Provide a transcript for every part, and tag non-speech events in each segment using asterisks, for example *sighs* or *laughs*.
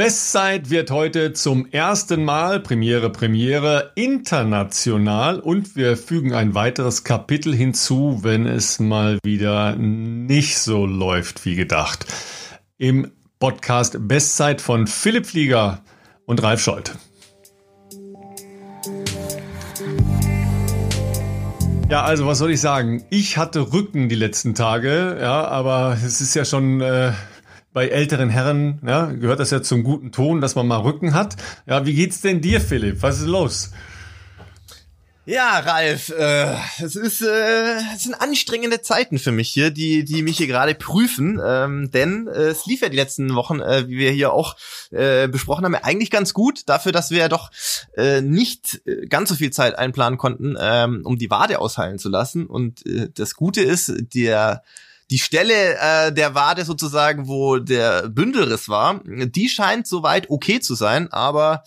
Bestzeit wird heute zum ersten Mal Premiere Premiere international und wir fügen ein weiteres Kapitel hinzu, wenn es mal wieder nicht so läuft wie gedacht. Im Podcast Bestzeit von Philipp Flieger und Ralf Scholz. Ja, also was soll ich sagen? Ich hatte Rücken die letzten Tage, ja, aber es ist ja schon äh, bei älteren Herren, ja, gehört das ja zum guten Ton, dass man mal Rücken hat. Ja, wie geht's denn dir, Philipp? Was ist los? Ja, Ralf, äh, es ist äh, es sind anstrengende Zeiten für mich hier, die die mich hier gerade prüfen, ähm, denn äh, es lief ja die letzten Wochen, äh, wie wir hier auch äh, besprochen haben, eigentlich ganz gut dafür, dass wir ja doch äh, nicht äh, ganz so viel Zeit einplanen konnten, ähm, um die Wade ausheilen zu lassen. Und äh, das Gute ist, der die Stelle äh, der Wade sozusagen, wo der Bündelriss war, die scheint soweit okay zu sein. Aber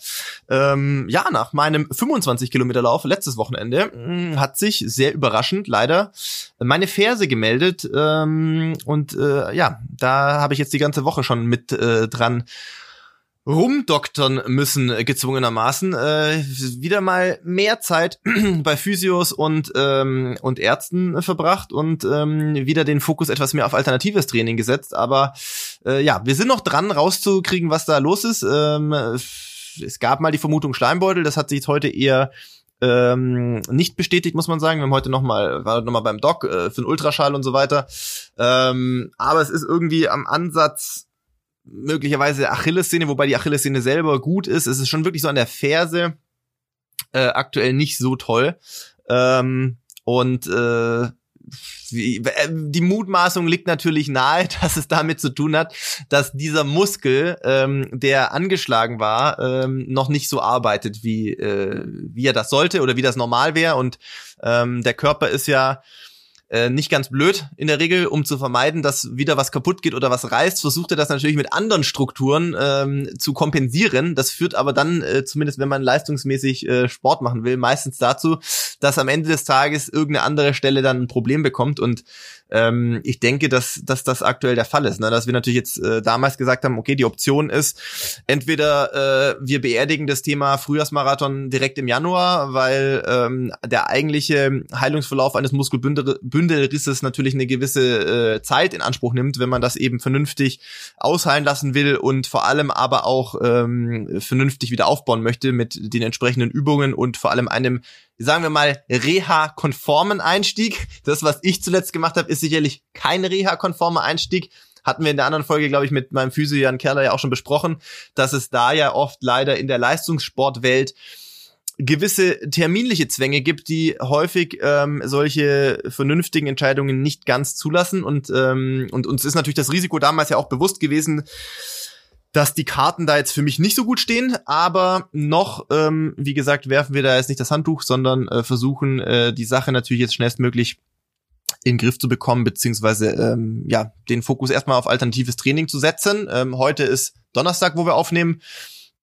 ähm, ja, nach meinem 25 Kilometer Lauf letztes Wochenende mh, hm, hat sich sehr überraschend leider meine Ferse gemeldet. Ähm, und äh, ja, da habe ich jetzt die ganze Woche schon mit äh, dran rumdoktern müssen, äh, gezwungenermaßen. Äh, wieder mal mehr Zeit *clears throat* bei Physios und, ähm, und Ärzten verbracht und ähm, wieder den Fokus etwas mehr auf alternatives Training gesetzt. Aber äh, ja, wir sind noch dran, rauszukriegen, was da los ist. Ähm, es gab mal die Vermutung Schleimbeutel, das hat sich jetzt heute eher ähm, nicht bestätigt, muss man sagen. Wir haben heute nochmal, war nochmal beim Doc äh, für den Ultraschall und so weiter. Ähm, aber es ist irgendwie am Ansatz möglicherweise Achillessehne, wobei die Achillessehne selber gut ist. Es ist schon wirklich so an der Ferse äh, aktuell nicht so toll. Ähm, und äh, äh, die Mutmaßung liegt natürlich nahe, *laughs* dass es damit zu tun hat, dass dieser Muskel, ähm, der angeschlagen war, ähm, noch nicht so arbeitet, wie, äh, wie er das sollte oder wie das normal wäre. Und ähm, der Körper ist ja äh, nicht ganz blöd in der Regel, um zu vermeiden, dass wieder was kaputt geht oder was reißt, versucht er das natürlich mit anderen Strukturen ähm, zu kompensieren. Das führt aber dann, äh, zumindest wenn man leistungsmäßig äh, Sport machen will, meistens dazu, dass am Ende des Tages irgendeine andere Stelle dann ein Problem bekommt und ähm, ich denke, dass, dass das aktuell der Fall ist. Ne? Dass wir natürlich jetzt äh, damals gesagt haben, okay, die Option ist, entweder äh, wir beerdigen das Thema Frühjahrsmarathon direkt im Januar, weil ähm, der eigentliche Heilungsverlauf eines Muskelbündelrisses natürlich eine gewisse äh, Zeit in Anspruch nimmt, wenn man das eben vernünftig ausheilen lassen will und vor allem aber auch ähm, vernünftig wieder aufbauen möchte mit den entsprechenden Übungen und vor allem einem sagen wir mal, reha-konformen Einstieg. Das, was ich zuletzt gemacht habe, ist sicherlich kein reha-konformer Einstieg. Hatten wir in der anderen Folge, glaube ich, mit meinem Physio Jan Kerler ja auch schon besprochen, dass es da ja oft leider in der Leistungssportwelt gewisse terminliche Zwänge gibt, die häufig ähm, solche vernünftigen Entscheidungen nicht ganz zulassen. Und, ähm, und uns ist natürlich das Risiko damals ja auch bewusst gewesen, dass die Karten da jetzt für mich nicht so gut stehen, aber noch, ähm, wie gesagt, werfen wir da jetzt nicht das Handtuch, sondern äh, versuchen äh, die Sache natürlich jetzt schnellstmöglich in den Griff zu bekommen, beziehungsweise ähm, ja, den Fokus erstmal auf alternatives Training zu setzen. Ähm, heute ist Donnerstag, wo wir aufnehmen.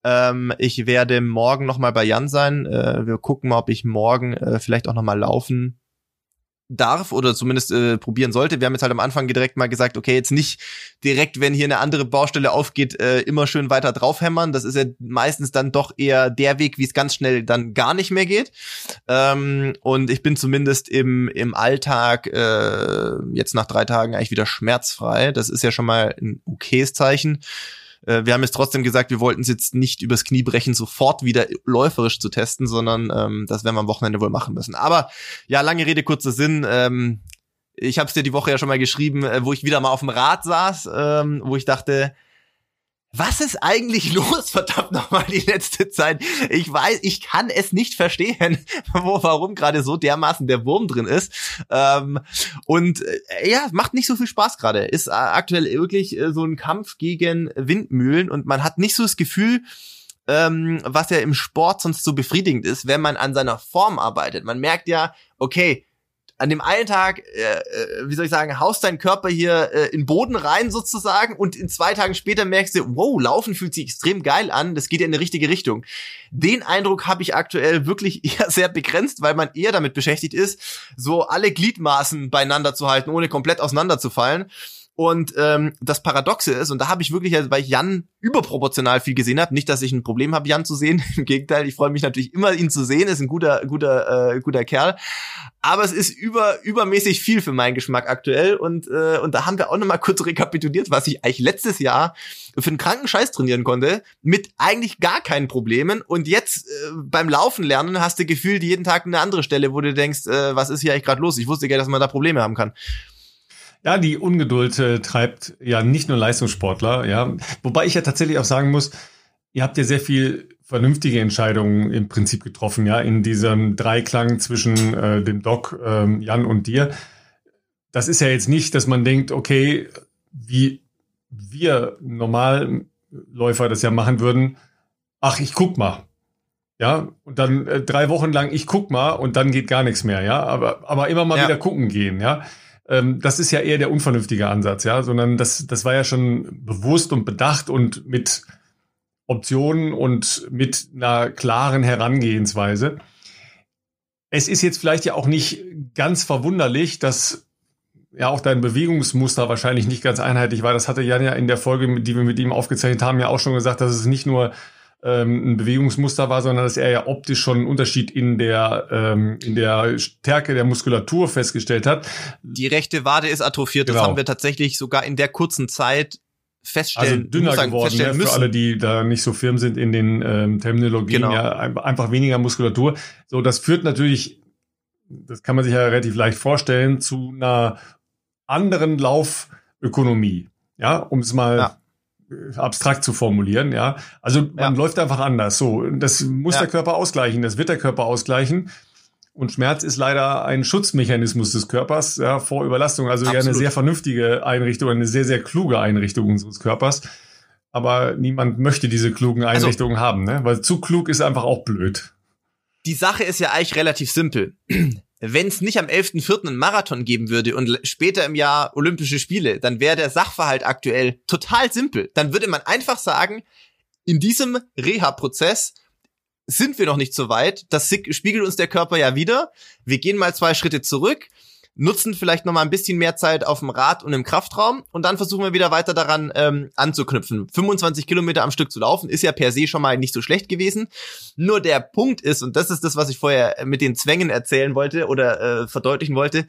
Ähm, ich werde morgen nochmal bei Jan sein. Äh, wir gucken mal, ob ich morgen äh, vielleicht auch nochmal laufen darf oder zumindest äh, probieren sollte. Wir haben jetzt halt am Anfang direkt mal gesagt, okay, jetzt nicht direkt, wenn hier eine andere Baustelle aufgeht, äh, immer schön weiter draufhämmern. Das ist ja meistens dann doch eher der Weg, wie es ganz schnell dann gar nicht mehr geht. Ähm, und ich bin zumindest im, im Alltag äh, jetzt nach drei Tagen eigentlich wieder schmerzfrei. Das ist ja schon mal ein okayes Zeichen. Äh, wir haben jetzt trotzdem gesagt, wir wollten es jetzt nicht übers Knie brechen, sofort wieder läuferisch zu testen, sondern ähm, das werden wir am Wochenende wohl machen müssen. Aber ja, lange Rede, kurzer Sinn. Ähm, ich habe es dir die Woche ja schon mal geschrieben, äh, wo ich wieder mal auf dem Rad saß, ähm, wo ich dachte, was ist eigentlich *laughs* los, verdammt nochmal, die letzte Zeit? Ich weiß, ich kann es nicht verstehen, *laughs* wo, warum gerade so dermaßen der Wurm drin ist. Ähm, und äh, ja, macht nicht so viel Spaß gerade. Ist äh, aktuell wirklich äh, so ein Kampf gegen Windmühlen und man hat nicht so das Gefühl, ähm, was ja im Sport sonst so befriedigend ist, wenn man an seiner Form arbeitet. Man merkt ja, okay, an dem einen Tag, äh, äh, wie soll ich sagen, haust dein Körper hier äh, in Boden rein sozusagen und in zwei Tagen später merkst du, wow, Laufen fühlt sich extrem geil an, das geht ja in die richtige Richtung. Den Eindruck habe ich aktuell wirklich *laughs* eher sehr begrenzt, weil man eher damit beschäftigt ist, so alle Gliedmaßen beieinander zu halten, ohne komplett auseinanderzufallen. Und ähm, das Paradoxe ist, und da habe ich wirklich, also, weil ich Jan überproportional viel gesehen habe, nicht, dass ich ein Problem habe, Jan zu sehen. *laughs* Im Gegenteil, ich freue mich natürlich immer, ihn zu sehen. Ist ein guter, guter, äh, guter Kerl. Aber es ist über übermäßig viel für meinen Geschmack aktuell. Und äh, und da haben wir auch noch mal kurz rekapituliert, was ich eigentlich letztes Jahr für einen kranken Scheiß trainieren konnte, mit eigentlich gar keinen Problemen. Und jetzt äh, beim Laufen lernen hast du gefühlt jeden Tag eine andere Stelle, wo du denkst, äh, was ist hier eigentlich gerade los? Ich wusste gar nicht, dass man da Probleme haben kann. Ja, die Ungeduld äh, treibt ja nicht nur Leistungssportler, ja. Wobei ich ja tatsächlich auch sagen muss, ihr habt ja sehr viel vernünftige Entscheidungen im Prinzip getroffen, ja, in diesem Dreiklang zwischen äh, dem Doc, ähm, Jan und dir. Das ist ja jetzt nicht, dass man denkt, okay, wie wir Normalläufer das ja machen würden, ach, ich guck mal. Ja, und dann äh, drei Wochen lang, ich guck mal und dann geht gar nichts mehr, ja. Aber, aber immer mal ja. wieder gucken gehen, ja das ist ja eher der unvernünftige Ansatz, ja, sondern das, das war ja schon bewusst und bedacht und mit Optionen und mit einer klaren Herangehensweise. Es ist jetzt vielleicht ja auch nicht ganz verwunderlich, dass ja auch dein Bewegungsmuster wahrscheinlich nicht ganz einheitlich war. Das hatte Jan ja in der Folge, die wir mit ihm aufgezeichnet haben, ja auch schon gesagt, dass es nicht nur ähm, ein Bewegungsmuster war, sondern dass er ja optisch schon einen Unterschied in der, ähm, in der Stärke der Muskulatur festgestellt hat. Die rechte Wade ist atrophiert. Genau. Das haben wir tatsächlich sogar in der kurzen Zeit feststellen, also dünner sagen, geworden, ne, für alle, die da nicht so firm sind in den ähm, Terminologien, genau. ja, einfach weniger Muskulatur. So, das führt natürlich, das kann man sich ja relativ leicht vorstellen, zu einer anderen Laufökonomie. Ja, um es mal ja abstrakt zu formulieren, ja. Also man ja. läuft einfach anders. So, das muss ja. der Körper ausgleichen, das wird der Körper ausgleichen. Und Schmerz ist leider ein Schutzmechanismus des Körpers ja, vor Überlastung. Also Absolut. ja eine sehr vernünftige Einrichtung, eine sehr, sehr kluge Einrichtung unseres Körpers. Aber niemand möchte diese klugen also Einrichtungen also, haben, ne? Weil zu klug ist einfach auch blöd. Die Sache ist ja eigentlich relativ simpel wenn es nicht am 11.04. einen Marathon geben würde und später im Jahr Olympische Spiele, dann wäre der Sachverhalt aktuell total simpel. Dann würde man einfach sagen, in diesem Reha-Prozess sind wir noch nicht so weit. Das spiegelt uns der Körper ja wieder. Wir gehen mal zwei Schritte zurück nutzen vielleicht noch mal ein bisschen mehr Zeit auf dem Rad und im Kraftraum und dann versuchen wir wieder weiter daran ähm, anzuknüpfen. 25 Kilometer am Stück zu laufen ist ja per se schon mal nicht so schlecht gewesen. Nur der Punkt ist, und das ist das, was ich vorher mit den Zwängen erzählen wollte oder äh, verdeutlichen wollte,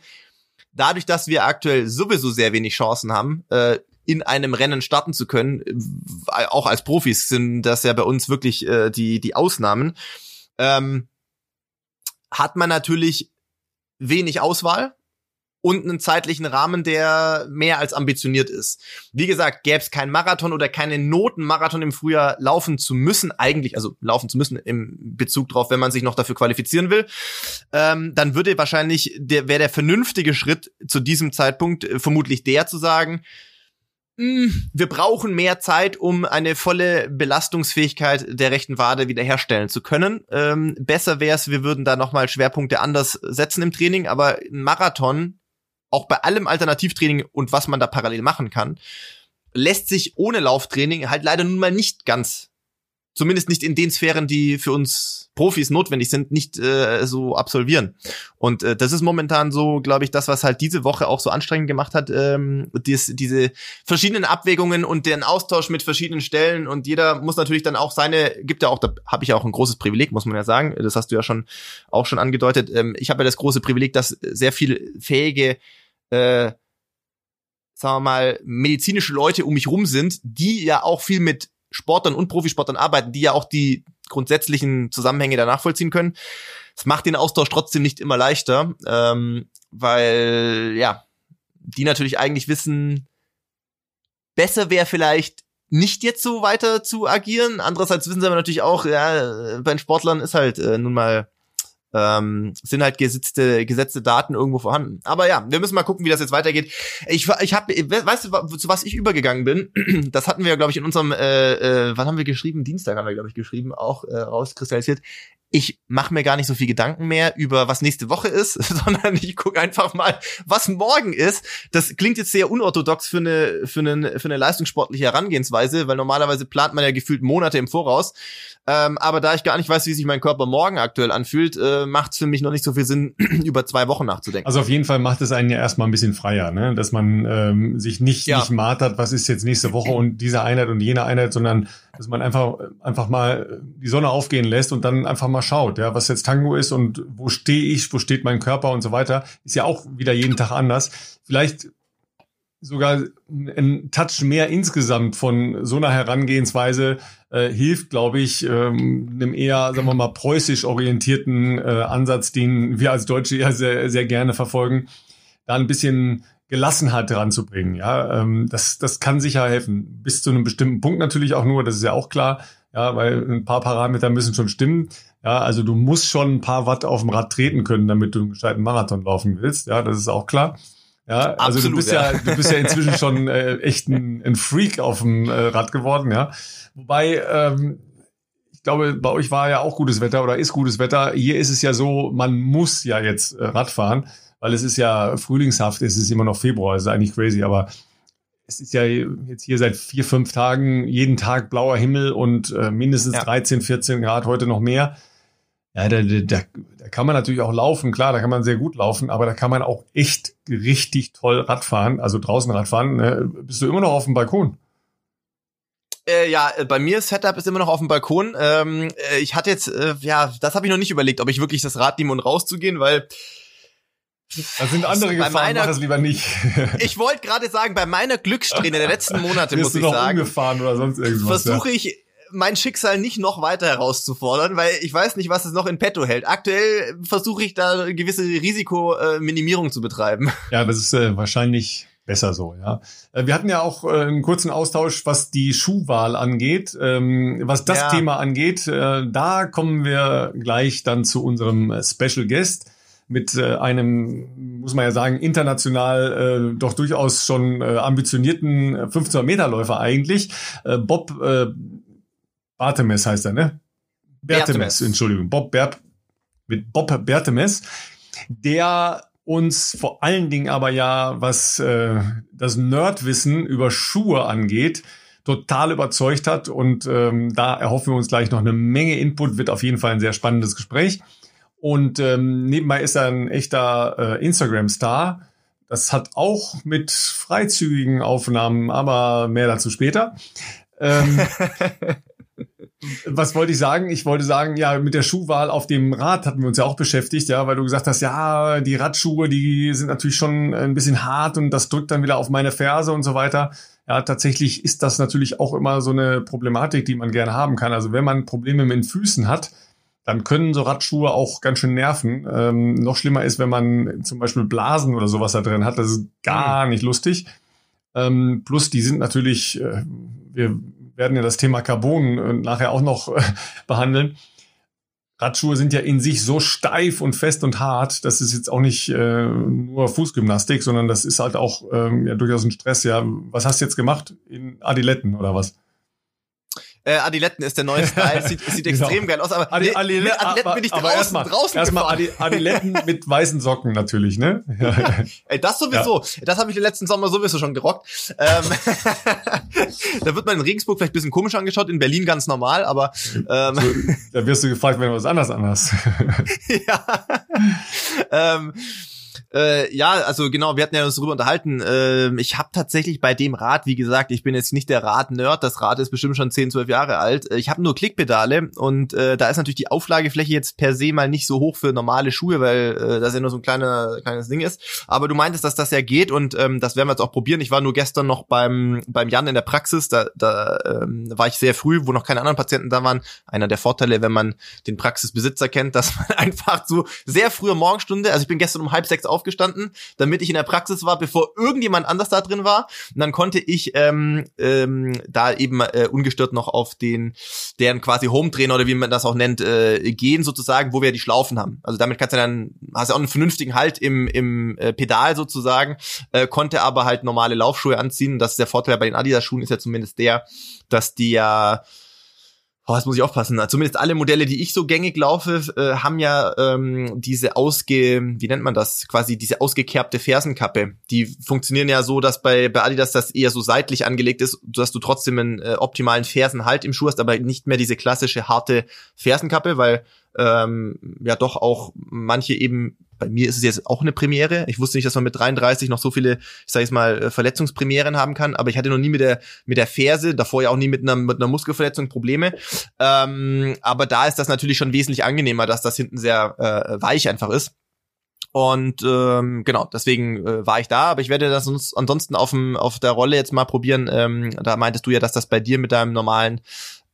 dadurch, dass wir aktuell sowieso sehr wenig Chancen haben, äh, in einem Rennen starten zu können, äh, auch als Profis sind das ja bei uns wirklich äh, die, die Ausnahmen, ähm, hat man natürlich wenig Auswahl und einen zeitlichen Rahmen, der mehr als ambitioniert ist. Wie gesagt, gäbe es keinen Marathon oder keine Noten, Marathon im Frühjahr laufen zu müssen, eigentlich, also laufen zu müssen im Bezug drauf, wenn man sich noch dafür qualifizieren will, ähm, dann würde wahrscheinlich, der wäre der vernünftige Schritt zu diesem Zeitpunkt äh, vermutlich der zu sagen, hm, wir brauchen mehr Zeit, um eine volle Belastungsfähigkeit der rechten Wade wiederherstellen zu können. Ähm, besser wäre es, wir würden da nochmal Schwerpunkte anders setzen im Training, aber ein Marathon auch bei allem Alternativtraining und was man da parallel machen kann, lässt sich ohne Lauftraining halt leider nun mal nicht ganz, zumindest nicht in den Sphären, die für uns Profis notwendig sind, nicht äh, so absolvieren. Und äh, das ist momentan so, glaube ich, das, was halt diese Woche auch so anstrengend gemacht hat, ähm, dies, diese verschiedenen Abwägungen und den Austausch mit verschiedenen Stellen und jeder muss natürlich dann auch seine, gibt ja auch, da habe ich ja auch ein großes Privileg, muss man ja sagen, das hast du ja schon auch schon angedeutet. Ähm, ich habe ja das große Privileg, dass sehr viel fähige äh, sagen wir mal, medizinische Leute um mich rum sind, die ja auch viel mit Sportlern und Profisportlern arbeiten, die ja auch die grundsätzlichen Zusammenhänge da nachvollziehen können. Es macht den Austausch trotzdem nicht immer leichter, ähm, weil ja, die natürlich eigentlich wissen, besser wäre vielleicht nicht jetzt so weiter zu agieren. Andererseits wissen sie aber natürlich auch, ja, bei den Sportlern ist halt äh, nun mal ähm, sind halt gesetzte, gesetzte Daten irgendwo vorhanden. Aber ja, wir müssen mal gucken, wie das jetzt weitergeht. Ich, ich habe, weißt du, zu was ich übergegangen bin? *clears throat* Das hatten wir, glaube ich, in unserem, äh, äh, wann haben wir geschrieben? Dienstag haben wir, glaube ich, geschrieben, auch äh, rauskristallisiert. Ich mache mir gar nicht so viel Gedanken mehr über was nächste Woche ist, *laughs* sondern ich gucke einfach mal, was morgen ist. Das klingt jetzt sehr unorthodox für eine für eine für eine leistungssportliche Herangehensweise, weil normalerweise plant man ja gefühlt Monate im Voraus. Ähm, aber da ich gar nicht weiß, wie sich mein Körper morgen aktuell anfühlt, äh, macht es für mich noch nicht so viel Sinn, *clears throat* über zwei Wochen nachzudenken. Also auf jeden Fall macht es einen ja erstmal ein bisschen freier, ne? dass man ähm, sich nicht, ja. nicht martert, was ist jetzt nächste Woche *clears throat* und diese Einheit und jene Einheit, sondern dass man einfach, einfach mal die Sonne aufgehen lässt und dann einfach mal schaut, ja, was jetzt Tango ist und wo stehe ich, wo steht mein Körper und so weiter. Ist ja auch wieder jeden Tag anders. Vielleicht sogar ein Touch mehr insgesamt von so einer Herangehensweise äh, hilft, glaube ich, ähm, einem eher, sagen wir mal, preußisch orientierten äh, Ansatz, den wir als Deutsche ja sehr, sehr gerne verfolgen, da ein bisschen Gelassenheit dran zu bringen. Ja, ähm, das, das kann sicher helfen. Bis zu einem bestimmten Punkt natürlich auch nur, das ist ja auch klar. Ja, weil ein paar Parameter müssen schon stimmen. Ja, also du musst schon ein paar Watt auf dem Rad treten können, damit du einen gescheiten Marathon laufen willst. Ja, das ist auch klar. Ja, also Absolut, du bist ja. ja. du bist ja inzwischen schon *laughs* äh, echt ein, ein Freak auf dem äh, Rad geworden, ja. Wobei, ähm, ich glaube, bei euch war ja auch gutes Wetter oder ist gutes Wetter. Hier ist es ja so, man muss ja jetzt äh, Rad fahren, weil es ist ja frühlingshaft, es ist immer noch Februar, es ist eigentlich crazy, aber es ist ja jetzt hier seit vier, fünf Tagen jeden Tag blauer Himmel und äh, mindestens ja. 13, 14 Grad, heute noch mehr. Ja, da, da, da, kann man natürlich auch laufen, klar, da kann man sehr gut laufen, aber da kann man auch echt richtig toll Radfahren, also draußen Radfahren. Ne? Bist du immer noch auf dem Balkon? Äh, ja, äh, bei mir Setup ist immer noch auf dem Balkon. Ähm, äh, ich hatte jetzt, äh, ja, das habe ich noch nicht überlegt, ob ich wirklich das Rad nehme und rauszugehen, weil da sind andere Gefahren, meiner, mach es lieber nicht. *laughs* ich wollte gerade sagen, bei meiner Glückssträhne der letzten *laughs* Monate, muss ich sagen, umgefahren oder sonst irgendwas. Versuche ich mein Schicksal nicht noch weiter herauszufordern, weil ich weiß nicht, was es noch in petto hält. Aktuell versuche ich da gewisse Risikominimierung zu betreiben. *laughs* Ja, das ist äh, wahrscheinlich besser so, ja. Äh, wir hatten ja auch äh, einen kurzen Austausch, was die Schuhwahl angeht. Ähm, was das ja. Thema angeht, äh, da kommen wir gleich dann zu unserem Special Guest mit äh, einem, muss man ja sagen, international äh, doch durchaus schon äh, ambitionierten 1500 Meter Läufer eigentlich. Äh, Bob äh, Bartemes heißt er, ne? Bertemes, Entschuldigung. Bob Bert, mit Bob Bertemes, der uns vor allen Dingen aber ja, was äh, das Nerdwissen über Schuhe angeht, total überzeugt hat. Und ähm, da erhoffen wir uns gleich noch eine Menge Input. Wird auf jeden Fall ein sehr spannendes Gespräch. Und ähm, nebenbei ist er ein echter äh, Instagram-Star. Das hat auch mit freizügigen Aufnahmen, aber mehr dazu später. Ähm, *laughs* was wollte ich sagen? Ich wollte sagen, ja, mit der Schuhwahl auf dem Rad hatten wir uns ja auch beschäftigt, ja, weil du gesagt hast, ja, die Radschuhe, die sind natürlich schon ein bisschen hart und das drückt dann wieder auf meine Ferse und so weiter. Ja, tatsächlich ist das natürlich auch immer so eine Problematik, die man gerne haben kann. Also wenn man Probleme mit den Füßen hat, dann können so Radschuhe auch ganz schön nerven. Ähm, noch schlimmer ist, wenn man zum Beispiel Blasen oder sowas da drin hat. Das ist gar hm. nicht lustig. Ähm, plus, die sind natürlich, äh, wir werden ja das Thema Carbon äh, nachher auch noch äh, behandeln. Radschuhe sind ja in sich so steif und fest und hart, das ist jetzt auch nicht äh, nur Fußgymnastik, sondern das ist halt auch ähm, ja durchaus ein Stress. Ja, was hast du jetzt gemacht in Adiletten oder was? Äh, Adiletten ist der neue Style, sieht, *laughs* sieht genau. extrem geil aus, aber Adi, nee, Adiletten, mit Adiletten bin ich draußen, erst mal, draußen Erstmal Adi, Adiletten *laughs* mit weißen Socken natürlich, ne? *laughs* Ey, das sowieso. Ja. Das habe ich den letzten Sommer sowieso schon gerockt. Ähm, da wird man in Regensburg vielleicht ein bisschen komisch angeschaut, in Berlin ganz normal, aber ähm, so, da wirst du gefragt, wenn du was anderes anhast. ja. ähm, äh, ja, also genau, wir hatten ja uns darüber unterhalten. Äh, ich habe tatsächlich bei dem Rad, wie gesagt, ich bin jetzt nicht der Rad-Nerd, das Rad ist bestimmt schon 10, 12 Jahre alt. Äh, ich habe nur Klickpedale und äh, da ist natürlich die Auflagefläche jetzt per se mal nicht so hoch für normale Schuhe, weil äh, das ja nur so ein kleiner, kleines Ding ist. Aber du meintest, dass das ja geht und ähm, das werden wir jetzt auch probieren. Ich war nur gestern noch beim, beim Jan in der Praxis, da, da ähm, war ich sehr früh, wo noch keine anderen Patienten da waren. Einer der Vorteile, wenn man den Praxisbesitzer kennt, dass man *laughs* einfach so sehr frühe Morgenstunde, also ich bin gestern um halb sechs auf aufgestanden, damit ich in der Praxis war, bevor irgendjemand anders da drin war. Und dann konnte ich ähm, ähm, da eben äh, ungestört noch auf den, deren quasi Home-Trainer oder wie man das auch nennt, äh, gehen sozusagen, wo wir die Schlaufen haben. Also damit kannst du dann, hast du auch einen vernünftigen Halt im, im äh, Pedal sozusagen, äh, konnte aber halt normale Laufschuhe anziehen. Das ist der Vorteil bei den Adidas-Schuhen ist ja zumindest der, dass die ja Oh, das muss ich aufpassen. Zumindest alle Modelle, die ich so gängig laufe, äh, haben ja ähm, diese ausge, wie nennt man das? Quasi diese ausgekerbte Fersenkappe. Die funktionieren ja so, dass bei, bei Adidas das eher so seitlich angelegt ist, dass du trotzdem einen äh, optimalen Fersenhalt im Schuh hast, aber nicht mehr diese klassische harte Fersenkappe, weil ähm, ja doch auch manche eben bei mir ist es jetzt auch eine Premiere. Ich wusste nicht, dass man mit 33 noch so viele, ich sage jetzt mal, äh, Verletzungspremieren haben kann, aber ich hatte noch nie mit der mit der Ferse, davor ja auch nie mit einer mit einer Muskelverletzung Probleme. Ähm, aber da ist das natürlich schon wesentlich angenehmer, dass das hinten sehr äh, weich einfach ist. Und ähm, genau, deswegen äh, war ich da, aber ich werde das uns ansonsten auf, dem, auf der Rolle jetzt mal probieren. Ähm, da meintest du ja, dass das bei dir mit deinem normalen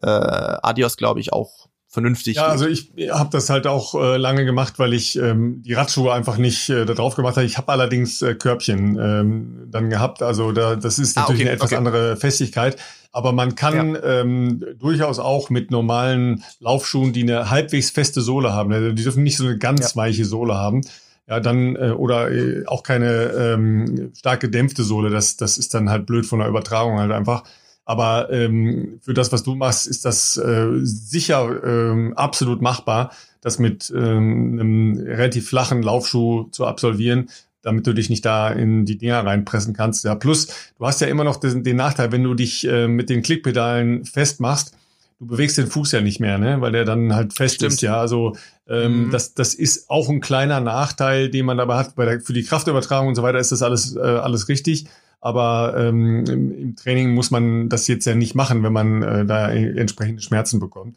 äh, Adios, glaube ich, auch vernünftig. Ja, also ich habe das halt auch äh, lange gemacht, weil ich ähm, die Radschuhe einfach nicht äh, da drauf gemacht habe. Ich habe allerdings äh, Körbchen ähm, dann gehabt. Also da, das ist natürlich ah, okay, eine etwas okay. andere Festigkeit. Aber man kann ja. ähm, durchaus auch mit normalen Laufschuhen, die eine halbwegs feste Sohle haben, also die dürfen nicht so eine ganz ja. weiche Sohle haben, ja, dann äh, oder äh, auch keine ähm, stark gedämpfte Sohle. Das, das ist dann halt blöd von der Übertragung halt einfach. Aber ähm, für das, was du machst, ist das äh, sicher ähm, absolut machbar, das mit ähm, einem relativ flachen Laufschuh zu absolvieren, damit du dich nicht da in die Dinger reinpressen kannst. Ja, plus du hast ja immer noch den, den Nachteil, wenn du dich äh, mit den Klickpedalen festmachst, du bewegst den Fuß ja nicht mehr, ne, weil der dann halt fest Stimmt. ist. Ja, also ähm, mhm. das, das ist auch ein kleiner Nachteil, den man dabei hat. Bei der, für die Kraftübertragung und so weiter ist das alles äh, alles richtig. Aber ähm, im, im, Training muss man das jetzt ja nicht machen, wenn man äh, da entsprechende Schmerzen bekommt.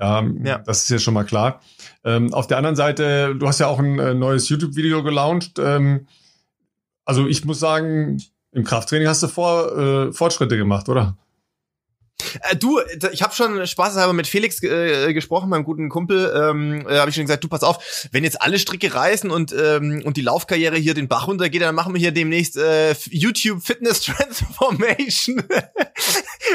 Ja, ja, das ist ja schon mal klar. Ähm, auf der anderen Seite, du hast ja auch ein äh, neues YouTube-Video gelauncht. Ähm, also ich muss sagen, im Krafttraining hast du vor, äh, Fortschritte gemacht, oder? Äh, du, ich habe schon spaßeshalber mit Felix äh, gesprochen, meinem guten Kumpel. Ähm, äh, habe ich schon gesagt, du pass auf, wenn jetzt alle Stricke reißen und ähm, und die Laufkarriere hier den Bach runtergeht, dann machen wir hier demnächst äh, YouTube Fitness *laughs* Transformation.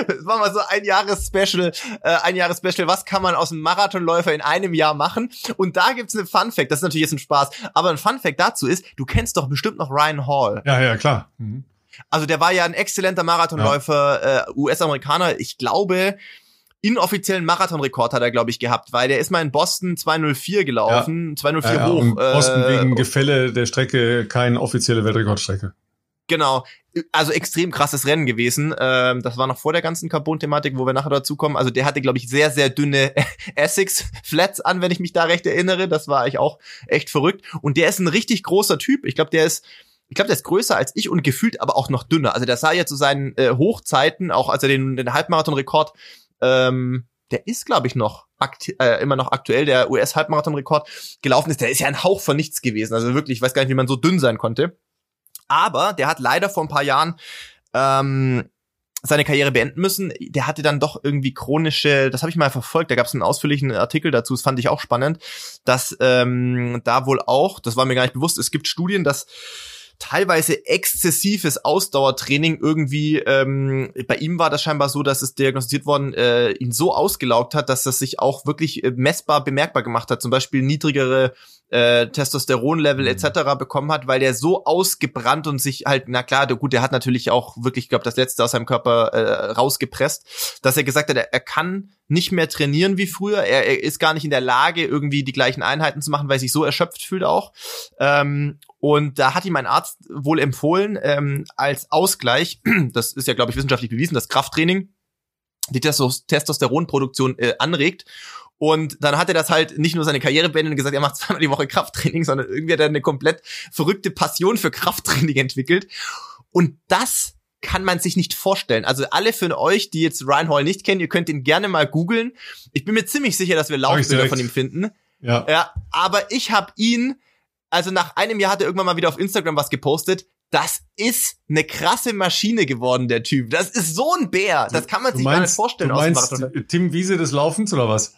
das machen wir so ein Jahres Special, äh, ein Jahres Special. Was kann man aus einem Marathonläufer in einem Jahr machen? Und da gibt's eine Fun Fact. Das ist natürlich jetzt ein Spaß, aber ein Fun Fact dazu ist, du kennst doch bestimmt noch Ryan Hall. Ja, ja, klar. Mhm. Also der war ja ein exzellenter Marathonläufer, ja. äh, US-Amerikaner. Ich glaube, inoffiziellen Marathonrekord hat er, glaube ich, gehabt, weil der ist mal in Boston 204 gelaufen, ja. 204 ja, hoch. Und Boston äh, wegen Gefälle der Strecke keine offizielle Weltrekordstrecke. Genau. Also extrem krasses Rennen gewesen. Ähm, das war noch vor der ganzen Carbon-Thematik, wo wir nachher dazu kommen. Also der hatte, glaube ich, sehr, sehr dünne *laughs* Essex-Flats an, wenn ich mich da recht erinnere. Das war ich auch echt verrückt. Und der ist ein richtig großer Typ. Ich glaube, der ist ich glaube, der ist größer als ich und gefühlt aber auch noch dünner. Also der sah ja zu seinen äh, Hochzeiten, auch als er den, den Halbmarathon-Rekord, ähm, der ist, glaube ich, noch äh, immer noch aktuell, der US-Halbmarathon-Rekord gelaufen ist, der ist ja ein Hauch von nichts gewesen. Also wirklich, ich weiß gar nicht, wie man so dünn sein konnte. Aber der hat leider vor ein paar Jahren ähm, seine Karriere beenden müssen. Der hatte dann doch irgendwie chronische, das habe ich mal verfolgt, da gab es einen ausführlichen Artikel dazu, das fand ich auch spannend, dass ähm, da wohl auch, das war mir gar nicht bewusst, es gibt Studien, dass teilweise exzessives Ausdauertraining irgendwie, ähm, bei ihm war das scheinbar so, dass es diagnostiziert worden, äh, ihn so ausgelaugt hat, dass das sich auch wirklich äh, messbar bemerkbar gemacht hat. Zum Beispiel niedrigere äh, Testosteronlevel etc. Mhm. bekommen hat, weil der so ausgebrannt und sich halt, na klar, der, gut, der hat natürlich auch wirklich, glaube das letzte aus seinem Körper äh, rausgepresst, dass er gesagt hat, er, er kann nicht mehr trainieren wie früher. Er, er, ist gar nicht in der Lage, irgendwie die gleichen Einheiten zu machen, weil er sich so erschöpft fühlt auch. Ähm, und da hat ihm ein Arzt wohl empfohlen, ähm, als Ausgleich, *clears throat* das ist ja, glaube ich, wissenschaftlich bewiesen, dass Krafttraining die Testosteronproduktion äh, anregt. Und dann hat er das halt nicht nur seine Karriere beendet und gesagt, er macht *laughs* zweimal die Woche Krafttraining, sondern irgendwie hat er eine komplett verrückte Passion für Krafttraining *laughs* entwickelt. Und das kann man sich nicht vorstellen. Also alle von euch, die jetzt Ryan Hall nicht kennen, ihr könnt ihn gerne mal googeln. Ich bin mir ziemlich sicher, dass wir Laufbilder von ihm finden. Ja. ja aber ich habe ihn, also nach einem Jahr hat er irgendwann mal wieder auf Instagram was gepostet. Das ist eine krasse Maschine geworden, der Typ. Das ist so ein Bär. Das kann man sich meinst, gar nicht vorstellen. Du meinst Tim Wiese des Laufens oder was?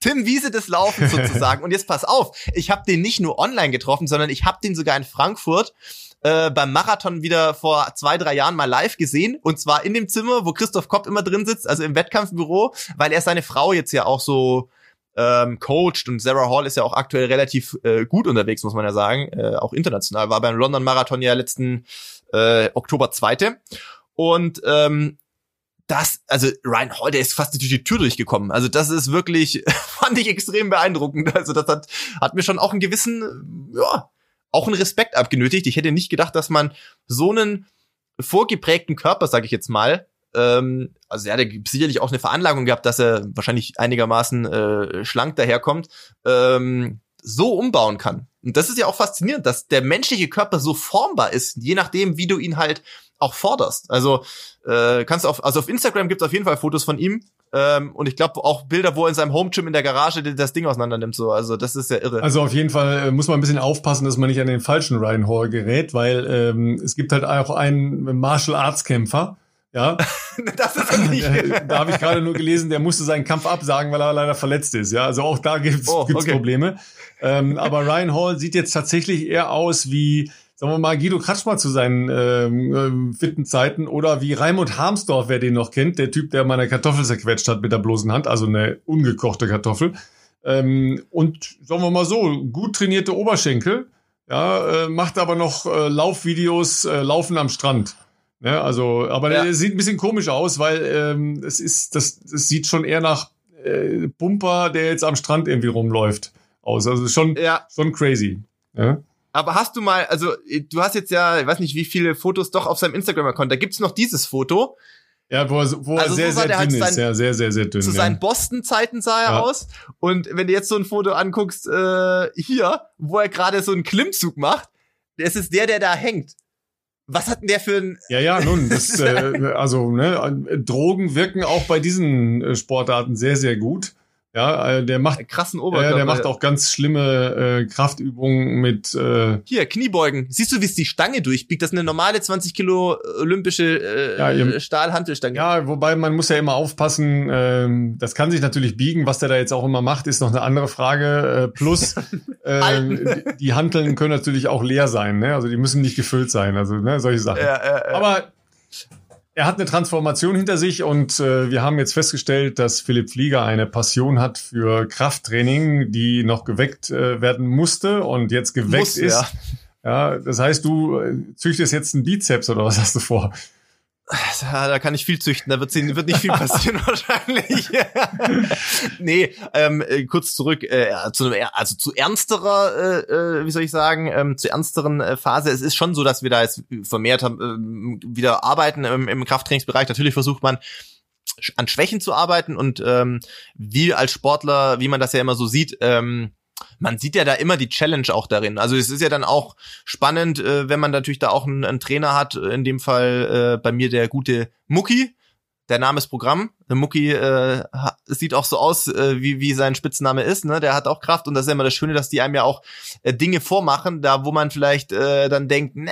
Tim Wiese des Laufens *laughs* sozusagen. Und jetzt pass auf, ich habe den nicht nur online getroffen, sondern ich habe den sogar in Frankfurt äh, beim Marathon wieder vor zwei, drei Jahren mal live gesehen. Und zwar in dem Zimmer, wo Christoph Kopp immer drin sitzt, also im Wettkampfbüro, weil er seine Frau jetzt ja auch so ähm, coacht und Sarah Hall ist ja auch aktuell relativ äh, gut unterwegs, muss man ja sagen, äh, auch international. War beim London Marathon ja letzten äh, Oktober zweite. Und ähm, das, also Ryan Hall, der ist fast durch die Tür durchgekommen. Also das ist wirklich, *laughs* fand ich extrem beeindruckend. Also das hat, hat mir schon auch einen gewissen, ja, auch einen Respekt abgenötigt. Ich hätte nicht gedacht, dass man so einen vorgeprägten Körper, sage ich jetzt mal, ähm, also er hat sicherlich auch eine Veranlagung gehabt, dass er wahrscheinlich einigermaßen äh, schlank daherkommt, ähm, so umbauen kann. Und das ist ja auch faszinierend, dass der menschliche Körper so formbar ist, je nachdem, wie du ihn halt auch forderst. Also äh, kannst du auf, also auf Instagram gibt es auf jeden Fall Fotos von ihm ähm, und ich glaube auch Bilder, wo er in seinem Home Gym in der Garage das Ding auseinander nimmt. So, also das ist ja irre. Also auf jeden Fall äh, muss man ein bisschen aufpassen, dass man nicht an den falschen Ryan Hall gerät, weil ähm, es gibt halt auch einen Martial Arts Kämpfer. Ja, *laughs* das ist nicht. da, da habe ich gerade nur gelesen, der musste seinen Kampf absagen, weil er leider verletzt ist. Ja, also auch da gibt's oh, gibt's okay. Probleme. Ähm, aber Ryan Hall sieht jetzt tatsächlich eher aus wie sagen wir mal, Guido Kratschmer zu seinen ähm, ähm, fitten Zeiten oder wie Raimund Harmsdorf, wer den noch kennt, der Typ, der meine Kartoffel zerquetscht hat mit der bloßen Hand, also eine ungekochte Kartoffel. Ähm, und sagen wir mal so, gut trainierte Oberschenkel, ja, äh, macht aber noch äh, Laufvideos, äh, Laufen am Strand. Ja, also, aber ja. der sieht ein bisschen komisch aus, weil ähm, es ist, das, das sieht schon eher nach äh, Pumper, der jetzt am Strand irgendwie rumläuft, aus. Also schon, ja. schon crazy. Ja? Aber hast du mal, also du hast jetzt ja, ich weiß nicht, wie viele Fotos doch auf seinem Instagram-Account. Da gibt's noch dieses Foto. Ja, wo er, wo also er sehr, so sehr halt dünn ist. Sein, ja, sehr, sehr, sehr dünn. Zu ja. seinen Boston-Zeiten sah er ja. aus. Und wenn du jetzt so ein Foto anguckst, äh, hier, wo er gerade so einen Klimmzug macht, das ist der, der da hängt. Was hat denn der für ein... Ja, ja, nun, das, *laughs* äh, also, ne, Drogen wirken auch bei diesen äh, Sportarten sehr, sehr gut. Ja, äh, der macht krassen Oberkörper. Ja, der macht auch ganz schlimme äh, Kraftübungen mit äh, hier Kniebeugen. Siehst du, wie es die Stange durchbiegt? Das ist eine normale 20 Kilo olympische äh, ja, Stahlhantelstange. Ja, wobei man muss ja immer aufpassen. Äh, das kann sich natürlich biegen. Was der da jetzt auch immer macht, ist noch eine andere Frage. Äh, plus *laughs* äh, die, die Hanteln können natürlich auch leer sein. Ne? Also die müssen nicht gefüllt sein. Also ne, solche Sachen. Ja, ja, ja. Aber er hat eine Transformation hinter sich und äh, wir haben jetzt festgestellt, dass Philipp Flieger eine Passion hat für Krafttraining, die noch geweckt äh, werden musste und jetzt geweckt Muss, ist. Ja. ja, das heißt, du äh, züchtest jetzt einen Bizeps oder was hast du vor? Ja, da kann ich viel züchten, da wird, wird nicht viel passieren *laughs* wahrscheinlich. *laughs* nee, ähm, äh, kurz zurück, äh, zu einem, also zu ernsterer, äh, äh, wie soll ich sagen, ähm, zu ernsteren äh, Phase. Es ist schon so, dass wir da jetzt vermehrt haben, äh, wieder arbeiten im, im Krafttrainingsbereich. Natürlich versucht man an Schwächen zu arbeiten und ähm, wie als Sportler, wie man das ja immer so sieht, ähm, man sieht ja da immer die Challenge auch darin. Also es ist ja dann auch spannend, äh, wenn man natürlich da auch einen, einen Trainer hat, in dem Fall äh, bei mir der gute Mucki, der Name ist Programm. Der Mucki äh, sieht auch so aus, äh, wie, wie sein Spitzname ist. Ne? Der hat auch Kraft und das ist immer das Schöne, dass die einem ja auch äh, Dinge vormachen, da wo man vielleicht äh, dann denkt, na,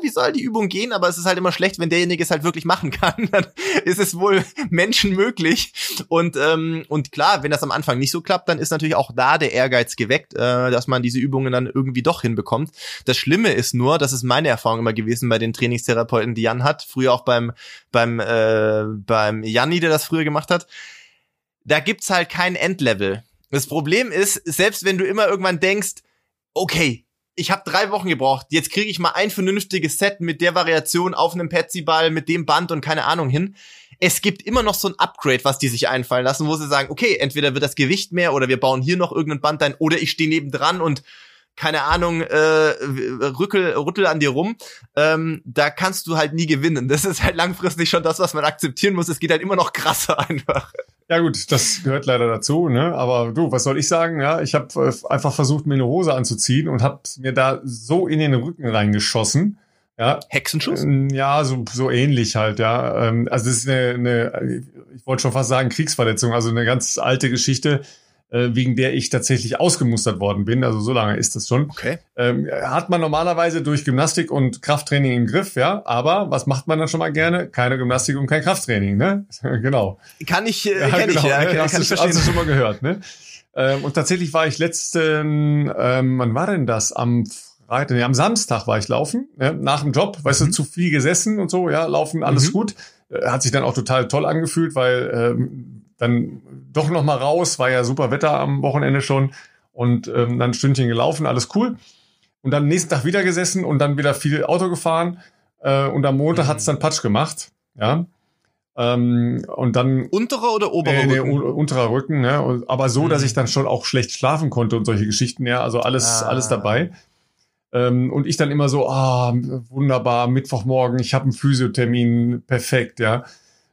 wie soll die Übung gehen? Aber es ist halt immer schlecht, wenn derjenige es halt wirklich machen *laughs* kann. Dann ist es wohl Menschen möglich. Und, ähm, und klar, wenn das am Anfang nicht so klappt, dann ist natürlich auch da der Ehrgeiz geweckt, äh, dass man diese Übungen dann irgendwie doch hinbekommt. Das Schlimme ist nur, das ist meine Erfahrung immer gewesen bei den Trainingstherapeuten, die Jan hat, früher auch beim, beim, äh, beim Janni, der das früher gemacht hat, da gibt's halt kein Endlevel. Das Problem ist, selbst wenn du immer irgendwann denkst, okay, ich habe drei Wochen gebraucht, jetzt kriege ich mal ein vernünftiges Set mit der Variation auf einem Petsy-Ball, mit dem Band und keine Ahnung hin. Es gibt immer noch so ein Upgrade, was die sich einfallen lassen, wo sie sagen, okay, entweder wird das Gewicht mehr oder wir bauen hier noch irgendein Band ein oder ich stehe nebendran und keine Ahnung, äh, rückel, rüttel an dir rum, ähm, da kannst du halt nie gewinnen. Das ist halt langfristig schon das, was man akzeptieren muss. Es geht halt immer noch krasser *laughs* einfach. Ja gut, das gehört leider dazu, ne? Aber du, was soll ich sagen? Ja, ich habe äh, einfach versucht, mir eine Hose anzuziehen und habe mir da so in den Rücken reingeschossen. Ja. Hexenschuss? Ähm, ja, so, so ähnlich halt, ja. Ähm, also es ist eine, eine ich wollte schon fast sagen, Kriegsverletzung, also eine ganz alte Geschichte wegen der ich tatsächlich ausgemustert worden bin. Also so lange ist das schon. Okay. Ähm, hat man normalerweise durch Gymnastik und Krafttraining im Griff, ja. Aber was macht man dann schon mal gerne? Keine Gymnastik und kein Krafttraining, ne? *laughs* genau. Kann ich, äh, ja, kenn genau, ich, ja, ne? kann, hast, kann ich verstehen. Hast du schon mal gehört, ne? Ähm, und tatsächlich war ich letzten, ähm, wann war denn das? Am Freitag, nee, am Samstag war ich laufen, ne? nach dem Job, weißt mhm. du, zu viel gesessen und so, ja, laufen, alles mhm. gut. Äh, hat sich dann auch total toll angefühlt, weil ähm, dann doch noch mal raus, war ja super Wetter am Wochenende schon und ähm, dann ein Stündchen gelaufen, alles cool. Und dann nächsten Tag wieder gesessen und dann wieder viel Auto gefahren äh, und am Montag mhm. hat's dann Patsch gemacht, ja. Ähm, und dann unterer oder oberer nee, nee, Rücken? unterer Rücken, ne? aber so, mhm. dass ich dann schon auch schlecht schlafen konnte und solche Geschichten, ja, also alles ah. alles dabei. Ähm, und ich dann immer so, ah, wunderbar, Mittwochmorgen, ich habe einen Physiothermin, perfekt, ja.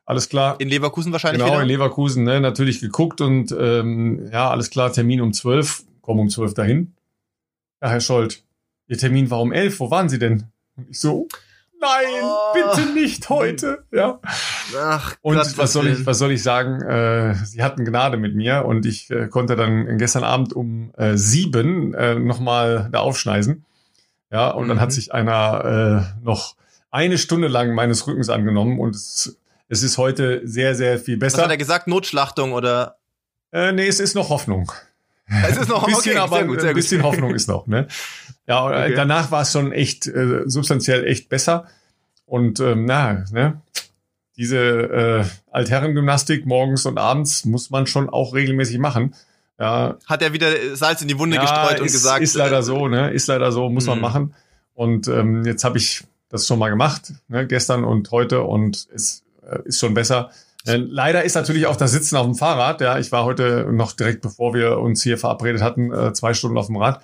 Alles klar. In Leverkusen wahrscheinlich Genau, wieder? in Leverkusen, ne, natürlich geguckt und ähm, ja, alles klar, Termin um zwölf, komm um zwölf dahin. Ja, Herr Scholz, Ihr Termin war um elf, wo waren Sie denn? Und ich so, nein, oh. bitte nicht heute. Ja. Ach, und Gott, was soll ich, was soll ich sagen? Äh, sie hatten Gnade mit mir und ich äh, konnte dann gestern Abend um äh, sieben äh, nochmal da aufschneisen. Ja, und mhm. dann hat mhm. sich einer äh, noch eine Stunde lang meines Rückens angenommen und es, es ist heute sehr, sehr viel besser. Was hat er gesagt? Notschlachtung oder? Äh, nee, es ist noch Hoffnung. Es ist noch *laughs* ein bisschen, okay, aber sehr gut, sehr ein bisschen gut. Hoffnung ist noch. Ne? Ja, okay. danach war es schon echt äh, substanziell echt besser. Und ähm, na, ne, diese äh, Altherrengymnastik morgens und abends muss man schon auch regelmäßig machen. Ja. Hat er wieder Salz in die Wunde ja, gestreut und ist, gesagt. Ist leider äh, so, ne? Ist leider so, muss man mhm. machen. Und ähm, jetzt habe ich das schon mal gemacht, ne? gestern und heute und es äh, ist schon besser. Äh, leider ist natürlich auch das Sitzen auf dem Fahrrad. Ja, ich war heute noch direkt bevor wir uns hier verabredet hatten, äh, zwei Stunden auf dem Rad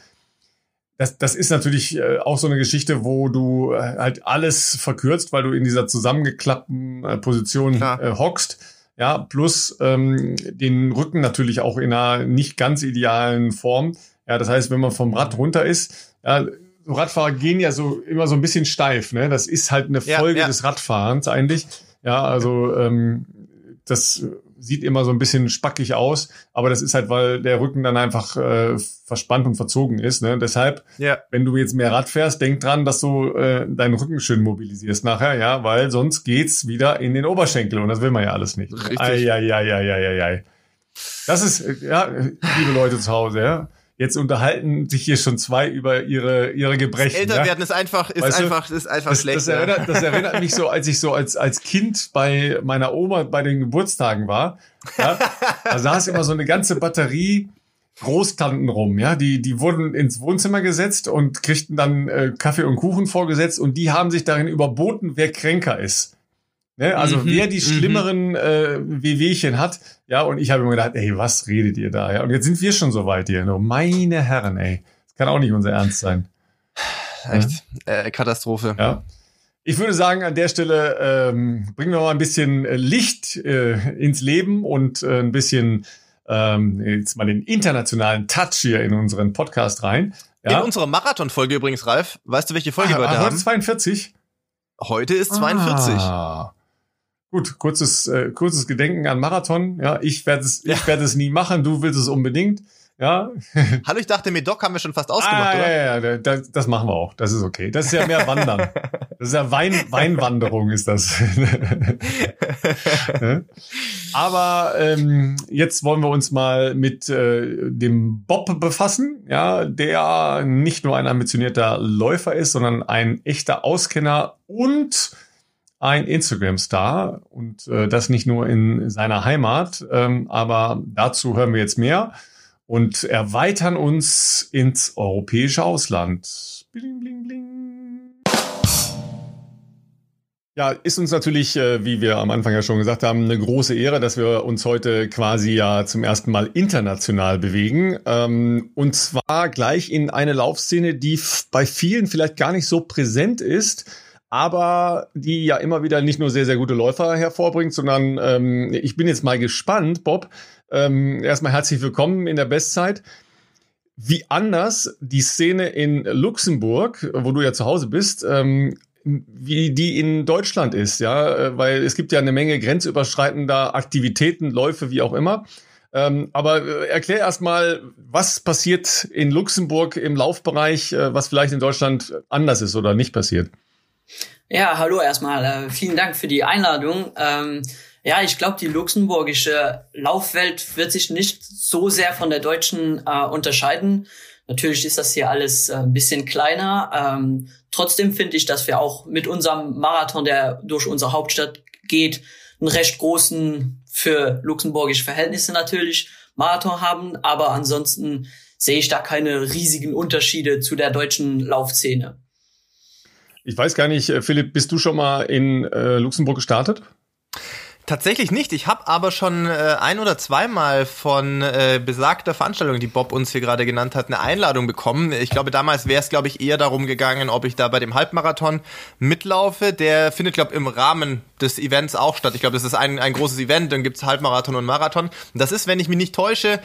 das, das ist natürlich äh, auch so eine Geschichte, wo du äh, halt alles verkürzt, weil du in dieser zusammengeklappten äh, Position äh, hockst. Ja, plus ähm, den Rücken natürlich auch in einer nicht ganz idealen Form. Ja, das heißt, wenn man vom Rad runter ist, ja, so Radfahrer gehen ja so immer so ein bisschen steif. Ne? Das ist halt eine Folge ja, ja. des Radfahrens eigentlich. Ja, also ähm, das sieht immer so ein bisschen spackig aus, aber das ist halt, weil der Rücken dann einfach äh, verspannt und verzogen ist. Ne? Deshalb, ja. wenn du jetzt mehr Rad fährst, denk dran, dass du äh, deinen Rücken schön mobilisierst nachher, ja, weil sonst geht's wieder in den Oberschenkel und das will man ja alles nicht. Richtig. Ei, ei, ei, ei, ei, ei. Das ist, äh, ja, liebe Leute zu Hause, ja. Jetzt unterhalten sich hier schon zwei über ihre, ihre Gebrechen. Älter werden ja? ist einfach, ist weißt einfach, ist einfach das, schlecht. Das erinnert, das erinnert mich so, als ich so als, als Kind bei meiner Oma bei den Geburtstagen war. Ja, da saß immer so eine ganze Batterie Großtanten rum, ja, die, die wurden ins Wohnzimmer gesetzt und kriegten dann äh, Kaffee und Kuchen vorgesetzt und die haben sich darin überboten, wer kränker ist. Ne? Also mhm, wer die mhm. schlimmeren äh, Wehwehchen hat. Ja, und ich habe mir gedacht, ey, was redet ihr da? Ja, und jetzt sind wir schon so weit hier. No, meine Herren, ey. Das kann auch nicht unser Ernst sein. *sighs* Echt, ja? äh, Katastrophe. Ja. Ich würde sagen, an der Stelle ähm, bringen wir mal ein bisschen äh, Licht äh, ins Leben und äh, ein bisschen ähm, jetzt mal den internationalen Touch hier in unseren Podcast rein. Ja? In unserer Marathon-Folge übrigens, Ralf, weißt du, welche Folge ah, wir heute ah, haben? 42? Heute ist 42. Ah. Gut, kurzes, äh, kurzes Gedenken an Marathon. Ja, ich werde es, ja. ich werde es nie machen. Du willst es unbedingt. Ja. *laughs* Hallo, ich dachte, mit Doc haben wir schon fast ausgemacht, ah, oder? Ja, ja, das, das machen wir auch. Das ist okay. Das ist ja mehr Wandern. Das ist ja Wein, *laughs* Weinwanderung ist das. *laughs* Aber ähm, jetzt wollen wir uns mal mit äh, dem Bob befassen, ja, der nicht nur ein ambitionierter Läufer ist, sondern ein echter Auskenner und ein Instagram-Star und äh, das nicht nur in seiner Heimat, ähm, aber dazu hören wir jetzt mehr und erweitern uns ins europäische Ausland. Bling, bling, bling. Ja, ist uns natürlich, äh, wie wir am Anfang ja schon gesagt haben, eine große Ehre, dass wir uns heute quasi ja zum ersten Mal international bewegen. Ähm, und zwar gleich in eine Laufszene, die bei vielen vielleicht gar nicht so präsent ist aber die ja immer wieder nicht nur sehr, sehr gute Läufer hervorbringt, sondern ähm, ich bin jetzt mal gespannt, Bob. Ähm, erstmal herzlich willkommen in der Bestzeit. Wie anders die Szene in Luxemburg, wo du ja zu Hause bist, ähm, wie die in Deutschland ist, ja, äh, weil es gibt ja eine Menge grenzüberschreitender Aktivitäten, Läufe, wie auch immer. Ähm, aber äh, erklär erstmal, was passiert in Luxemburg im Laufbereich, äh, was vielleicht in Deutschland anders ist oder nicht passiert. Ja, hallo erstmal. Äh, vielen Dank für die Einladung. Ähm, ja, ich glaube, die luxemburgische Laufwelt wird sich nicht so sehr von der deutschen äh, unterscheiden. Natürlich ist das hier alles äh, ein bisschen kleiner. Ähm, trotzdem finde ich, dass wir auch mit unserem Marathon, der durch unsere Hauptstadt geht, einen recht großen, für luxemburgische Verhältnisse natürlich, Marathon haben. Aber ansonsten sehe ich da keine riesigen Unterschiede zu der deutschen Laufszene. Ich weiß gar nicht, äh, Philipp, bist du schon mal in äh, Luxemburg gestartet? Tatsächlich nicht. Ich habe aber schon äh, ein oder zweimal von äh, besagter Veranstaltung, die Bob uns hier gerade genannt hat, eine Einladung bekommen. Ich glaube, damals wäre es, glaube ich, eher darum gegangen, ob ich da bei dem Halbmarathon mitlaufe. Der findet, glaube ich, im Rahmen des Events auch statt. Ich glaube, das ist ein, ein großes Event, dann gibt's Halbmarathon und Marathon. Das ist, wenn ich mich nicht täusche,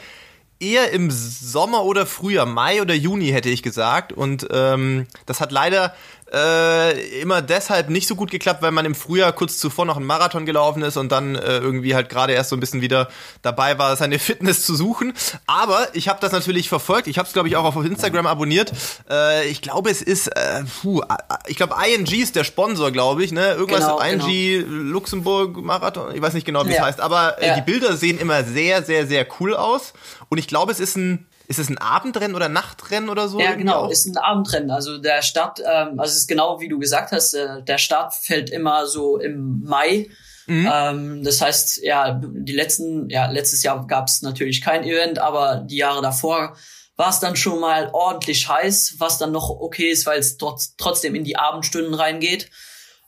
eher im Sommer oder Frühjahr, Mai oder Juni hätte ich gesagt. Und ähm, das hat leider äh, immer deshalb nicht so gut geklappt, weil man im Frühjahr kurz zuvor noch einen Marathon gelaufen ist und dann äh, irgendwie halt gerade erst so ein bisschen wieder dabei war, seine *laughs* Fitness zu suchen. Aber ich habe das natürlich verfolgt. Ich habe es glaube ich auch auf Instagram abonniert. Äh, ich glaube es ist, äh, puh, ich glaube ING ist der Sponsor, glaube ich. Ne, irgendwas genau, ING genau. Luxemburg Marathon. Ich weiß nicht genau, wie ja. es heißt, aber äh, ja. die Bilder sehen immer sehr, sehr, sehr cool aus. Und ich glaube, es ist ein ist es ein Abendrennen oder Nachtrennen oder so? Ja, genau, ist ein Abendrennen. Also der Start, ähm, also es ist genau wie du gesagt hast, äh, der Start fällt immer so im Mai. Mhm. Ähm, das heißt, ja, die letzten, ja, letztes Jahr gab es natürlich kein Event, aber die Jahre davor war es dann schon mal ordentlich heiß, was dann noch okay ist, weil es trotz, trotzdem in die Abendstunden reingeht.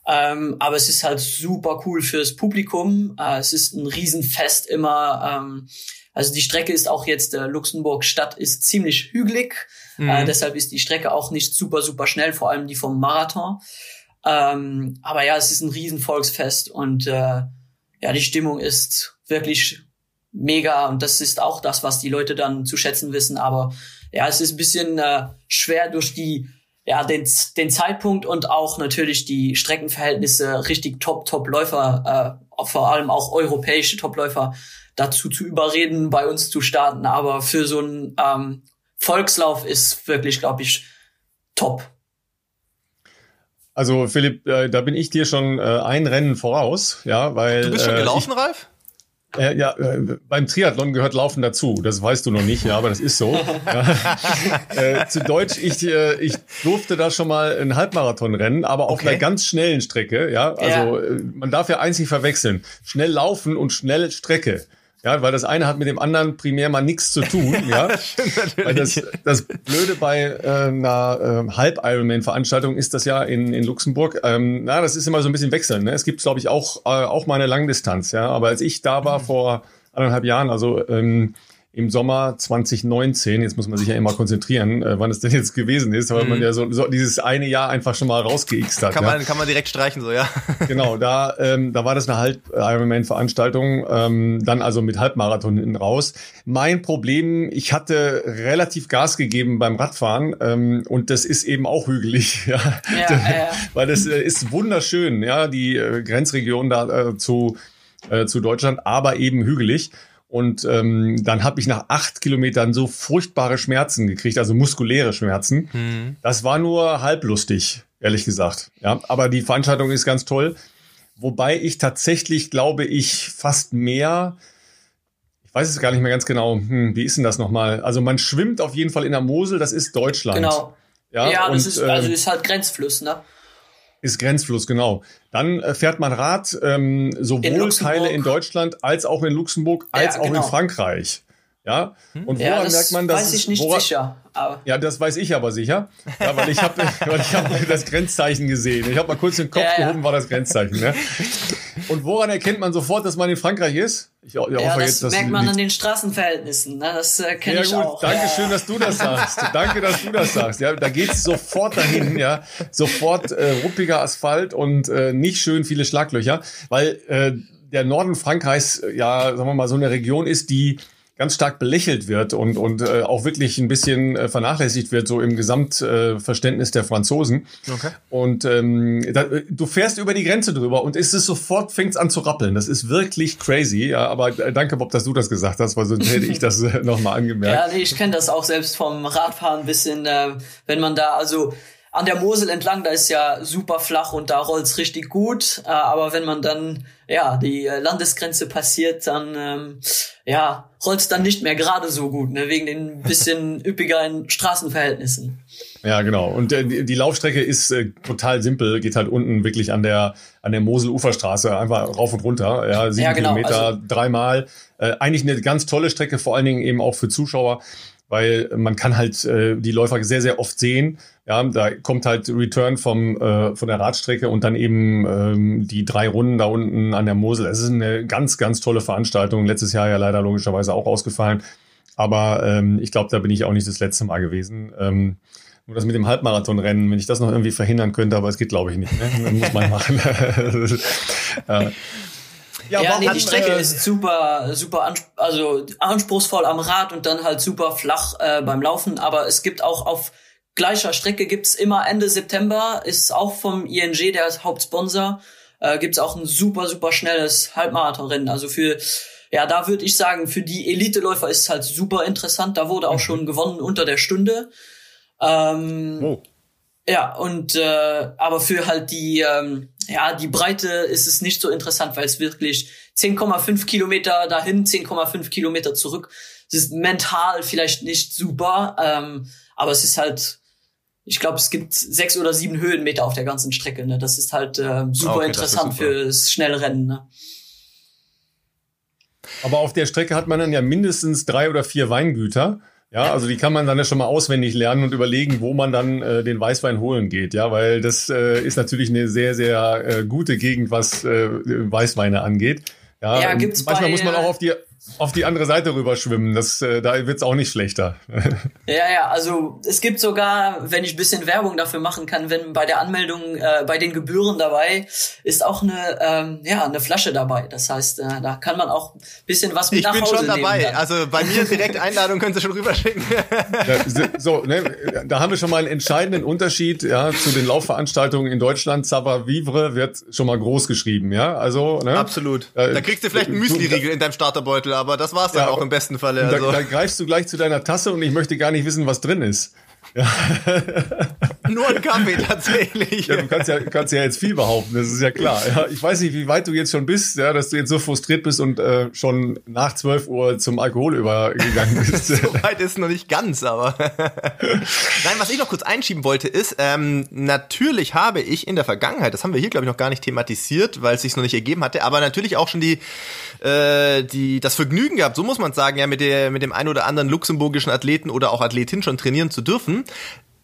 Ähm, aber es ist halt super cool fürs Publikum. Äh, es ist ein Riesenfest immer. Ähm, also die Strecke ist auch jetzt, äh, Luxemburg Stadt ist ziemlich hügelig. Mhm. Äh, deshalb ist die Strecke auch nicht super, super schnell, vor allem die vom Marathon. Ähm, aber ja, es ist ein Riesenvolksfest und äh, ja, die Stimmung ist wirklich mega und das ist auch das, was die Leute dann zu schätzen wissen. Aber ja, es ist ein bisschen äh, schwer durch die ja, den, den Zeitpunkt und auch natürlich die Streckenverhältnisse richtig top, top Läufer, äh, vor allem auch europäische Topläufer dazu zu überreden, bei uns zu starten. Aber für so einen ähm, Volkslauf ist wirklich, glaube ich, top. Also Philipp, äh, da bin ich dir schon äh, ein Rennen voraus, ja, weil. Du bist schon äh, gelaufen, ich, Ralf? Äh, ja, äh, beim Triathlon gehört Laufen dazu. Das weißt du noch nicht, ja, aber das ist so. *laughs* ja. äh, zu Deutsch, ich, äh, ich durfte da schon mal einen Halbmarathon rennen, aber auf okay. einer ganz schnellen Strecke. Ja, also ja. Äh, man darf ja einzig verwechseln: schnell laufen und schnell Strecke. Ja, weil das eine hat mit dem anderen primär mal nichts zu tun. *laughs* Ja, weil das, das Blöde bei äh, einer äh, Halb-Ironman-Veranstaltung ist das ja in, in Luxemburg. Ähm, na, das ist immer so ein bisschen wechseln. Ne? Es gibt, glaube ich, auch äh, auch mal eine Langdistanz. Ja, aber als ich da war mhm. vor anderthalb Jahren, also ähm, im Sommer 2019, jetzt muss man sich ja immer konzentrieren, äh, wann es denn jetzt gewesen ist, weil mhm. man ja so, so dieses eine Jahr einfach schon mal rausgeixt hat. Kann, ja. man, kann man direkt streichen, so, ja. *laughs* genau, da, ähm, da war das eine Halb-Ironman-Veranstaltung, ähm, dann also mit Halbmarathon hinten raus. Mein Problem, ich hatte relativ Gas gegeben beim Radfahren ähm, und das ist eben auch hügelig, *laughs* ja. ja, ja. weil das äh, ist wunderschön, ja, die äh, Grenzregion da äh, zu, äh, zu Deutschland, aber eben hügelig. Und ähm, dann habe ich nach acht Kilometern so furchtbare Schmerzen gekriegt, also muskuläre Schmerzen. Mhm. Das war nur halblustig, ehrlich gesagt. Ja, aber die Veranstaltung ist ganz toll. Wobei ich tatsächlich, glaube ich, fast mehr, ich weiß es gar nicht mehr ganz genau, hm, wie ist denn das nochmal? Also man schwimmt auf jeden Fall in der Mosel, das ist Deutschland. Genau. Ja, ja und, das ist, also äh, ist halt Grenzfluss, ne? Ist Grenzfluss, genau. Dann äh, fährt man Rad ähm, sowohl in Teile in Deutschland als auch in Luxemburg als ja, auch genau. in Frankreich. Ja, hm? und woran ja, merkt man das? Weiß ich nicht woran, sicher. Aber. Ja, das weiß ich aber sicher. Ja, weil ich habe hab *laughs* das Grenzzeichen gesehen. Ich habe mal kurz den Kopf ja, gehoben, war das Grenzzeichen. Ne? Und woran erkennt man sofort, dass man in Frankreich ist? Ich, ich ja, hoffe das jetzt, dass merkt man an den Straßenverhältnissen. Ne? Das äh, kenne ja, ich gut, auch. Danke schön, dass du das *laughs* sagst. Danke, dass du das sagst. Ja, da geht's sofort dahin. Ja, sofort äh, ruppiger Asphalt und äh, nicht schön viele Schlaglöcher, weil äh, der Norden Frankreichs ja, sagen wir mal, so eine Region ist, die ganz stark belächelt wird und, und äh, auch wirklich ein bisschen äh, vernachlässigt wird, so im Gesamtverständnis äh, der Franzosen. Okay. Und ähm, da, du fährst über die Grenze drüber und ist es sofort, fängt es an zu rappeln. Das ist wirklich crazy. Ja, aber äh, danke, Bob, dass du das gesagt hast, weil sonst hätte ich das äh, nochmal angemerkt. Ja, nee, ich kenne das auch selbst vom Radfahren ein bisschen, äh, wenn man da, also an der Mosel entlang, da ist ja super flach und da rollt's richtig gut. Äh, aber wenn man dann ja die äh, Landesgrenze passiert, dann ähm, ja rollt's dann nicht mehr gerade so gut, ne, wegen den *laughs* bisschen üppigeren Straßenverhältnissen. Ja, genau. Und äh, die, die Laufstrecke ist äh, total simpel, geht halt unten wirklich an der an der Mosel-Uferstraße einfach rauf und runter. Ja, sieben ja, genau. Kilometer, also, dreimal. Äh, eigentlich eine ganz tolle Strecke, vor allen Dingen eben auch für Zuschauer. weil man kann halt äh, die Läufer sehr, sehr oft sehen. Ja, da kommt halt Return vom, äh, von der Radstrecke und dann eben ähm, die drei Runden da unten an der Mosel. Es ist eine ganz, ganz tolle Veranstaltung. Letztes Jahr ja leider logischerweise auch ausgefallen. Aber ähm, ich glaube, da bin ich auch nicht das letzte Mal gewesen. Ähm, nur das mit dem Halbmarathonrennen, wenn ich das noch irgendwie verhindern könnte, aber es geht, glaube ich, nicht. Ne? muss man machen. *laughs* ja. Ja, ja nee, die Strecke äh, ist super, super ansp also anspruchsvoll am Rad und dann halt super flach äh, beim Laufen. Aber es gibt auch auf gleicher Strecke gibt's immer Ende September, ist auch vom ING der Hauptsponsor, äh, gibt's auch ein super, super schnelles Halbmarathonrennen. Also für, ja, da würde ich sagen, für die Elite-Läufer ist es halt super interessant. Da wurde auch mhm. schon gewonnen unter der Stunde. Ähm, oh. Ja, und äh, aber für halt die, ähm, ja, die Breite ist es nicht so interessant, weil es wirklich 10,5 Kilometer dahin, 10,5 Kilometer zurück. Es ist mental vielleicht nicht super, ähm, aber es ist halt, ich glaube, es gibt sechs oder sieben Höhenmeter auf der ganzen Strecke. Ne? Das ist halt äh, super okay, interessant super. fürs Schnellrennen. Ne? Aber auf der Strecke hat man dann ja mindestens drei oder vier Weingüter. Ja, also die kann man dann ja schon mal auswendig lernen und überlegen, wo man dann äh, den Weißwein holen geht. Ja, weil das äh, ist natürlich eine sehr, sehr äh, gute Gegend, was äh, Weißweine angeht. Ja, ja gibt's manchmal bei, muss man auch auf die auf die andere Seite rüberschwimmen. Das, äh, da wird's auch nicht schlechter. *laughs* ja, ja, also es gibt sogar, wenn ich bisschen Werbung dafür machen kann, wenn bei der Anmeldung, äh, bei den Gebühren dabei, ist auch eine, ähm, ja, eine Flasche dabei. Das heißt, äh, da kann man auch bisschen was mit ich nach Hause nehmen. Ich bin schon dabei. Also bei mir direkt Einladung können Sie schon rüberschicken. *laughs* ja, so, ne, da haben wir schon mal einen entscheidenden Unterschied ja, zu den Laufveranstaltungen in Deutschland. Savoir Vivre wird schon mal groß geschrieben, ja. Also, ne, Absolut. Äh, da kriegst du vielleicht einen Müsli-Riegel in deinem Starterbeutel aber das war's dann ja, auch im besten Falle. Also. Da, da greifst du gleich zu deiner Tasse und ich möchte gar nicht wissen, was drin ist. Ja. *laughs* Nur ein Kaffee tatsächlich. Ja, du kannst ja, kannst ja jetzt viel behaupten, das ist ja klar. Ja, ich weiß nicht, wie weit du jetzt schon bist, ja, dass du jetzt so frustriert bist und äh, schon nach 12 Uhr zum Alkohol übergegangen *laughs* bist. so weit ist noch nicht ganz, aber. *laughs* Nein, was ich noch kurz einschieben wollte, ist, ähm, natürlich habe ich in der Vergangenheit, das haben wir hier, glaube ich, noch gar nicht thematisiert, weil es sich noch nicht ergeben hatte, aber natürlich auch schon die, äh, die, das Vergnügen gehabt, so muss man sagen, ja, mit, der, mit dem ein oder anderen luxemburgischen Athleten oder auch Athletin schon trainieren zu dürfen.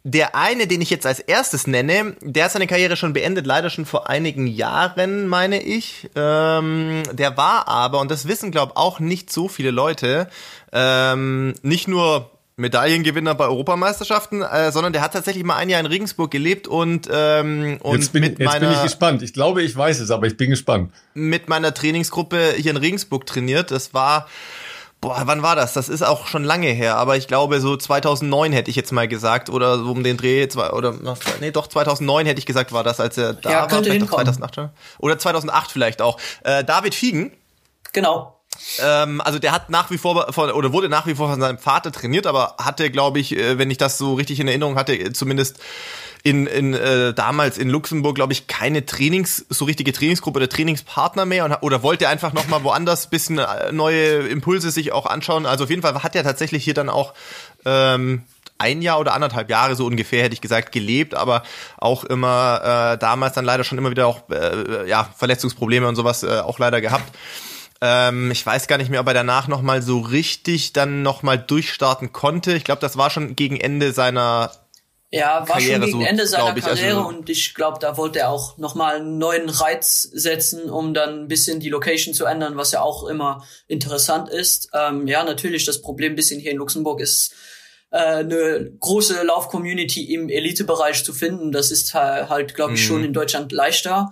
Der eine, den ich jetzt als erstes nenne, der hat seine Karriere schon beendet, leider schon vor einigen Jahren, meine ich. Ähm, der war aber, und das wissen, glaube auch nicht so viele Leute, ähm, nicht nur Medaillengewinner bei Europameisterschaften, äh, sondern der hat tatsächlich mal ein Jahr in Regensburg gelebt und ähm, und jetzt bin, mit jetzt meiner, bin ich gespannt. Ich glaube, ich weiß es, aber ich bin gespannt. Mit meiner Trainingsgruppe hier in Regensburg trainiert. Das war Boah, wann war das? Das ist auch schon lange her, aber ich glaube so 2009 hätte ich jetzt mal gesagt oder so um den Dreh oder nee, doch 2009 hätte ich gesagt, war das, als er da ja, war, vielleicht 2008 schon. oder 2008 vielleicht auch. Äh, David Fiegen. Genau. Ähm, also der hat nach wie vor von, oder wurde nach wie vor von seinem Vater trainiert, aber hatte, glaube ich, äh, wenn ich das so richtig in Erinnerung hatte, zumindest in, in äh, damals in Luxemburg, glaube ich, keine Trainings, so richtige Trainingsgruppe oder Trainingspartner mehr und, oder wollte einfach nochmal woanders bisschen äh, neue Impulse sich auch anschauen. Also auf jeden Fall hat er tatsächlich hier dann auch ähm, ein Jahr oder anderthalb Jahre so ungefähr, hätte ich gesagt, gelebt, aber auch immer äh, damals dann leider schon immer wieder auch äh, ja, Verletzungsprobleme und sowas äh, auch leider gehabt. Ähm, ich weiß gar nicht mehr, ob er danach nochmal so richtig dann nochmal durchstarten konnte. Ich glaube, das war schon gegen Ende seiner ja, war Karriere, schon gegen so, Ende seiner ich, also Karriere also, und ich glaube, da wollte er auch nochmal einen neuen Reiz setzen, um dann ein bisschen die Location zu ändern, was ja auch immer interessant ist. Ähm, ja, natürlich, das Problem bisschen hier in Luxemburg ist, äh, eine große Lauf-Community im Elitebereich zu finden. Das ist halt, glaube ich, schon mhm. in Deutschland leichter.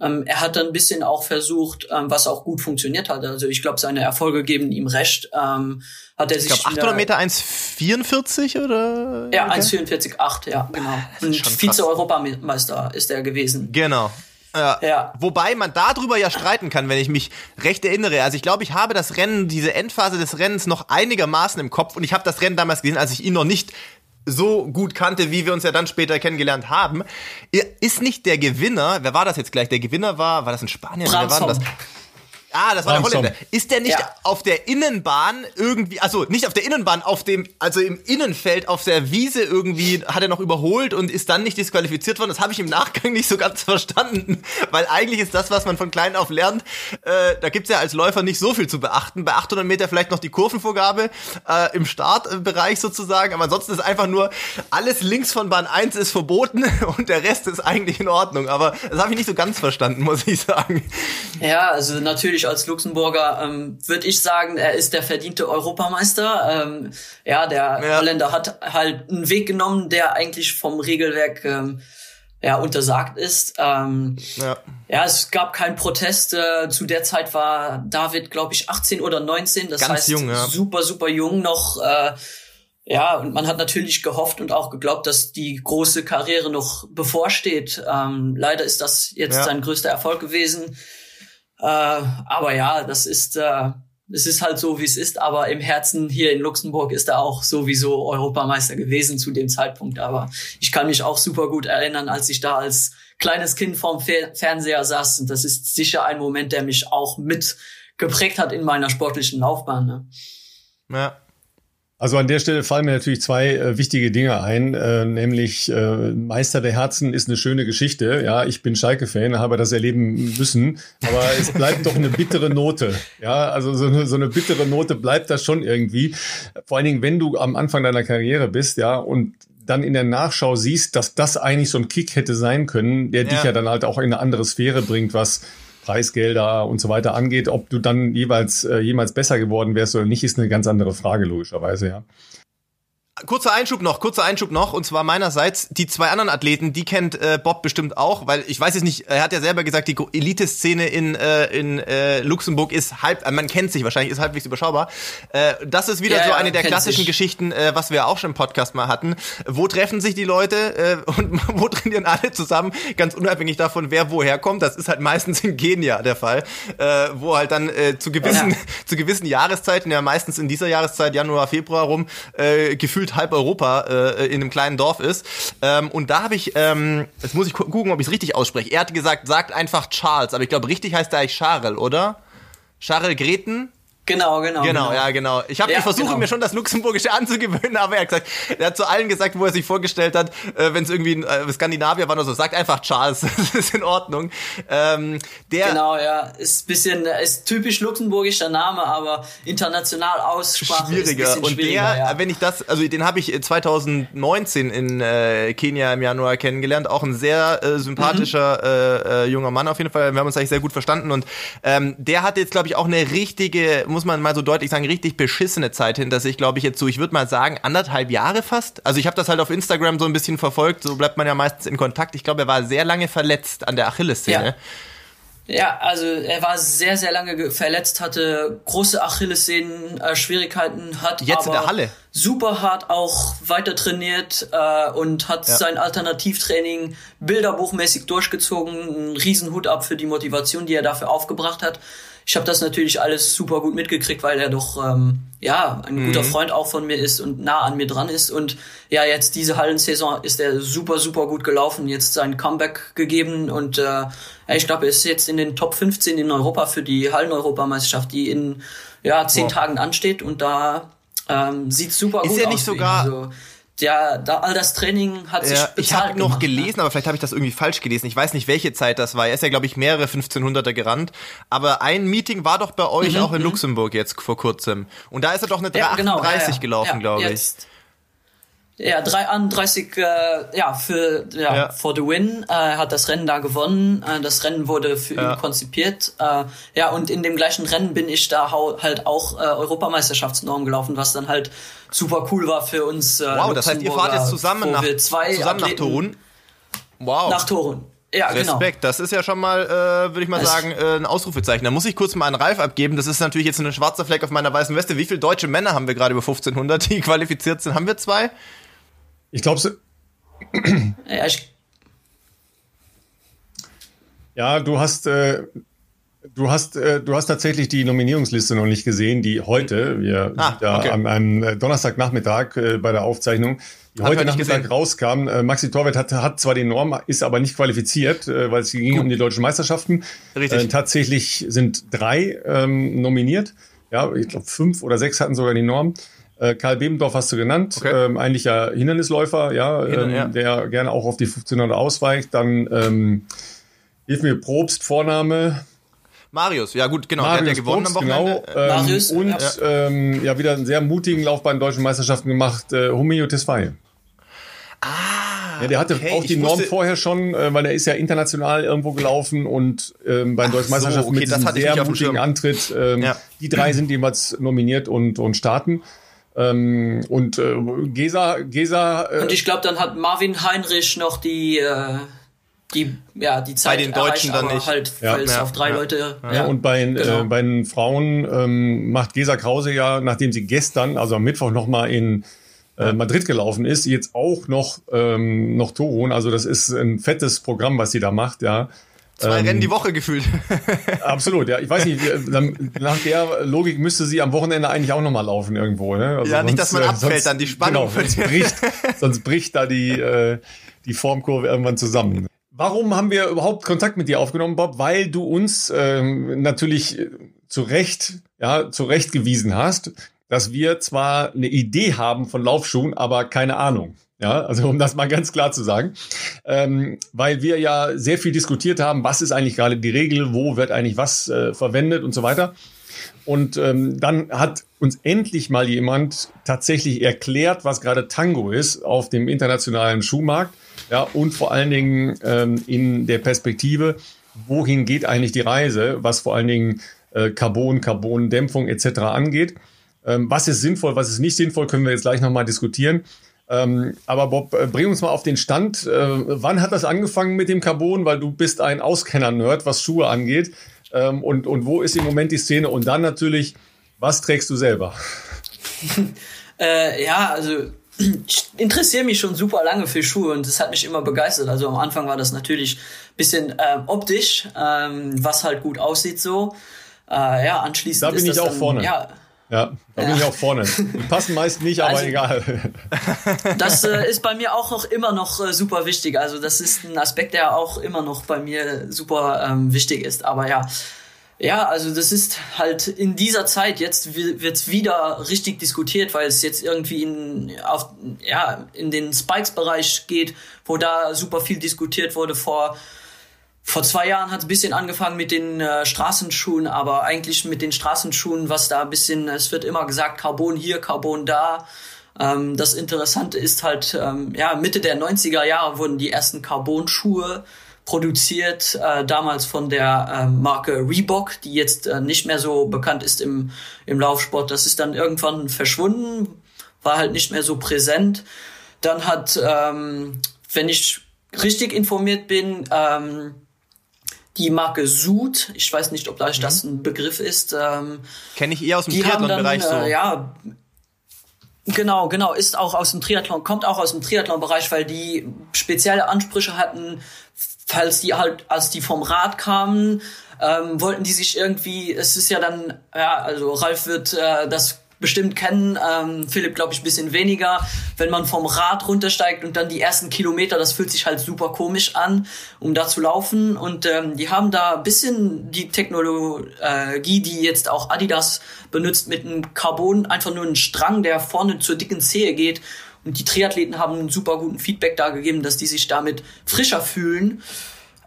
Ähm, er hat dann ein bisschen auch versucht, ähm, was auch gut funktioniert hat. Also ich glaube, seine Erfolge geben ihm recht. Ähm, hat er ich glaube 800 Meter 1,44 oder? Ja, okay. 1,44,8, ja, genau. Und Vize-Europameister ist er gewesen. Genau. Ja. ja. Wobei man darüber ja streiten kann, wenn ich mich recht erinnere. Also ich glaube, ich habe das Rennen, diese Endphase des Rennens noch einigermaßen im Kopf und ich habe das Rennen damals gesehen, als ich ihn noch nicht so gut kannte, wie wir uns ja dann später kennengelernt haben. Ist nicht der Gewinner, wer war das jetzt gleich? Der Gewinner war, war das in Spanien? Wer war das? Ah, das war der. Holländer. Ist der nicht Ja. auf der Innenbahn irgendwie, also nicht auf der Innenbahn, auf dem, also im Innenfeld auf der Wiese irgendwie hat er noch überholt und ist dann nicht disqualifiziert worden? Das habe ich im Nachgang nicht so ganz *laughs* verstanden, weil eigentlich ist das, was man von klein auf lernt, äh, da gibt's ja als Läufer nicht so viel zu beachten. Bei 800 Meter vielleicht noch die Kurvenvorgabe äh, im Startbereich sozusagen, aber ansonsten ist einfach nur alles links von Bahn 1 ist verboten *laughs* und der Rest ist eigentlich in Ordnung. Aber das habe ich nicht so ganz verstanden, muss ich sagen. Ja, also natürlich als Luxemburger ähm, würde ich sagen, er ist der verdiente Europameister. Ähm, ja, der Ja. Holländer hat halt einen Weg genommen, der eigentlich vom Regelwerk ähm, ja, untersagt ist. Ähm, Ja. ja, es gab keinen Protest. Äh, zu der Zeit war David, glaube ich, 18 oder 19. Das Ganz heißt, jung, ja. super, super jung noch. Äh, ja, und man hat natürlich gehofft und auch geglaubt, dass die große Karriere noch bevorsteht. Ähm, leider ist das jetzt Ja. sein größter Erfolg gewesen. Äh, aber ja, das ist, äh, es ist halt so, wie es ist. Aber im Herzen hier in Luxemburg ist er auch sowieso Europameister gewesen zu dem Zeitpunkt. Aber ich kann mich auch super gut erinnern, als ich da als kleines Kind vorm Fer Fernseher saß. Und das ist sicher ein Moment, der mich auch mit geprägt hat in meiner sportlichen Laufbahn. Ne? Ja. Also an der Stelle fallen mir natürlich zwei äh, wichtige Dinge ein, äh, nämlich äh, Meister der Herzen ist eine schöne Geschichte. Ja, ich bin Schalke-Fan, habe das erleben müssen, aber es bleibt doch eine bittere Note. Ja, also so eine, so eine bittere Note bleibt das schon irgendwie. Vor allen Dingen, wenn du am Anfang deiner Karriere bist, ja, und dann in der Nachschau siehst, dass das eigentlich so ein Kick hätte sein können, der dich Ja. ja dann halt auch in eine andere Sphäre bringt, was Preisgelder und so weiter angeht. Ob du dann jeweils äh, jemals besser geworden wärst oder nicht, ist eine ganz andere Frage, logischerweise, ja. Kurzer Einschub noch, kurzer Einschub noch, und zwar meinerseits, die zwei anderen Athleten, die kennt äh, Bob bestimmt auch, weil ich weiß jetzt nicht, er hat ja selber gesagt, die Elite-Szene in, äh, in äh, Luxemburg ist halb, äh, man kennt sich wahrscheinlich, ist halbwegs überschaubar. Äh, das ist wieder Ja, so ja, eine der kennt klassischen sich. Geschichten, äh, was wir auch schon im Podcast mal hatten. Wo treffen sich die Leute äh, und *laughs* wo trainieren alle zusammen, ganz unabhängig davon, wer woher kommt. Das ist halt meistens in Kenia der Fall, äh, wo halt dann äh, zu gewissen Ja. *laughs* zu gewissen Jahreszeiten, ja meistens in dieser Jahreszeit, Januar, Februar rum, äh, gefühlt halb Europa äh, in einem kleinen Dorf ist. Ähm, und da habe ich, ähm, jetzt muss ich gu- gucken, ob ich es richtig ausspreche. Er hat gesagt, sagt einfach Charles, aber ich glaube, richtig heißt er eigentlich Charles, oder? Charles Greten? Genau, genau. Genau, ja, genau. Ich, hab, Ja, ich versuche genau. mir schon das Luxemburgische *laughs* anzugewöhnen, aber er hat gesagt, er hat zu allen gesagt, wo er sich vorgestellt hat, äh, wenn es irgendwie äh, Skandinavier war oder so, sagt einfach Charles, *laughs* das ist in Ordnung. Ähm, der, Genau, ja. Ist bisschen, ist typisch luxemburgischer Name, aber international Aussprache schwieriger. ist ein bisschen Und schwieriger. der, ja. wenn ich das, also den habe ich äh, 2019 in äh, Kenia im Januar kennengelernt. Auch ein sehr äh, sympathischer äh, äh, junger Mann auf jeden Fall. Wir haben uns eigentlich sehr gut verstanden. Und ähm, der hat jetzt, glaube ich, auch eine richtige, muss man mal so deutlich sagen, richtig beschissene Zeit hinter sich, glaube ich, jetzt so, ich würde mal sagen, anderthalb Jahre fast. Also ich habe das halt auf Instagram so ein bisschen verfolgt. So bleibt man ja meistens in Kontakt. Ich glaube, er war sehr lange verletzt an der Achillessehne. Ja. Ja, also er war sehr, sehr lange ge- verletzt, hatte große Achillessehnen, äh, Schwierigkeiten, hat Jetzt in aber der Halle? super hart auch weiter trainiert äh, und hat Ja. sein Alternativtraining bilderbuchmäßig durchgezogen. Ein Riesenhut ab für die Motivation, die er dafür aufgebracht hat. Ich habe das natürlich alles super gut mitgekriegt, weil er doch ähm, ja ein guter Freund auch von mir ist und nah an mir dran ist. Und ja, jetzt diese Hallensaison ist er super, super gut gelaufen, jetzt sein Comeback gegeben und äh, ja, ich glaube, er ist jetzt in den Top 15 in Europa für die Halleneuropameisterschaft, die in ja, zehn Wow. Tagen ansteht und da ähm, sieht super Ist gut aus. nicht für ihn. sogar- Also, der, da, all das Training hat sich Ja, ich bezahlt habe noch ne? gelesen, aber vielleicht habe ich das irgendwie falsch gelesen. Ich weiß nicht, welche Zeit das war. Er ist ja, glaube ich, mehrere 1500er gerannt. Aber ein Meeting war doch bei euch auch in Luxemburg jetzt vor kurzem. Und da ist er doch eine 338 Ja, genau, ja, ja. gelaufen, Ja, glaube ich. jetzt. Ja, 331 äh, ja, für ja, Ja. for the win. Äh, Er hat das Rennen da gewonnen. Äh, das Rennen wurde für Ja. ihn konzipiert. Äh, ja, und in dem gleichen Rennen bin ich da halt auch äh, Europameisterschaftsnorm gelaufen, was dann halt super cool war für uns. Äh, Wow, das heißt, ihr fahrt jetzt zusammen nach, zusammen nach Torun? Wow. Nach Torun. Ja, genau. Respekt, das ist ja schon mal, äh, würde ich mal Es- sagen, äh, ein Ausrufezeichen. Da muss ich kurz mal einen Ralf abgeben. Das ist natürlich jetzt ein schwarzer Fleck auf meiner weißen Weste. Wie viele deutsche Männer haben wir gerade über 1500, die *laughs* qualifiziert sind? Haben wir zwei? Ich glaube, Ja, ich, ja, du hast, äh, Du hast, äh, du hast tatsächlich die Nominierungsliste noch nicht gesehen, die heute, wir ah, sind da okay. an einem äh, Donnerstagnachmittag äh, bei der Aufzeichnung, die Hat heute Nachmittag gesehen. rauskam. Äh, Maxi Torwart hat, hat zwar die Norm, ist aber nicht qualifiziert, äh, weil es ging Gut. um die deutschen Meisterschaften. Richtig. Äh, tatsächlich sind drei ähm, nominiert. Ja, ich glaube fünf oder sechs hatten sogar die Norm. Äh, Karl Bebendorf hast du genannt, okay. ähm, eigentlich ja Hindernisläufer, ja, Hindernis, ähm, ja, der gerne auch auf die 1500 ausweicht. Dann ähm, hilf mir Probst, Vorname. Marius, ja gut, genau, Marius der hat ja gewonnen Probst, am Wochenende. Genau, ähm, Marius, und ja. Ähm, ja, wieder einen sehr mutigen Lauf bei den deutschen Meisterschaften gemacht, äh, Humio Tesfaye. Ah, ja, der hatte okay. auch die Norm vorher schon, äh, weil er ist ja international irgendwo gelaufen und ähm, bei den deutschen Meisterschaften so, okay, mit einem sehr mutigen Antritt. Ähm, ja. Die drei sind jeweils nominiert und, und starten. Ähm, und äh, Gesa, Gesa. Äh, und ich glaube, dann hat Marvin Heinrich noch die äh, die, ja, die Zeit bei den Deutschen dann nicht. halt, ja, ja, auf drei ja, Leute. Ja, ja. und bei, äh, genau. äh, bei den Frauen ähm, macht Gesa Krause ja, nachdem sie gestern, also am Mittwoch nochmal in äh, Madrid gelaufen ist, jetzt auch noch, ähm, noch Toron. Also das ist ein fettes Programm, was sie da macht, ja. Zwei ähm, Rennen die Woche gefühlt. *laughs* absolut, ja. Ich weiß nicht, nach der Logik müsste sie am Wochenende eigentlich auch nochmal laufen irgendwo. Ne? Also ja, sonst, nicht, dass man äh, abfällt, sonst, dann die Spannung. Genau, sonst, bricht, sonst bricht da die, äh, die Formkurve irgendwann zusammen. Warum haben wir überhaupt Kontakt mit dir aufgenommen, Bob? Weil du uns ähm, natürlich zu Recht, ja, zu Recht gewiesen hast, dass wir zwar eine Idee haben von Laufschuhen, aber keine Ahnung. Ja, also um das mal ganz klar zu sagen, ähm, weil wir ja sehr viel diskutiert haben, was ist eigentlich gerade die Regel, wo wird eigentlich was äh, verwendet und so weiter. Und ähm, dann hat uns endlich mal jemand tatsächlich erklärt, was gerade Tango ist auf dem internationalen Schuhmarkt ja, und vor allen Dingen ähm, in der Perspektive, wohin geht eigentlich die Reise, was vor allen Dingen äh, Carbon, Carbondämpfung etc. angeht. Ähm, was ist sinnvoll, was ist nicht sinnvoll, können wir jetzt gleich nochmal diskutieren. Ähm, aber Bob, äh, bring uns mal auf den Stand. Äh, wann hat das angefangen mit dem Carbon? Weil du bist ein Auskenner-Nerd, was Schuhe angeht. Ähm, und, und wo ist im Moment die Szene? Und dann natürlich, was trägst du selber? *laughs* äh, ja, also interessiere mich schon super lange für Schuhe und das hat mich immer begeistert. Also am Anfang war das natürlich bisschen ähm, optisch, ähm, was halt gut aussieht so. Äh, ja, anschließend. Da bin ich auch dann, vorne. Ja, ja, da bin ich auch vorne. Die passen meist nicht, aber also, egal. *laughs* Das äh, ist bei mir auch noch immer noch äh, super wichtig. Also das ist ein Aspekt, der auch immer noch bei mir super ähm, wichtig ist. Aber ja, ja, also das ist halt in dieser Zeit, jetzt wird's wieder richtig diskutiert, weil es jetzt irgendwie in, auf, ja, in den Spikes-Bereich geht, wo da super viel diskutiert wurde. Vor, vor zwei Jahren hat es ein bisschen angefangen mit den äh, Straßenschuhen, aber eigentlich mit den Straßenschuhen, was da ein bisschen, es wird immer gesagt, Carbon hier, Carbon da. Ähm, das Interessante ist halt, ähm, ja, Mitte der 90er Jahre wurden die ersten Carbon-Schuhe produziert, äh, damals von der äh, Marke Reebok, die jetzt äh, nicht mehr so bekannt ist im, im Laufsport. Das ist dann irgendwann verschwunden, war halt nicht mehr so präsent. Dann hat, ähm, wenn ich richtig informiert bin, ähm, die Marke Sud, ich weiß nicht, ob das, mhm. das ein Begriff ist. Ähm, Kenne ich eher aus dem Triathlon-Bereich so. Äh, ja, Genau, genau, ist auch aus dem Triathlon, kommt auch aus dem Triathlon-Bereich, weil die spezielle Ansprüche hatten, falls die halt, als die vom Rad kamen, ähm, wollten die sich irgendwie, es ist ja dann, ja, also Ralf wird äh, das bestimmt kennen, ähm, Philipp glaube ich ein bisschen weniger, wenn man vom Rad runtersteigt und dann die ersten Kilometer, das fühlt sich halt super komisch an, um da zu laufen. Und ähm, die haben da ein bisschen die Technologie, die jetzt auch Adidas benutzt mit einem Carbon, einfach nur einen Strang, der vorne zur dicken Zehe geht die Triathleten haben einen super guten Feedback da gegeben, dass die sich damit frischer fühlen.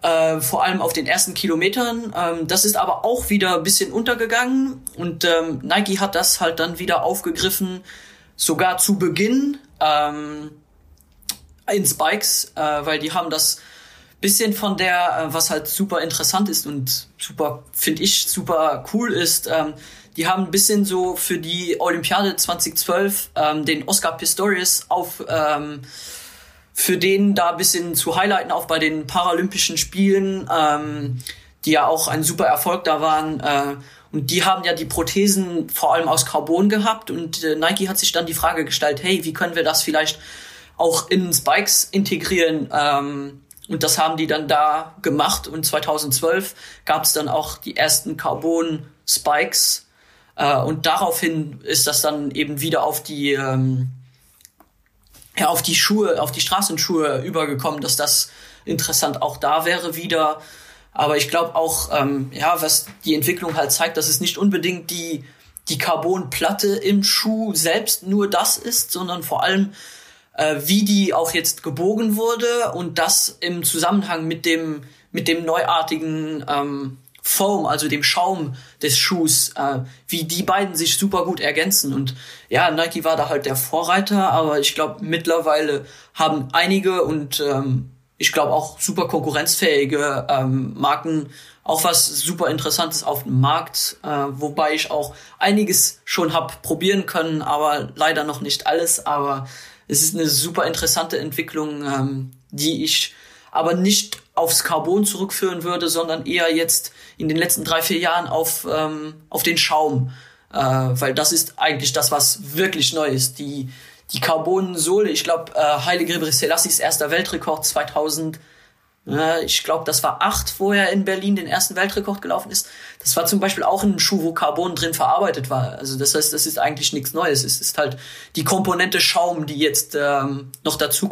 Äh, vor allem auf den ersten Kilometern. Ähm, das ist aber auch wieder ein bisschen untergegangen und ähm, Nike hat das halt dann wieder aufgegriffen, sogar zu Beginn ähm, in Spikes, äh, weil die haben das bisschen von der, äh, was halt super interessant ist und super, finde ich, super cool ist, ähm, die haben ein bisschen so für die Olympiade 2012 ähm, den Oscar Pistorius auf ähm, für den da ein bisschen zu highlighten, auch bei den Paralympischen Spielen, ähm, die ja auch ein super Erfolg da waren. Äh, und die haben ja die Prothesen vor allem aus Carbon gehabt und äh, Nike hat sich dann die Frage gestellt, hey, wie können wir das vielleicht auch in Spikes integrieren? Ähm, und das haben die dann da gemacht und 2012 gab es dann auch die ersten Carbon Spikes äh, und daraufhin ist das dann eben wieder auf die ähm, ja, auf die Schuhe, auf die Straßenschuhe übergekommen, dass das interessant auch da wäre wieder. Aber ich glaube auch, ähm, ja, was die Entwicklung halt zeigt, dass es nicht unbedingt die, die Carbonplatte im Schuh selbst nur das ist, sondern vor allem, äh, wie die auch jetzt gebogen wurde und das im Zusammenhang mit dem, mit dem neuartigen ähm, Foam, also dem Schaum des Schuhs, äh, wie die beiden sich super gut ergänzen. Und ja, Nike war da halt der Vorreiter, aber ich glaube, mittlerweile haben einige und ähm, ich glaube auch super konkurrenzfähige ähm, Marken auch was super Interessantes auf dem Markt, äh, wobei ich auch einiges schon hab probieren können, aber leider noch nicht alles. Aber es ist eine super interessante Entwicklung, ähm, die ich aber nicht aufs Carbon zurückführen würde, sondern eher jetzt in den letzten drei, vier Jahren auf, ähm, auf den Schaum. Äh, weil das ist eigentlich das, was wirklich neu ist. Die, die Carbon-Sohle, ich glaube, äh, Heilige Gebre Selassis erster Weltrekord 2000, äh, ich glaube, das war acht, wo er in Berlin den ersten Weltrekord gelaufen ist. Das war zum Beispiel auch ein Schuh, wo Carbon drin verarbeitet war. Also das heißt, das ist eigentlich nichts Neues. Es ist halt die Komponente Schaum, die jetzt ähm, noch dazu,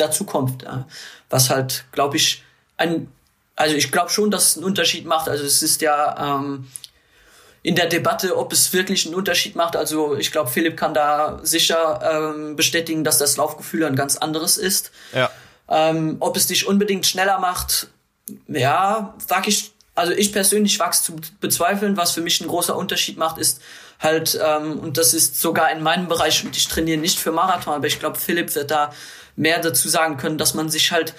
dazu kommt. Äh, was halt, glaube ich, ein, also ich glaube schon, dass es einen Unterschied macht. Also es ist ja ähm, in der Debatte, ob es wirklich einen Unterschied macht. Also ich glaube, Philipp kann da sicher ähm, bestätigen, dass das Laufgefühl ein ganz anderes ist. Ja. Ähm, ob es dich unbedingt schneller macht, ja, sag ich, also ich persönlich wachs zu bezweifeln. Was für mich ein großer Unterschied macht, ist halt, ähm, und das ist sogar in meinem Bereich, und ich trainiere nicht für Marathon, aber ich glaube, Philipp wird da mehr dazu sagen können, dass man sich halt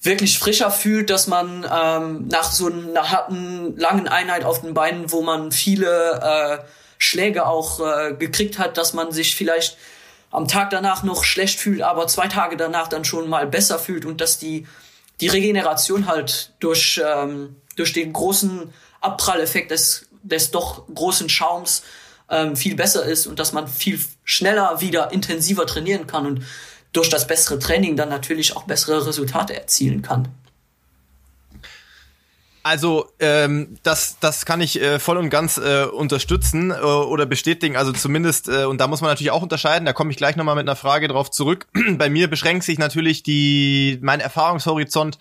wirklich frischer fühlt, dass man ähm, nach so einer harten, langen Einheit auf den Beinen, wo man viele äh, Schläge auch äh, gekriegt hat, dass man sich vielleicht am Tag danach noch schlecht fühlt, aber zwei Tage danach dann schon mal besser fühlt und dass die, die Regeneration halt durch, ähm, durch den großen Abpralleffekt des, des doch großen Schaums ähm, viel besser ist und dass man viel schneller wieder intensiver trainieren kann. Und durch das bessere Training dann natürlich auch bessere Resultate erzielen kann. Also ähm, das, das kann ich äh, voll und ganz äh, unterstützen äh, oder bestätigen. Also zumindest, äh, und da muss man natürlich auch unterscheiden, da komme ich gleich nochmal mit einer Frage drauf zurück. *clears throat* Bei mir beschränkt sich natürlich die mein Erfahrungshorizont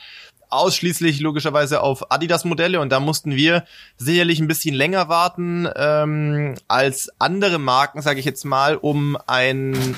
ausschließlich logischerweise auf Adidas-Modelle und da mussten wir sicherlich ein bisschen länger warten ähm, als andere Marken, sage ich jetzt mal, um ein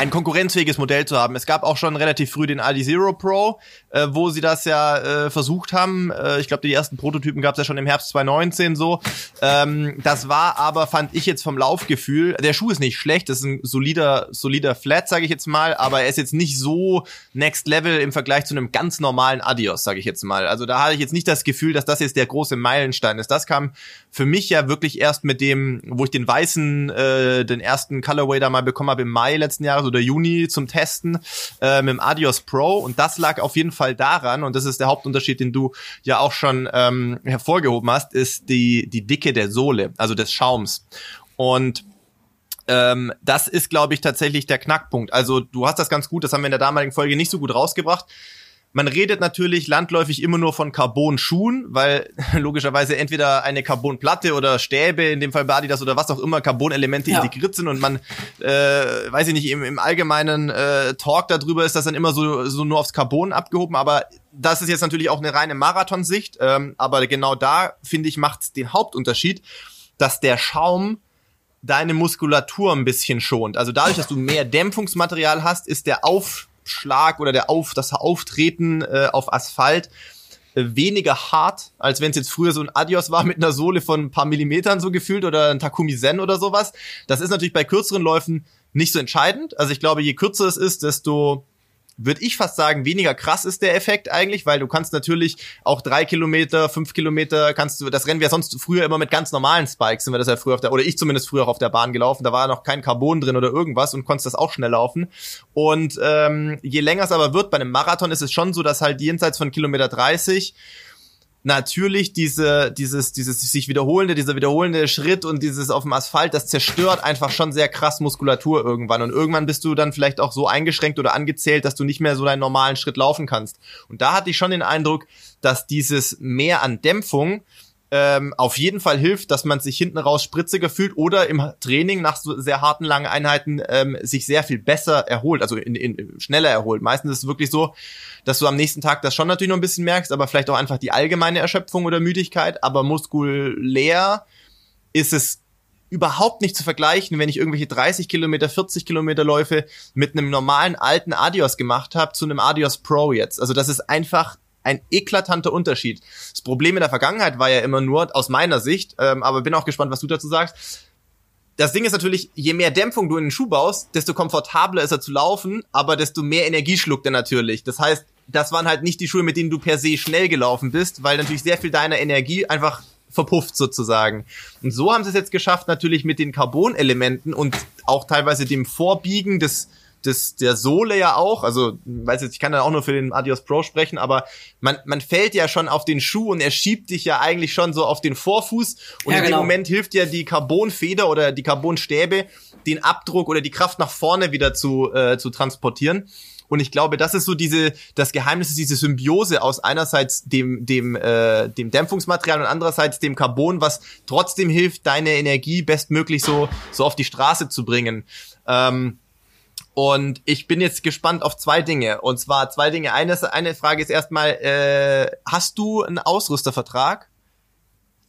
ein konkurrenzfähiges Modell zu haben. Es gab auch schon relativ früh den Adi Zero Pro, äh, wo sie das ja äh, versucht haben. Äh, ich glaube, die ersten Prototypen gab es ja schon im Herbst 2019 so. Ähm, das war aber, fand ich jetzt vom Laufgefühl, der Schuh ist nicht schlecht, das ist ein solider, solider Flat, sage ich jetzt mal, aber er ist jetzt nicht so Next Level im Vergleich zu einem ganz normalen Adios, sage ich jetzt mal. Also da hatte ich jetzt nicht das Gefühl, dass das jetzt der große Meilenstein ist. Das kam für mich ja wirklich erst mit dem, wo ich den weißen, äh, den ersten Colorway da mal bekommen habe im Mai letzten Jahres oder Juni zum Testen äh, mit dem Adios Pro und das lag auf jeden Fall daran und das ist der Hauptunterschied, den du ja auch schon ähm, hervorgehoben hast, ist die, die Dicke der Sohle, also des Schaums. Und ähm, das ist, glaube ich, tatsächlich der Knackpunkt. Also du hast das ganz gut, das haben wir in der damaligen Folge nicht so gut rausgebracht. Man redet natürlich landläufig immer nur von Carbon-Schuhen, weil *laughs* logischerweise entweder eine Carbon-Platte oder Stäbe, in dem Fall bei Adidas oder was auch immer, Carbon-Elemente ja. integriert sind und man, äh, weiß ich nicht, im, im allgemeinen äh, Talk darüber ist das dann immer so, so nur aufs Carbon abgehoben, aber das ist jetzt natürlich auch eine reine Marathonsicht, ähm, aber genau da, finde ich, macht den Hauptunterschied, dass der Schaum deine Muskulatur ein bisschen schont. Also dadurch, dass du mehr Dämpfungsmaterial hast, ist der Auf Schlag oder der Auf, das Auftreten äh, auf Asphalt äh, weniger hart, als wenn es jetzt früher so ein Adios war mit einer Sohle von ein paar Millimetern so gefühlt oder ein Takumi Zen oder sowas. Das ist natürlich bei kürzeren Läufen nicht so entscheidend. Also ich glaube, je kürzer es ist, desto würde ich fast sagen, weniger krass ist der Effekt eigentlich, weil du kannst natürlich auch drei Kilometer, fünf Kilometer, kannst du, das rennen wir sonst früher immer mit ganz normalen Spikes, sind wir das ja früher auf der, oder ich zumindest früher auch auf der Bahn gelaufen, da war noch kein Carbon drin oder irgendwas und konntest das auch schnell laufen. Und ähm, je länger es aber wird, bei einem Marathon ist es schon so, dass halt jenseits von Kilometer 30 natürlich diese, dieses, dieses sich wiederholende, dieser wiederholende Schritt und dieses auf dem Asphalt, das zerstört einfach schon sehr krass Muskulatur irgendwann. Und irgendwann bist du dann vielleicht auch so eingeschränkt oder angezählt, dass du nicht mehr so deinen normalen Schritt laufen kannst. Und da hatte ich schon den Eindruck, dass dieses Mehr an Dämpfung ähm, auf jeden Fall hilft, dass man sich hinten raus spritziger fühlt oder im Training nach so sehr harten langen Einheiten ähm, sich sehr viel besser erholt, also in, in, schneller erholt. Meistens ist es wirklich so, dass du am nächsten Tag das schon natürlich noch ein bisschen merkst, aber vielleicht auch einfach die allgemeine Erschöpfung oder Müdigkeit, aber muskulär ist es überhaupt nicht zu vergleichen, wenn ich irgendwelche 30 Kilometer, 40 Kilometer Läufe mit einem normalen alten Adios gemacht habe zu einem Adios Pro jetzt. Also das ist einfach ein eklatanter Unterschied. Das Problem in der Vergangenheit war ja immer nur, aus meiner Sicht, ähm, aber bin auch gespannt, was du dazu sagst. Das Ding ist natürlich, je mehr Dämpfung du in den Schuh baust, desto komfortabler ist er zu laufen, aber desto mehr Energie schluckt er natürlich. Das heißt, das waren halt nicht die Schuhe, mit denen du per se schnell gelaufen bist, weil natürlich sehr viel deiner Energie einfach verpufft sozusagen. Und so haben sie es jetzt geschafft, natürlich mit den Carbon-Elementen und auch teilweise dem Vorbiegen des des, der Sohle ja auch, also weiß jetzt, ich kann da auch nur für den Adios Pro sprechen, aber man, man fällt ja schon auf den Schuh und er schiebt dich ja eigentlich schon so auf den Vorfuß und ja, in genau. dem Moment hilft ja die Carbonfeder oder die Carbonstäbe, den Abdruck oder die Kraft nach vorne wieder zu, äh, zu transportieren. Und ich glaube, das ist so diese, das Geheimnis ist diese Symbiose aus einerseits dem, dem, äh, dem Dämpfungsmaterial und andererseits dem Carbon, was trotzdem hilft, deine Energie bestmöglich so, so auf die Straße zu bringen. Ähm, und ich bin jetzt gespannt auf zwei Dinge. Und zwar zwei Dinge. Eine, eine Frage ist erstmal, äh, hast du einen Ausrüstervertrag?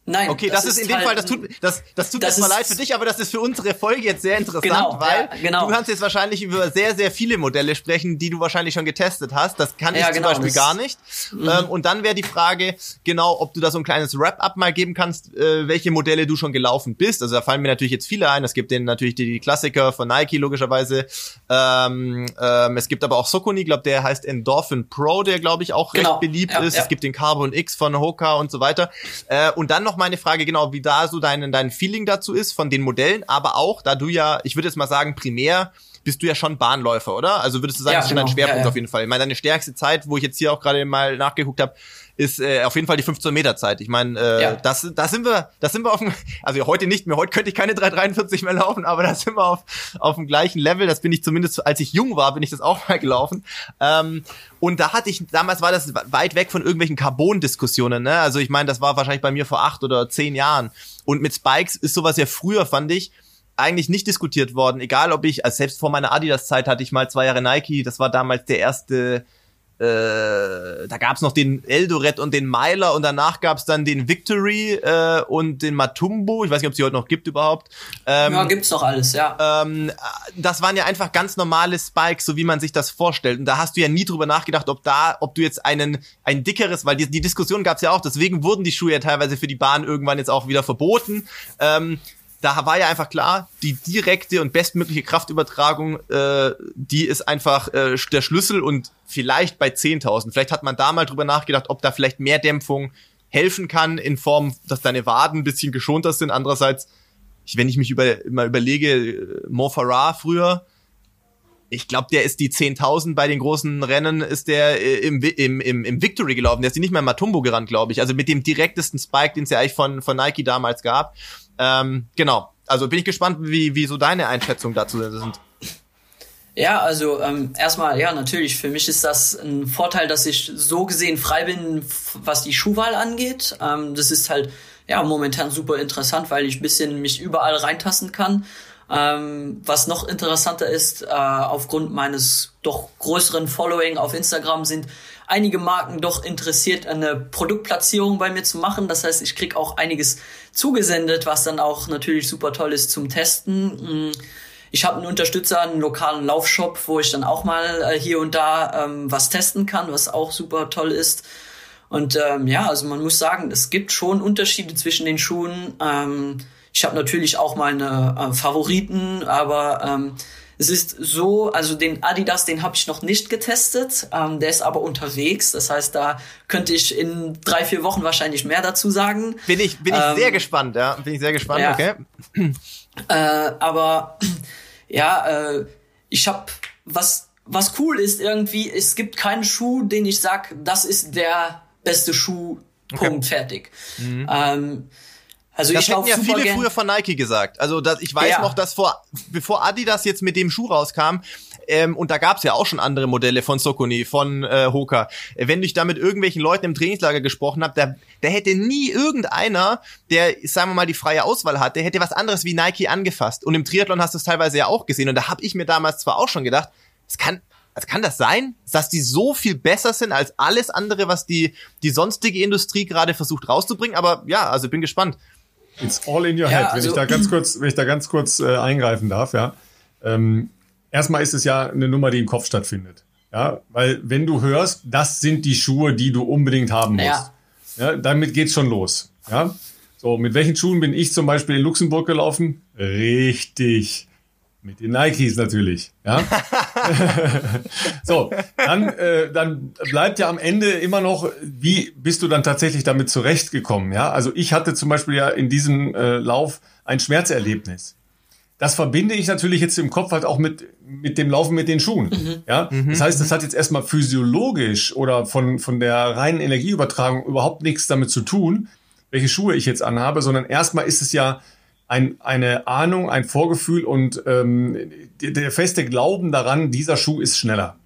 Nein. Okay, das, das ist in dem halt Fall, das tut, das, das tut das mir leid für dich, aber das ist für unsere Folge jetzt sehr interessant, genau, weil ja, genau. du kannst jetzt wahrscheinlich über sehr, sehr viele Modelle sprechen, die du wahrscheinlich schon getestet hast. Das kann ja, ich genau, zum Beispiel gar nicht. Mhm. Ähm, und dann wäre die Frage, genau, ob du da so ein kleines Wrap-up mal geben kannst, äh, welche Modelle du schon gelaufen bist. Also da fallen mir natürlich jetzt viele ein. Es gibt den natürlich die, die Klassiker von Nike, logischerweise. Ähm, ähm, es gibt aber auch Sokoni, glaube der heißt Endorphin Pro, der glaube ich auch genau. recht beliebt ja, ist. Es gibt den Carbon X von Hoka und so weiter. Äh, und dann noch meine Frage, genau, wie da so dein, dein Feeling dazu ist von den Modellen, aber auch, da du ja, ich würde jetzt mal sagen, primär bist du ja schon Bahnläufer, oder? Also würdest du sagen, ja, das ist genau. dein Schwerpunkt ja, ja. auf jeden Fall. Ich meine, deine stärkste Zeit, wo ich jetzt hier auch gerade mal nachgeguckt habe, ist äh, auf jeden Fall die 15 Meter Zeit. Ich meine, äh, ja. das, da sind wir, da sind wir auf dem, also heute nicht mehr, heute könnte ich keine 3,43 mehr laufen, aber da sind wir auf, auf dem gleichen Level. Das bin ich zumindest, als ich jung war, bin ich das auch mal gelaufen. Ähm, und da hatte ich, damals war das weit weg von irgendwelchen Carbon-Diskussionen, ne? Also ich meine, das war wahrscheinlich bei mir vor acht oder zehn Jahren. Und mit Spikes ist sowas ja früher, fand ich, eigentlich nicht diskutiert worden. Egal ob ich, also selbst vor meiner Adidas-Zeit hatte ich mal zwei Jahre Nike, das war damals der erste äh, da gab's noch den Eldoret und den Myler und danach gab's dann den Victory äh, und den Matumbo. Ich weiß nicht, ob es die heute noch gibt überhaupt. Ähm, ja, gibt's doch alles, ja. Ähm, das waren ja einfach ganz normale Spikes, so wie man sich das vorstellt. Und da hast du ja nie drüber nachgedacht, ob da, ob du jetzt einen ein dickeres, weil die, die Diskussion gab's ja auch. Deswegen wurden die Schuhe ja teilweise für die Bahn irgendwann jetzt auch wieder verboten. Ähm, da war ja einfach klar, die direkte und bestmögliche Kraftübertragung, äh, die ist einfach äh, der Schlüssel und vielleicht bei 10.000. Vielleicht hat man da mal drüber nachgedacht, ob da vielleicht mehr Dämpfung helfen kann in Form, dass deine Waden ein bisschen geschonter sind. Andererseits, wenn ich mich über, mal überlege, äh, Mo Farah früher, ich glaube, der ist die 10.000 bei den großen Rennen, ist der äh, im, im, im, im Victory gelaufen. Der ist nicht mehr in Matumbo gerannt, glaube ich. Also mit dem direktesten Spike, den es ja eigentlich von, von Nike damals gab. Ähm, genau. Also bin ich gespannt, wie, wie so deine Einschätzungen dazu sind. Ja, also ähm, erstmal, ja, natürlich, für mich ist das ein Vorteil, dass ich so gesehen frei bin, was die Schuhwahl angeht. Ähm, das ist halt ja momentan super interessant, weil ich bisschen mich überall reintasten kann. Ähm, was noch interessanter ist, äh, aufgrund meines doch größeren Following auf Instagram sind einige Marken doch interessiert, eine Produktplatzierung bei mir zu machen. Das heißt, ich krieg auch einiges zugesendet, was dann auch natürlich super toll ist zum Testen. Mm, ich habe einen Unterstützer, einen lokalen Laufshop, wo ich dann auch mal äh, hier und da ähm, was testen kann, was auch super toll ist. Und ähm, ja, also man muss sagen, es gibt schon Unterschiede zwischen den Schuhen. Ähm, ich habe natürlich auch meine äh, Favoriten, aber ähm, es ist so, also den Adidas, den habe ich noch nicht getestet, ähm, der ist aber unterwegs. Das heißt, da könnte ich in drei, vier Wochen wahrscheinlich mehr dazu sagen. Bin ich, bin ich ähm, sehr gespannt, ja. Bin ich sehr gespannt, ja. okay. Äh, aber ja, äh, ich habe was, was cool ist irgendwie, es gibt keinen Schuh, den ich sag, das ist der beste Schuh Okay. Punkt, fertig. Mhm. Ähm, also das ich hätten ja viele früher von Nike gesagt. Also das, ich weiß ja. noch, dass vor, bevor Adidas jetzt mit dem Schuh rauskam, ähm, und da gab's ja auch schon andere Modelle von Sokoni, von äh, Hoka. Wenn ich da mit irgendwelchen Leuten im Trainingslager gesprochen habe, da, da hätte nie irgendeiner, der, sagen wir mal, die freie Auswahl hat, der hätte was anderes wie Nike angefasst. Und im Triathlon hast du es teilweise ja auch gesehen. Und da habe ich mir damals zwar auch schon gedacht, es kann, also kann das sein, dass die so viel besser sind als alles andere, was die, die sonstige Industrie gerade versucht rauszubringen? Aber ja, also bin gespannt. It's all in your head. Ja, also, wenn ich da ganz *clears throat* kurz, wenn ich da ganz kurz äh, eingreifen darf, ja. Ähm, erstmal ist es ja eine Nummer, die im Kopf stattfindet. Ja, weil wenn du hörst, das sind die Schuhe, die du unbedingt haben musst. Ja. ja damit geht's schon los. Ja. So, mit welchen Schuhen bin ich zum Beispiel in Luxemburg gelaufen? Richtig. Mit den Nikes natürlich, ja. *laughs* so, dann, äh, dann bleibt ja am Ende immer noch, wie bist du dann tatsächlich damit zurechtgekommen, ja? Also ich hatte zum Beispiel ja in diesem äh, Lauf ein Schmerzerlebnis das verbinde ich natürlich jetzt im Kopf halt auch mit, mit dem Laufen mit den Schuhen. Mhm. Ja, mhm. das heißt, das hat jetzt erstmal physiologisch oder von, von der reinen Energieübertragung überhaupt nichts damit zu tun, welche Schuhe ich jetzt anhabe, sondern erstmal ist es ja ein, eine Ahnung, ein Vorgefühl und ähm, der, feste Glauben daran, dieser Schuh ist schneller.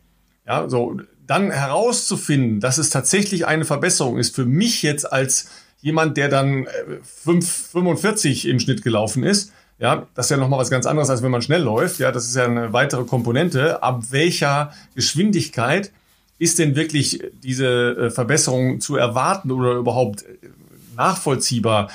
Ja, so dann herauszufinden, dass es tatsächlich eine Verbesserung ist für mich jetzt als jemand, der dann 5, äh, 45 im Schnitt gelaufen ist, ja, das ist ja nochmal was ganz anderes, als wenn man schnell läuft. Ja, das ist ja eine weitere Komponente. Ab welcher Geschwindigkeit ist denn wirklich diese äh, Verbesserung zu erwarten oder überhaupt äh, nachvollziehbar?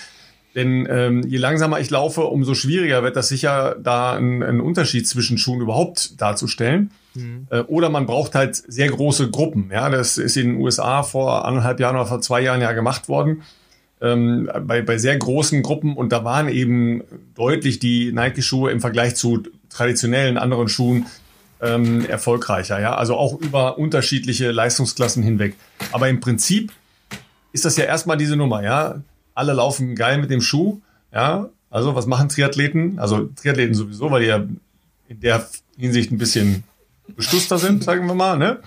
Denn ähm, je langsamer ich laufe, umso schwieriger wird das sicher, da einen, Unterschied zwischen Schuhen überhaupt darzustellen. Mhm. Äh, oder man braucht halt sehr große Gruppen. Ja, das ist in den USA vor anderthalb Jahren oder vor zwei Jahren ja gemacht worden ähm, bei, bei sehr großen Gruppen und da waren eben deutlich die Nike-Schuhe im Vergleich zu traditionellen anderen Schuhen ähm, erfolgreicher, ja, also auch über unterschiedliche Leistungsklassen hinweg. Aber im Prinzip ist das ja erstmal diese Nummer, ja. Alle laufen geil mit dem Schuh, ja. Also was machen Triathleten? Also Triathleten sowieso, weil die ja in der Hinsicht ein bisschen bestuster sind, sagen wir mal, ne?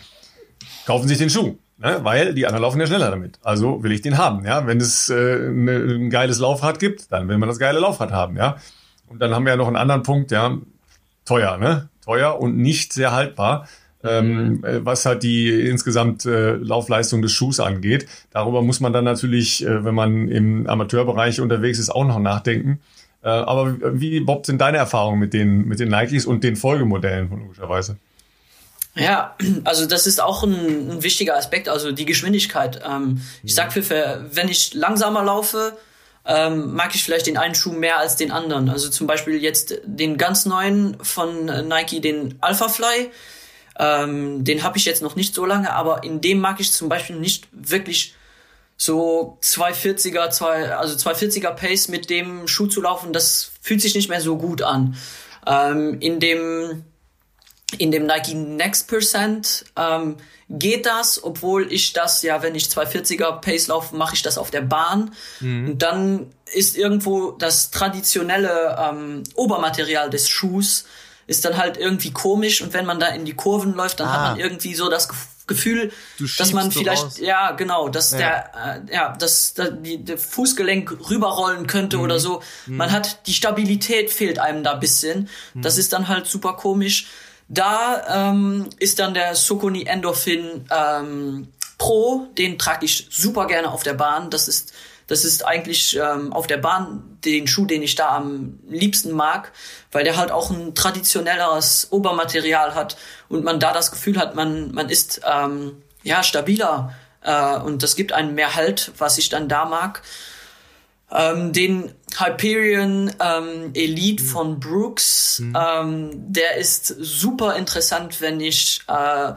Kaufen sich den Schuh ne? weil die anderen laufen ja schneller damit. Also will ich den haben. Ja, wenn es äh, ne, ein geiles Laufrad gibt, dann will man das geile Laufrad haben. Ja, und dann haben wir ja noch einen anderen Punkt. Ja, teuer, ne? Teuer und nicht sehr haltbar. Ähm, äh, was halt die insgesamt äh, Laufleistung des Schuhs angeht. Darüber muss man dann natürlich, äh, wenn man im Amateurbereich unterwegs ist, auch noch nachdenken. Äh, aber wie, Bob, sind deine Erfahrungen mit den, mit den Nikes und den Folgemodellen logischerweise? Ja, also das ist auch ein, ein wichtiger Aspekt, also die Geschwindigkeit. Ähm, ich sag für, für, wenn ich langsamer laufe, ähm, mag ich vielleicht den einen Schuh mehr als den anderen. Also zum Beispiel jetzt den ganz neuen von Nike, den Alpha Fly. Ähm, den habe ich jetzt noch nicht so lange, aber in dem mag ich zum Beispiel nicht wirklich so 240er, zwei, also 240er Pace mit dem Schuh zu laufen. Das fühlt sich nicht mehr so gut an. Ähm, in dem in dem Nike Next Percent ähm, geht das, obwohl ich das ja, wenn ich 240er Pace laufe, mache ich das auf der Bahn. Mhm. Und dann ist irgendwo das traditionelle ähm, Obermaterial des Schuhs ist dann halt irgendwie komisch und wenn man da in die Kurven läuft, dann ah. hat man irgendwie so das Gefühl, dass man vielleicht, raus. ja, genau, dass ja. der, äh, ja, dass da die, der Fußgelenk rüberrollen könnte mhm. oder so. Mhm. Man hat die Stabilität fehlt einem da bisschen. Mhm. Das ist dann halt super komisch. Da ähm, ist dann der Sokoni Endorphin ähm, Pro, den trage ich super gerne auf der Bahn. Das ist das ist eigentlich ähm, auf der Bahn den Schuh, den ich da am liebsten mag, weil der halt auch ein traditionelleres Obermaterial hat und man da das Gefühl hat, man man ist ähm, ja stabiler äh, und das gibt einem mehr Halt, was ich dann da mag. Ähm, den Hyperion ähm, Elite mhm. von Brooks, mhm. ähm, der ist super interessant, wenn ich äh,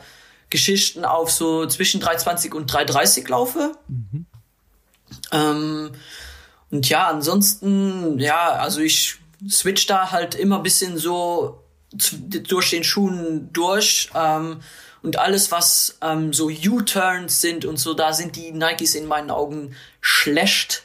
Geschichten auf so zwischen 320 und 330 laufe. Mhm. Ähm, und ja, ansonsten, ja, also ich switch da halt immer bisschen so durch den Schuhen durch. Ähm, und alles, was ähm, so U-Turns sind und so, da sind die Nikes in meinen Augen schlecht.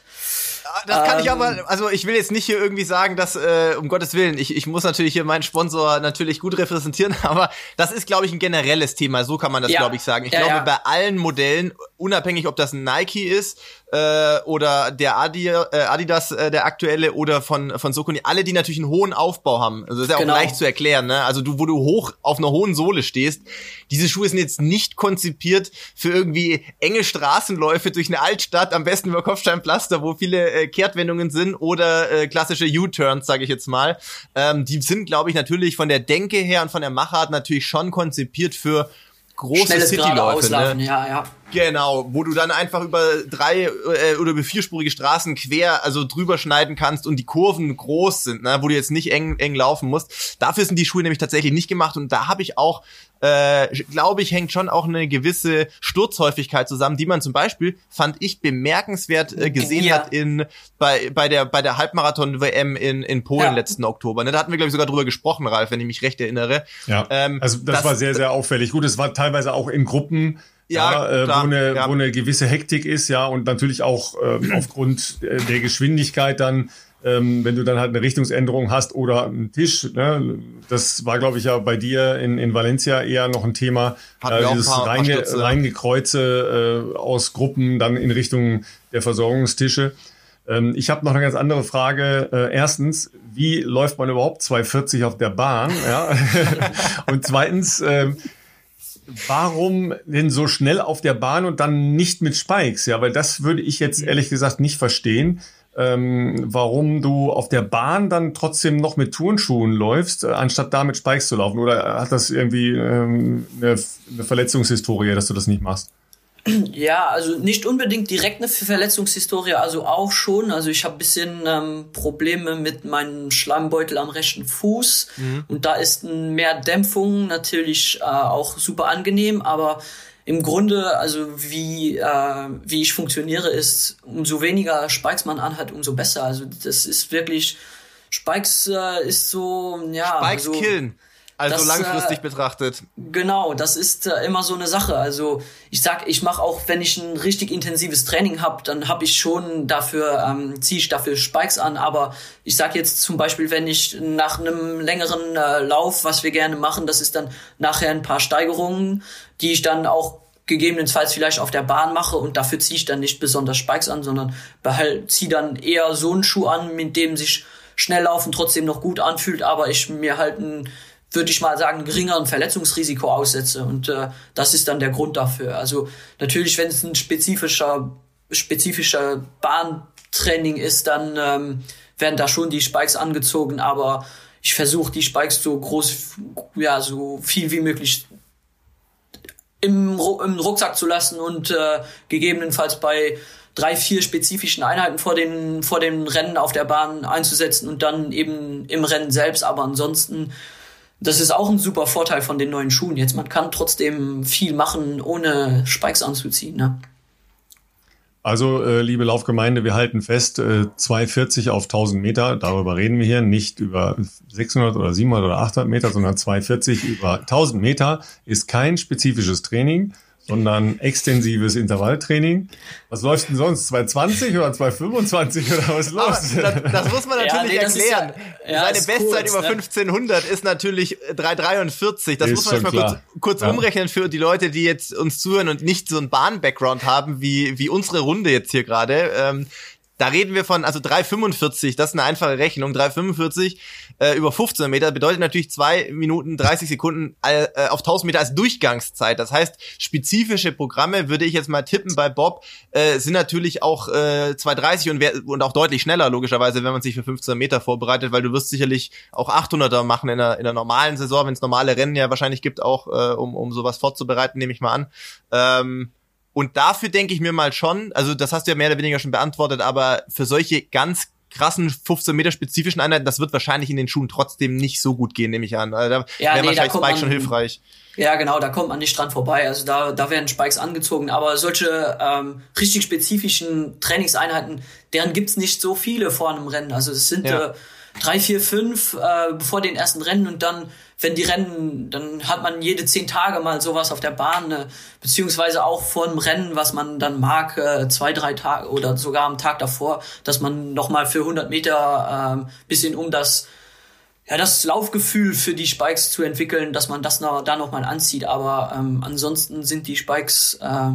Das kann ähm, ich aber, also ich will jetzt nicht hier irgendwie sagen, dass, äh, um Gottes Willen, ich, ich muss natürlich hier meinen Sponsor natürlich gut repräsentieren, *laughs* aber das ist, glaube ich, ein generelles Thema, so kann man das, ja, glaube ich, sagen. Ich ja, glaube, ja. bei allen Modellen, unabhängig, ob das ein Nike ist äh, oder der Adi, äh, Adidas, äh, der aktuelle oder von von Sokoni, alle, die natürlich einen hohen Aufbau haben. Also das ist ja auch genau. leicht zu erklären. Ne? Also du, wo du hoch auf einer hohen Sohle stehst, diese Schuhe sind jetzt nicht konzipiert für irgendwie enge Straßenläufe durch eine Altstadt, am besten über Kopfsteinpflaster, wo viele äh, Kehrtwendungen sind oder äh, klassische U-Turns, sage ich jetzt mal. Ähm, die sind, glaube ich, natürlich von der Denke her und von der Machart natürlich schon konzipiert für große Cityläufe. Ne? Ja, ja. Genau, wo du dann einfach über drei äh, oder über vierspurige Straßen quer, also drüber schneiden kannst und die Kurven groß sind, ne, wo du jetzt nicht eng eng laufen musst. Dafür sind die Schuhe nämlich tatsächlich nicht gemacht und da habe ich auch äh, glaube ich, hängt schon auch eine gewisse Sturzhäufigkeit zusammen, die man zum Beispiel, fand ich, bemerkenswert äh, gesehen ja. hat in bei, bei der bei der Halbmarathon-WM in, in Polen ja. letzten Oktober. Ne, da hatten wir, glaube ich, sogar drüber gesprochen, Ralf, wenn ich mich recht erinnere. Ja, ähm, also das, das war sehr, sehr auffällig. Gut, es war teilweise auch in Gruppen, ja, ja äh, wo, eine, ja. wo eine gewisse Hektik ist, ja, und natürlich auch *clears throat* äh, aufgrund der Geschwindigkeit dann ähm, wenn du dann halt eine Richtungsänderung hast oder einen Tisch. Ne? Das war, glaube ich, ja bei dir in, in Valencia eher noch ein Thema. Äh, dieses paar, reinge, paar reingekreuze äh, aus Gruppen dann in Richtung der Versorgungstische. Ähm, ich habe noch eine ganz andere Frage. Äh, erstens, wie läuft man überhaupt 240 auf der Bahn? *laughs* Ja? *laughs* und zweitens, äh, warum denn so schnell auf der Bahn und dann nicht mit Spikes? Ja, weil das würde ich jetzt ehrlich gesagt nicht verstehen ähm, warum du auf der Bahn dann trotzdem noch mit Turnschuhen läufst, äh, anstatt da mit Spikes zu laufen. Oder hat das irgendwie ähm, eine, eine Verletzungshistorie, dass du das nicht machst? Ja, also nicht unbedingt direkt eine Verletzungshistorie, also auch schon. Also ich habe bisschen ähm, Probleme mit meinem Schleimbeutel am rechten Fuß mhm. und da ist mehr Dämpfung natürlich äh, auch super angenehm, aber im Grunde, also wie, äh, wie ich funktioniere, ist, umso weniger Spikes man anhat, umso besser. Also das ist wirklich, Spikes äh, ist so, ja. Spikes so, killen. Also das, langfristig äh, betrachtet. Genau, das ist äh, immer so eine Sache. Also ich sag, ich mache auch, wenn ich ein richtig intensives Training habe, dann habe ich schon dafür, ähm, ziehe ich dafür Spikes an. Aber ich sag jetzt zum Beispiel, wenn ich nach einem längeren äh, Lauf, was wir gerne machen, das ist dann nachher ein paar Steigerungen, die ich dann auch gegebenenfalls vielleicht auf der Bahn mache und dafür ziehe ich dann nicht besonders Spikes an, sondern behalt, ziehe dann eher so einen Schuh an, mit dem sich Schnelllaufen trotzdem noch gut anfühlt, aber ich mir halt ein würde ich mal sagen, geringeren Verletzungsrisiko aussetze. Und äh, das ist dann der Grund dafür. Also natürlich, wenn es ein spezifischer, spezifischer Bahntraining ist, dann ähm, werden da schon die Spikes angezogen, aber ich versuche die Spikes so groß, ja, so viel wie möglich im, im Rucksack zu lassen und äh, gegebenenfalls bei drei, vier spezifischen Einheiten vor den, vor den Rennen auf der Bahn einzusetzen und dann eben im Rennen selbst. Aber ansonsten das ist auch ein super Vorteil von den neuen Schuhen. Jetzt, man kann trotzdem viel machen, ohne Spikes anzuziehen. Ne? Also, äh, liebe Laufgemeinde, wir halten fest, äh, 240 auf 1000 Meter, darüber reden wir hier, nicht über 600 oder 700 oder 800 Meter, sondern 240 über 1000 Meter ist kein spezifisches Training, sondern extensives Intervalltraining. Was läuft denn sonst? 220 oder 225 oder was los? Das, das, muss man natürlich ja, nee, erklären. Ja, ja, Seine Bestzeit kurz, über ne? 1500 ist natürlich 343. Das ist muss man mal kurz, kurz umrechnen für die Leute, die jetzt uns zuhören und nicht so einen Bahn-Background haben, wie, wie unsere Runde jetzt hier gerade. Ähm, da reden wir von, also 3,45, das ist eine einfache Rechnung. 3,45 äh, über 15 Meter bedeutet natürlich 2 Minuten 30 Sekunden äh, auf 1000 Meter als Durchgangszeit. Das heißt, spezifische Programme, würde ich jetzt mal tippen bei Bob, äh, sind natürlich auch äh, 2,30 und, und auch deutlich schneller, logischerweise, wenn man sich für 15 Meter vorbereitet, weil du wirst sicherlich auch 800er machen in der, in der normalen Saison, wenn es normale Rennen ja wahrscheinlich gibt, auch äh, um, um sowas vorzubereiten, nehme ich mal an. Ähm, und dafür denke ich mir mal schon, also das hast du ja mehr oder weniger schon beantwortet, aber für solche ganz krassen 15 Meter spezifischen Einheiten, das wird wahrscheinlich in den Schuhen trotzdem nicht so gut gehen, nehme ich an. Also da ja, wäre nee, wahrscheinlich Spike schon hilfreich. Ja, genau, da kommt man nicht dran vorbei. Also da, da werden Spikes angezogen, aber solche ähm, richtig spezifischen Trainingseinheiten, deren gibt's nicht so viele vor einem Rennen. Also es sind ja. äh, drei, vier, fünf äh, bevor den ersten Rennen und dann wenn die Rennen, dann hat man jede zehn Tage mal sowas auf der Bahn, äh, beziehungsweise auch vor einem Rennen, was man dann mag, äh, zwei, drei Tage oder sogar am Tag davor, dass man nochmal für 100 Meter äh, bisschen um das ja, das Laufgefühl für die Spikes zu entwickeln, dass man das noch, da nochmal anzieht. Aber ähm, ansonsten sind die Spikes äh,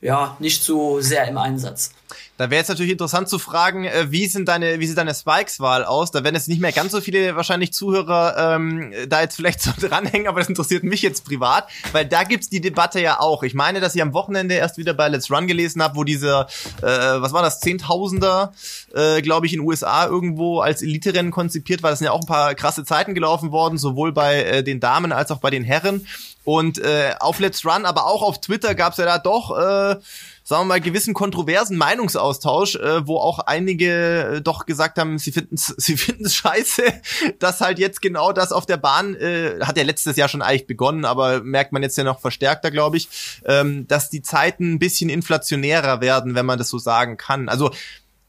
ja nicht so sehr im Einsatz. Da wäre jetzt natürlich interessant zu fragen, äh, wie sind deine, wie sieht deine Spikes-Wahl aus? Da werden jetzt nicht mehr ganz so viele wahrscheinlich Zuhörer ähm, da jetzt vielleicht so *laughs* dranhängen, aber das interessiert mich jetzt privat, weil da gibt's die Debatte ja auch. Ich meine, dass ich am Wochenende erst wieder bei Let's Run gelesen habe, wo dieser, äh, was war das, Zehntausender, äh, glaube ich, in USA irgendwo als Elite-Rennen konzipiert war. Das sind ja auch ein paar krasse Zeiten gelaufen worden, sowohl bei äh, den Damen als auch bei den Herren. Und äh, auf Let's Run, aber auch auf Twitter gab's ja da doch äh, sagen wir mal, gewissen kontroversen Meinungsaustausch, äh, wo auch einige äh, doch gesagt haben, sie finden es *laughs* sie finden's scheiße, dass halt jetzt genau das auf der Bahn, äh, hat ja letztes Jahr schon eigentlich begonnen, aber merkt man jetzt ja noch verstärkter, glaube ich, ähm, dass die Zeiten ein bisschen inflationärer werden, wenn man das so sagen kann. Also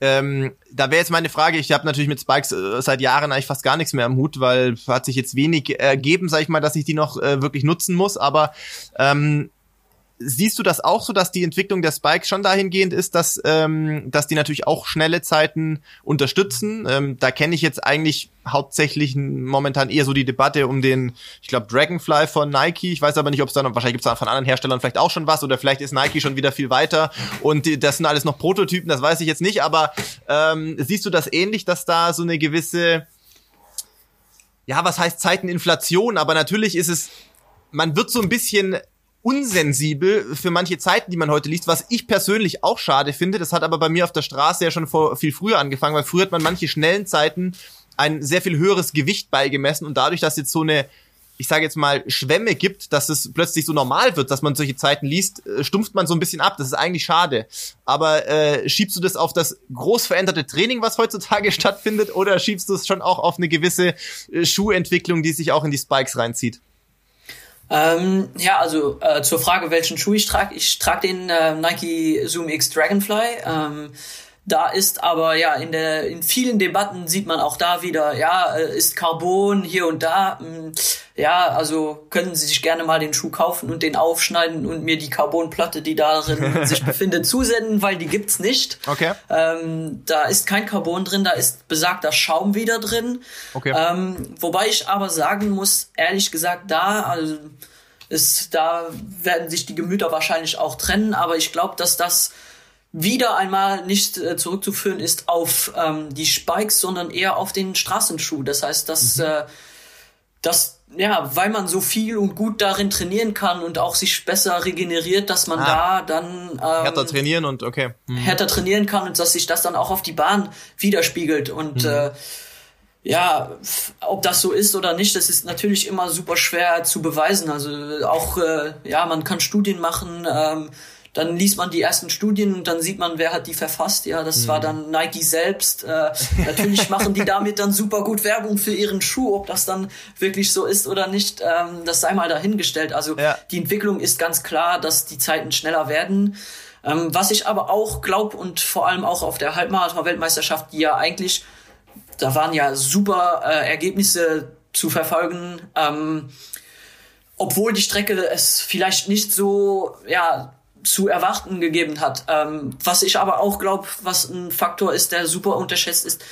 ähm, da wäre jetzt meine Frage, ich habe natürlich mit Spikes äh, seit Jahren eigentlich fast gar nichts mehr am Hut, weil hat sich jetzt wenig ergeben, sag ich mal, dass ich die noch äh, wirklich nutzen muss, aber ähm, Siehst du das auch so, dass die Entwicklung der Spikes schon dahingehend ist, dass, ähm, dass die natürlich auch schnelle Zeiten unterstützen? Ähm, da kenne ich jetzt eigentlich hauptsächlich momentan eher so die Debatte um den, ich glaube, Dragonfly von Nike. Ich weiß aber nicht, ob es dann, wahrscheinlich gibt es da von anderen Herstellern vielleicht auch schon was oder vielleicht ist Nike schon wieder viel weiter und die, das sind alles noch Prototypen, das weiß ich jetzt nicht, aber ähm, siehst du das ähnlich, dass da so eine gewisse, ja, was heißt Zeiteninflation, aber natürlich ist es, man wird so ein bisschen unsensibel für manche Zeiten, die man heute liest, was ich persönlich auch schade finde. Das hat aber bei mir auf der Straße ja schon vor viel früher angefangen, weil früher hat man manche schnellen Zeiten ein sehr viel höheres Gewicht beigemessen und dadurch, dass jetzt so eine ich sage jetzt mal, Schwämme gibt, dass es plötzlich so normal wird, dass man solche Zeiten liest, äh, stumpft man so ein bisschen ab. Das ist eigentlich schade. Aber äh, schiebst du das auf das groß veränderte Training, was heutzutage *laughs* stattfindet, oder schiebst du es schon auch auf eine gewisse äh, Schuhentwicklung, die sich auch in die Spikes reinzieht? Ähm, ja, also äh, zur Frage, welchen Schuh ich trage. Ich trage den äh, Nike Zoom X Dragonfly. Ähm, da ist aber ja in der in vielen Debatten sieht man auch da wieder, ja, äh, ist Carbon hier und da. Hm, ja, also können Sie sich gerne mal den Schuh kaufen und den aufschneiden und mir die Carbonplatte, die darin *laughs* sich befindet, zusenden, weil die gibt's nicht. Okay. Ähm, da ist kein Carbon drin, da ist besagter Schaum wieder drin. Okay. Ähm, wobei ich aber sagen muss, ehrlich gesagt, da, also ist, da werden sich die Gemüter wahrscheinlich auch trennen, aber ich glaube, dass das wieder einmal nicht äh, zurückzuführen ist auf ähm, die Spikes, sondern eher auf den Straßenschuh. Das heißt, dass, mhm. äh, dass ja, weil man so viel und gut darin trainieren kann und auch sich besser regeneriert, dass man ah. da dann ähm, härter trainieren und okay mhm. härter trainieren kann und dass sich das dann auch auf die Bahn widerspiegelt und mhm. äh, ja, ob das so ist oder nicht, das ist natürlich immer super schwer zu beweisen. Also auch äh, ja, man kann Studien machen. Ähm, dann liest man die ersten Studien und dann sieht man, wer hat die verfasst. Ja, das mhm. war dann Nike selbst. Äh, natürlich *laughs* machen die damit dann super gut Werbung für ihren Schuh. Ob das dann wirklich so ist oder nicht, ähm, das sei mal dahingestellt. Also ja. die Entwicklung ist ganz klar, dass die Zeiten schneller werden. Ähm, was ich aber auch glaube und vor allem auch auf der Halbmarathon-Weltmeisterschaft, die ja eigentlich, da waren ja super äh, Ergebnisse zu verfolgen. Ähm, obwohl die Strecke es vielleicht nicht so ja zu erwarten gegeben hat. Ähm, was ich aber auch glaube, was ein Faktor ist, der super unterschätzt ist,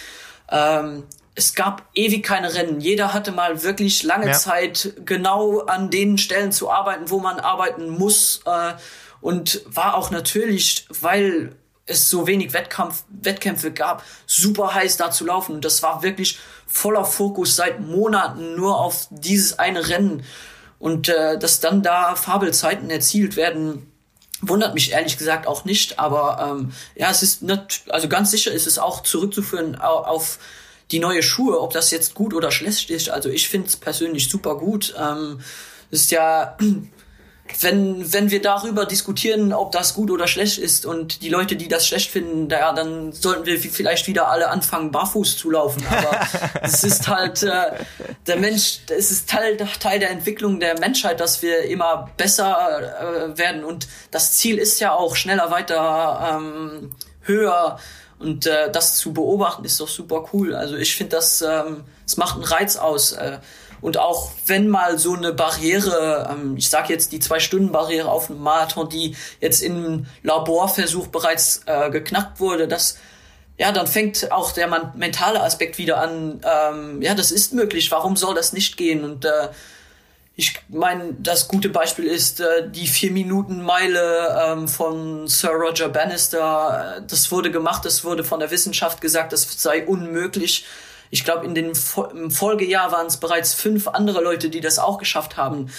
ähm, es gab ewig keine Rennen. Jeder hatte mal wirklich lange ja. Zeit, genau an den Stellen zu arbeiten, wo man arbeiten muss. Äh, und war auch natürlich, weil es so wenig Wettkampf, Wettkämpfe gab, super heiß da zu laufen. Und das war wirklich voller Fokus seit Monaten nur auf dieses eine Rennen. Und äh, dass dann da Fabelzeiten erzielt werden, Wundert mich ehrlich gesagt auch nicht, aber ähm, ja, es ist nicht, also ganz sicher ist es auch zurückzuführen auf die neue Schuhe, ob das jetzt gut oder schlecht ist. Also ich finde es persönlich super gut. Ähm, ist ja *clears throat* wenn, wenn wir darüber diskutieren, ob das gut oder schlecht ist und die Leute, die das schlecht finden, ja, dann sollten wir vielleicht wieder alle anfangen, barfuß zu laufen. Aber *laughs* es ist halt äh, der Mensch, es ist Teil, Teil der Entwicklung der Menschheit, dass wir immer besser äh, werden und das Ziel ist ja auch schneller, weiter, ähm, höher und äh, das zu beobachten ist doch super cool. Also ich finde das, ähm, es macht einen Reiz aus. Äh, und auch wenn mal so eine Barriere, ähm, ich sage jetzt die Zwei-Stunden-Barriere auf einem Marathon, die jetzt im Laborversuch bereits äh, geknackt wurde, das ja, dann fängt auch der mentale Aspekt wieder an. Ähm, ja, das ist möglich. Warum soll das nicht gehen? Und äh, ich meine, das gute Beispiel ist äh, die Vier-Minuten-Meile ähm, von Sir Roger Bannister. Das wurde gemacht, das wurde von der Wissenschaft gesagt, das sei unmöglich. Ich glaube, in den im Folgejahr waren es bereits fünf andere Leute, die das auch geschafft haben.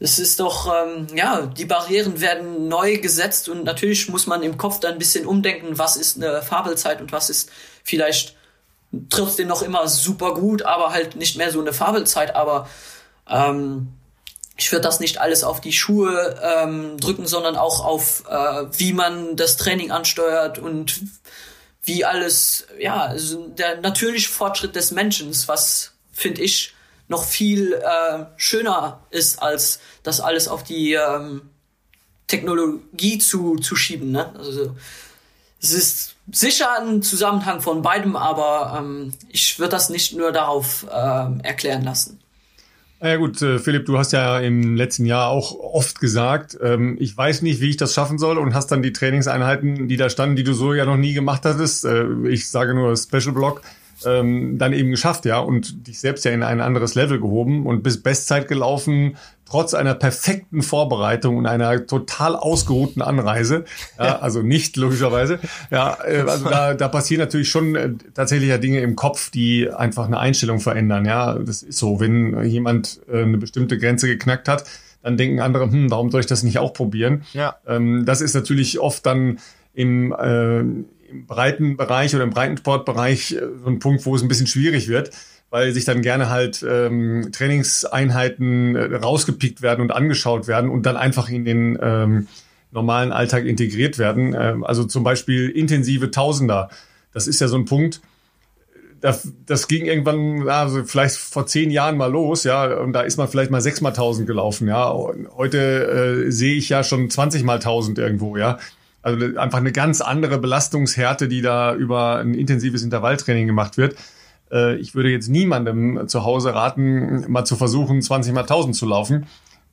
Es ist doch, ähm, ja, die Barrieren werden neu gesetzt und natürlich muss man im Kopf dann ein bisschen umdenken, was ist eine Fabelzeit und was ist vielleicht trotzdem noch immer super gut, aber halt nicht mehr so eine Fabelzeit, aber ähm, ich würde das nicht alles auf die Schuhe ähm, drücken, sondern auch auf, äh, wie man das Training ansteuert und wie alles, ja, also der natürliche Fortschritt des Menschen, was finde ich noch viel äh, schöner ist, als das alles auf die ähm, Technologie zu, zu schieben. Ne? Also es ist sicher ein Zusammenhang von beidem, aber ähm, ich würde das nicht nur darauf äh, erklären lassen. Ja gut, äh, Philipp, du hast ja im letzten Jahr auch oft gesagt, ähm, ich weiß nicht, wie ich das schaffen soll und hast dann die Trainingseinheiten, die da standen, die du so ja noch nie gemacht hattest, äh, ich sage nur Special Block, ähm, dann eben geschafft, ja, und dich selbst ja in ein anderes Level gehoben und bis Bestzeit gelaufen, trotz einer perfekten Vorbereitung und einer total ausgeruhten Anreise. Ja, also nicht logischerweise. Ja, äh, also da, da passieren natürlich schon äh, tatsächlich ja Dinge im Kopf, die einfach eine Einstellung verändern. Ja, das ist so, wenn jemand äh, eine bestimmte Grenze geknackt hat, dann denken andere, hm, warum soll ich das nicht auch probieren? Ja. Ähm, das ist natürlich oft dann im äh, im breiten Bereich oder im Breitensportbereich äh, so ein Punkt, wo es ein bisschen schwierig wird, weil sich dann gerne halt ähm, Trainingseinheiten äh, rausgepickt werden und angeschaut werden und dann einfach in den ähm, normalen Alltag integriert werden. Ähm, also zum Beispiel intensive Tausender. Das ist ja so ein Punkt, das, das ging irgendwann, also vielleicht vor zehn Jahren mal los, ja, und da ist man vielleicht mal sechs mal tausend gelaufen, ja. Heute äh, sehe ich ja schon 20 mal tausend irgendwo, ja. Also einfach eine ganz andere Belastungshärte, die da über ein intensives Intervalltraining gemacht wird. Äh, ich würde jetzt niemandem zu Hause raten, mal zu versuchen, 20 mal 1000 zu laufen,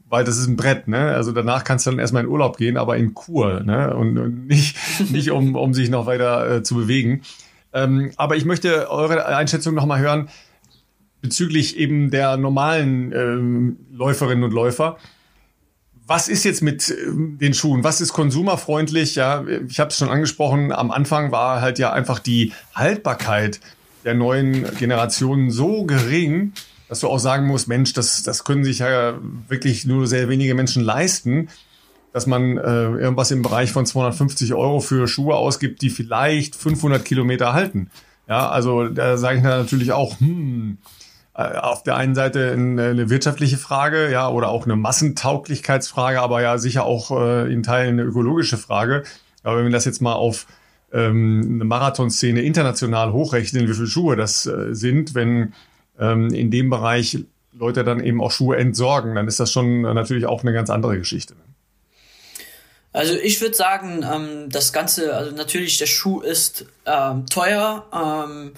weil das ist ein Brett. Ne? Also danach kannst du dann erstmal in Urlaub gehen, aber in Kur ne? und, nicht, *laughs* nicht um, um sich noch weiter äh, zu bewegen. Ähm, aber ich möchte eure Einschätzung nochmal hören bezüglich eben der normalen ähm, Läuferinnen und Läufer was ist jetzt mit äh, den Schuhen? Was ist konsumerfreundlich? Ja, ich habe es schon angesprochen. Am Anfang war halt ja einfach die Haltbarkeit der neuen Generationen so gering, dass du auch sagen musst, Mensch, das, das können sich ja wirklich nur sehr wenige Menschen leisten, dass man äh, irgendwas im Bereich von 250 Euro für Schuhe ausgibt, die vielleicht 500 Kilometer halten. Ja, also da sage ich natürlich auch, hm, äh, auf der einen Seite eine wirtschaftliche Frage, ja, oder auch eine Massentauglichkeitsfrage, aber ja sicher auch äh, in Teilen eine ökologische Frage. Aber wenn wir das jetzt mal auf ähm, eine Marathonszene international hochrechnen, wie viele Schuhe das äh, sind, wenn ähm, in dem Bereich Leute dann eben auch Schuhe entsorgen, dann ist das schon natürlich auch eine ganz andere Geschichte. Also ich würde sagen, ähm, das Ganze, also natürlich der Schuh ist ähm, teuer. Ähm,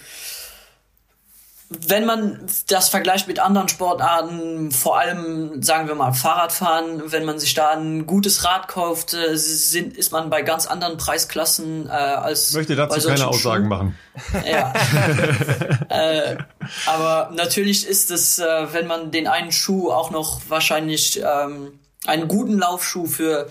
wenn man das vergleicht mit anderen Sportarten, vor allem sagen wir mal Fahrradfahren, wenn man sich da ein gutes Rad kauft, äh, sind, ist man bei ganz anderen Preisklassen äh, als. Ich möchte dazu keine Aussagen Schuhen. machen. Ja. *laughs* äh, aber natürlich ist es, äh, wenn man den einen Schuh auch noch wahrscheinlich ähm, einen guten Laufschuh für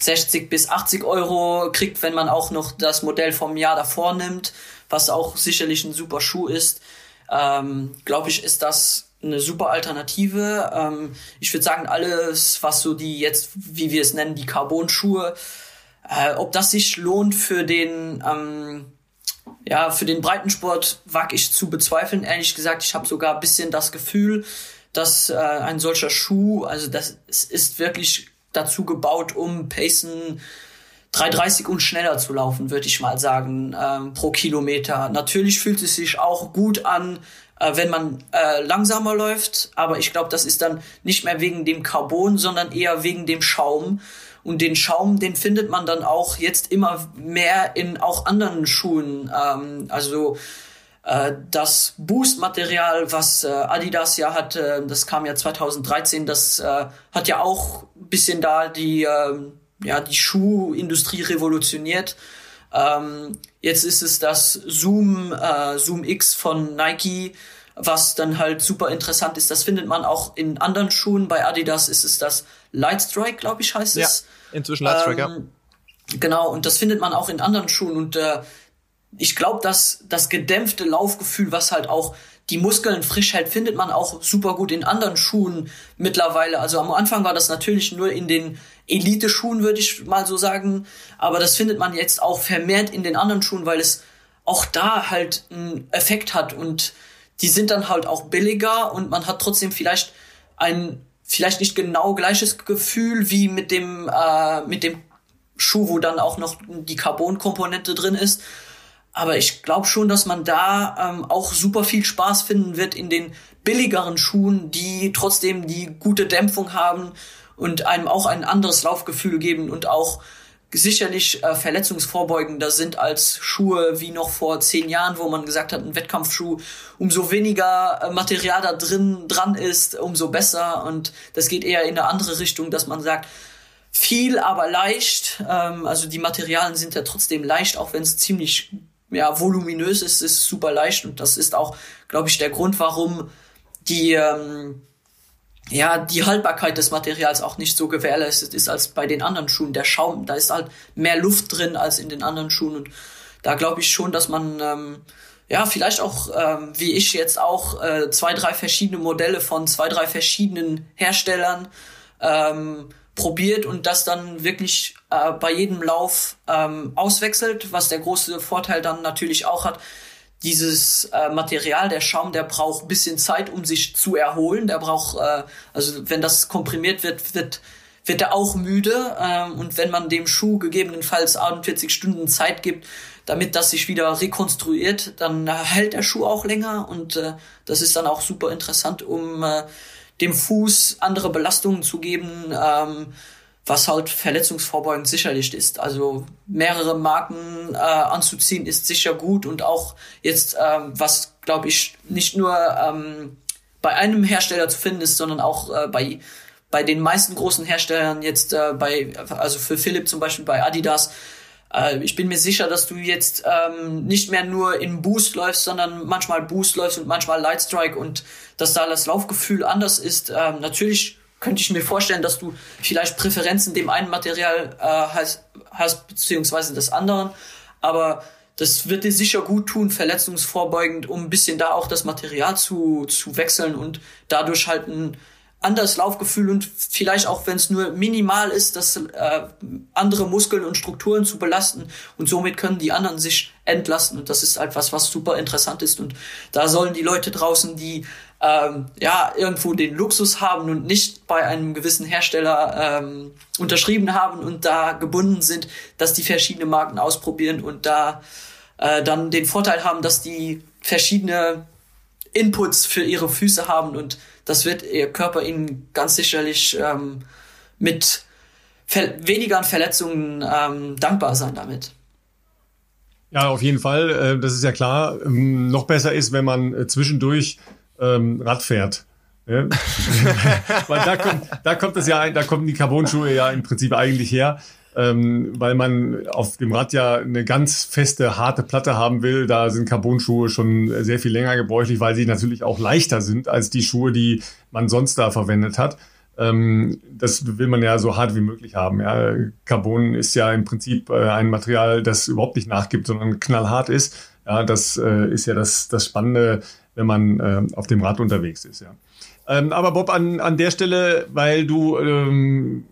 60 bis 80 Euro kriegt, wenn man auch noch das Modell vom Jahr davor nimmt, was auch sicherlich ein super Schuh ist ähm, glaube ich, ist das eine super Alternative. Ähm, ich würde sagen, alles, was so die jetzt, wie wir es nennen, die Carbon-Schuhe, äh, ob das sich lohnt für den, ähm, ja, für den Breitensport, wage ich zu bezweifeln. Ehrlich gesagt, ich habe sogar ein bisschen das Gefühl, dass äh, ein solcher Schuh, also das ist wirklich dazu gebaut, um Pacen 3,30 und schneller zu laufen, würde ich mal sagen, ähm, pro Kilometer. Natürlich fühlt es sich auch gut an, äh, wenn man äh, langsamer läuft, aber ich glaube, das ist dann nicht mehr wegen dem Carbon, sondern eher wegen dem Schaum. Und den Schaum, den findet man dann auch jetzt immer mehr in auch anderen Schuhen. Ähm, also äh, das Boost-Material, was äh, Adidas ja hatte, das kam ja 2013, das äh, hat ja auch bisschen da die äh, ja, die Schuhindustrie revolutioniert. Ähm, jetzt ist es das Zoom, äh, Zoom X von Nike. was dann halt super interessant ist. Das findet man auch in anderen Schuhen. Bei Adidas ist es das Lightstrike, glaube ich, heißt es. Ja, inzwischen Lightstrike, ähm, ja. Genau, und das findet man auch in anderen Schuhen. Und äh, ich glaube, dass das gedämpfte Laufgefühl, was halt auch die Muskeln frisch hält, findet man auch super gut in anderen Schuhen mittlerweile. Also am Anfang war das natürlich nur in den Elite-Schuhen, würde ich mal so sagen. Aber das findet man jetzt auch vermehrt in den anderen Schuhen, weil es auch da halt einen Effekt hat und die sind dann halt auch billiger und man hat trotzdem vielleicht ein vielleicht nicht genau gleiches Gefühl wie mit dem äh, mit dem Schuh, wo dann auch noch die Carbon-Komponente drin ist. Aber ich glaube schon, dass man da ähm, auch super viel Spaß finden wird in den billigeren Schuhen, die trotzdem die gute Dämpfung haben und einem auch ein anderes Laufgefühl geben und auch sicherlich äh, verletzungsvorbeugender sind als Schuhe wie noch vor zehn Jahren, wo man gesagt hat, ein Wettkampfschuh, umso weniger äh, Material da drin dran ist, umso besser. Und das geht eher in eine andere Richtung, dass man sagt, viel, aber leicht. Ähm, also die Materialien sind ja trotzdem leicht, auch wenn es ziemlich ja, voluminös ist, ist super leicht. Und das ist auch, glaube ich, der Grund, warum die ähm, ja, die Haltbarkeit des Materials auch nicht so gewährleistet ist als bei den anderen Schuhen. Der Schaum, da ist halt mehr Luft drin als in den anderen Schuhen. Und da glaube ich schon, dass man ähm, ja vielleicht auch, ähm, wie ich jetzt auch, äh, zwei, drei verschiedene Modelle von zwei, drei verschiedenen Herstellern ähm, probiert und das dann wirklich äh, bei jedem Lauf ähm, auswechselt, was der große Vorteil dann natürlich auch hat. Dieses äh, Material, der Schaum, der braucht bisschen Zeit, um sich zu erholen. Der braucht, äh, also wenn das komprimiert wird, wird wird er auch müde. Ähm, und wenn man dem Schuh gegebenenfalls 48 Stunden Zeit gibt, damit das sich wieder rekonstruiert, dann hält der Schuh auch länger und äh, das ist dann auch super interessant, um äh, dem Fuß andere Belastungen zu geben, ähm, was halt verletzungsvorbeugend sicherlich ist. Also mehrere Marken äh, anzuziehen ist sicher gut und auch jetzt, ähm, was glaube ich nicht nur ähm, bei einem Hersteller zu finden ist, sondern auch äh, bei bei den meisten großen Herstellern jetzt äh, bei also für Philipp zum Beispiel bei Adidas äh, ich bin mir sicher, dass du jetzt ähm, nicht mehr nur in Boost läufst, sondern manchmal Boost läufst und manchmal Lightstrike und dass da das Laufgefühl anders ist. Ähm, natürlich könnte ich mir vorstellen, dass du vielleicht Präferenzen dem einen Material äh, hast, hast, beziehungsweise des anderen. Aber das wird dir sicher gut tun, verletzungsvorbeugend, um ein bisschen da auch das Material zu, zu wechseln und dadurch halt ein anderes Laufgefühl und vielleicht auch, wenn es nur minimal ist, das äh, andere Muskeln und Strukturen zu belasten und somit können die anderen sich entlasten und das ist etwas, was super interessant ist und da sollen die Leute draußen, die ähm, ja irgendwo den Luxus haben und nicht bei einem gewissen Hersteller ähm, unterschrieben haben und da gebunden sind, dass die verschiedene Marken ausprobieren und da äh, dann den Vorteil haben, dass die verschiedene Inputs für ihre Füße haben und das wird ihr Körper ihnen ganz sicherlich ähm, mit ver weniger Verletzungen ähm, dankbar sein damit. Ja, auf jeden Fall. Äh, das ist ja klar. Ähm, noch besser ist, wenn man äh, zwischendurch ähm, Rad fährt. Ja? *laughs* Weil da kommt, da kommt es ja, da kommen die Carbon-Schuhe ja im Prinzip eigentlich her ähm, weil man auf dem Rad ja eine ganz feste, harte Platte haben will. Da sind Carbon-Schuhe schon sehr viel länger gebräuchlich, weil sie natürlich auch leichter sind als die Schuhe, die man sonst da verwendet hat. Ähm, das will man ja so hart wie möglich haben. Ja. Carbon ist ja im Prinzip äh, ein Material, das überhaupt nicht nachgibt, sondern knallhart ist. Ja, das äh, ist ja das, das Spannende, wenn man äh, auf dem Rad unterwegs ist. Ja. Ähm, aber Bob, an, an der Stelle, weil du ähm,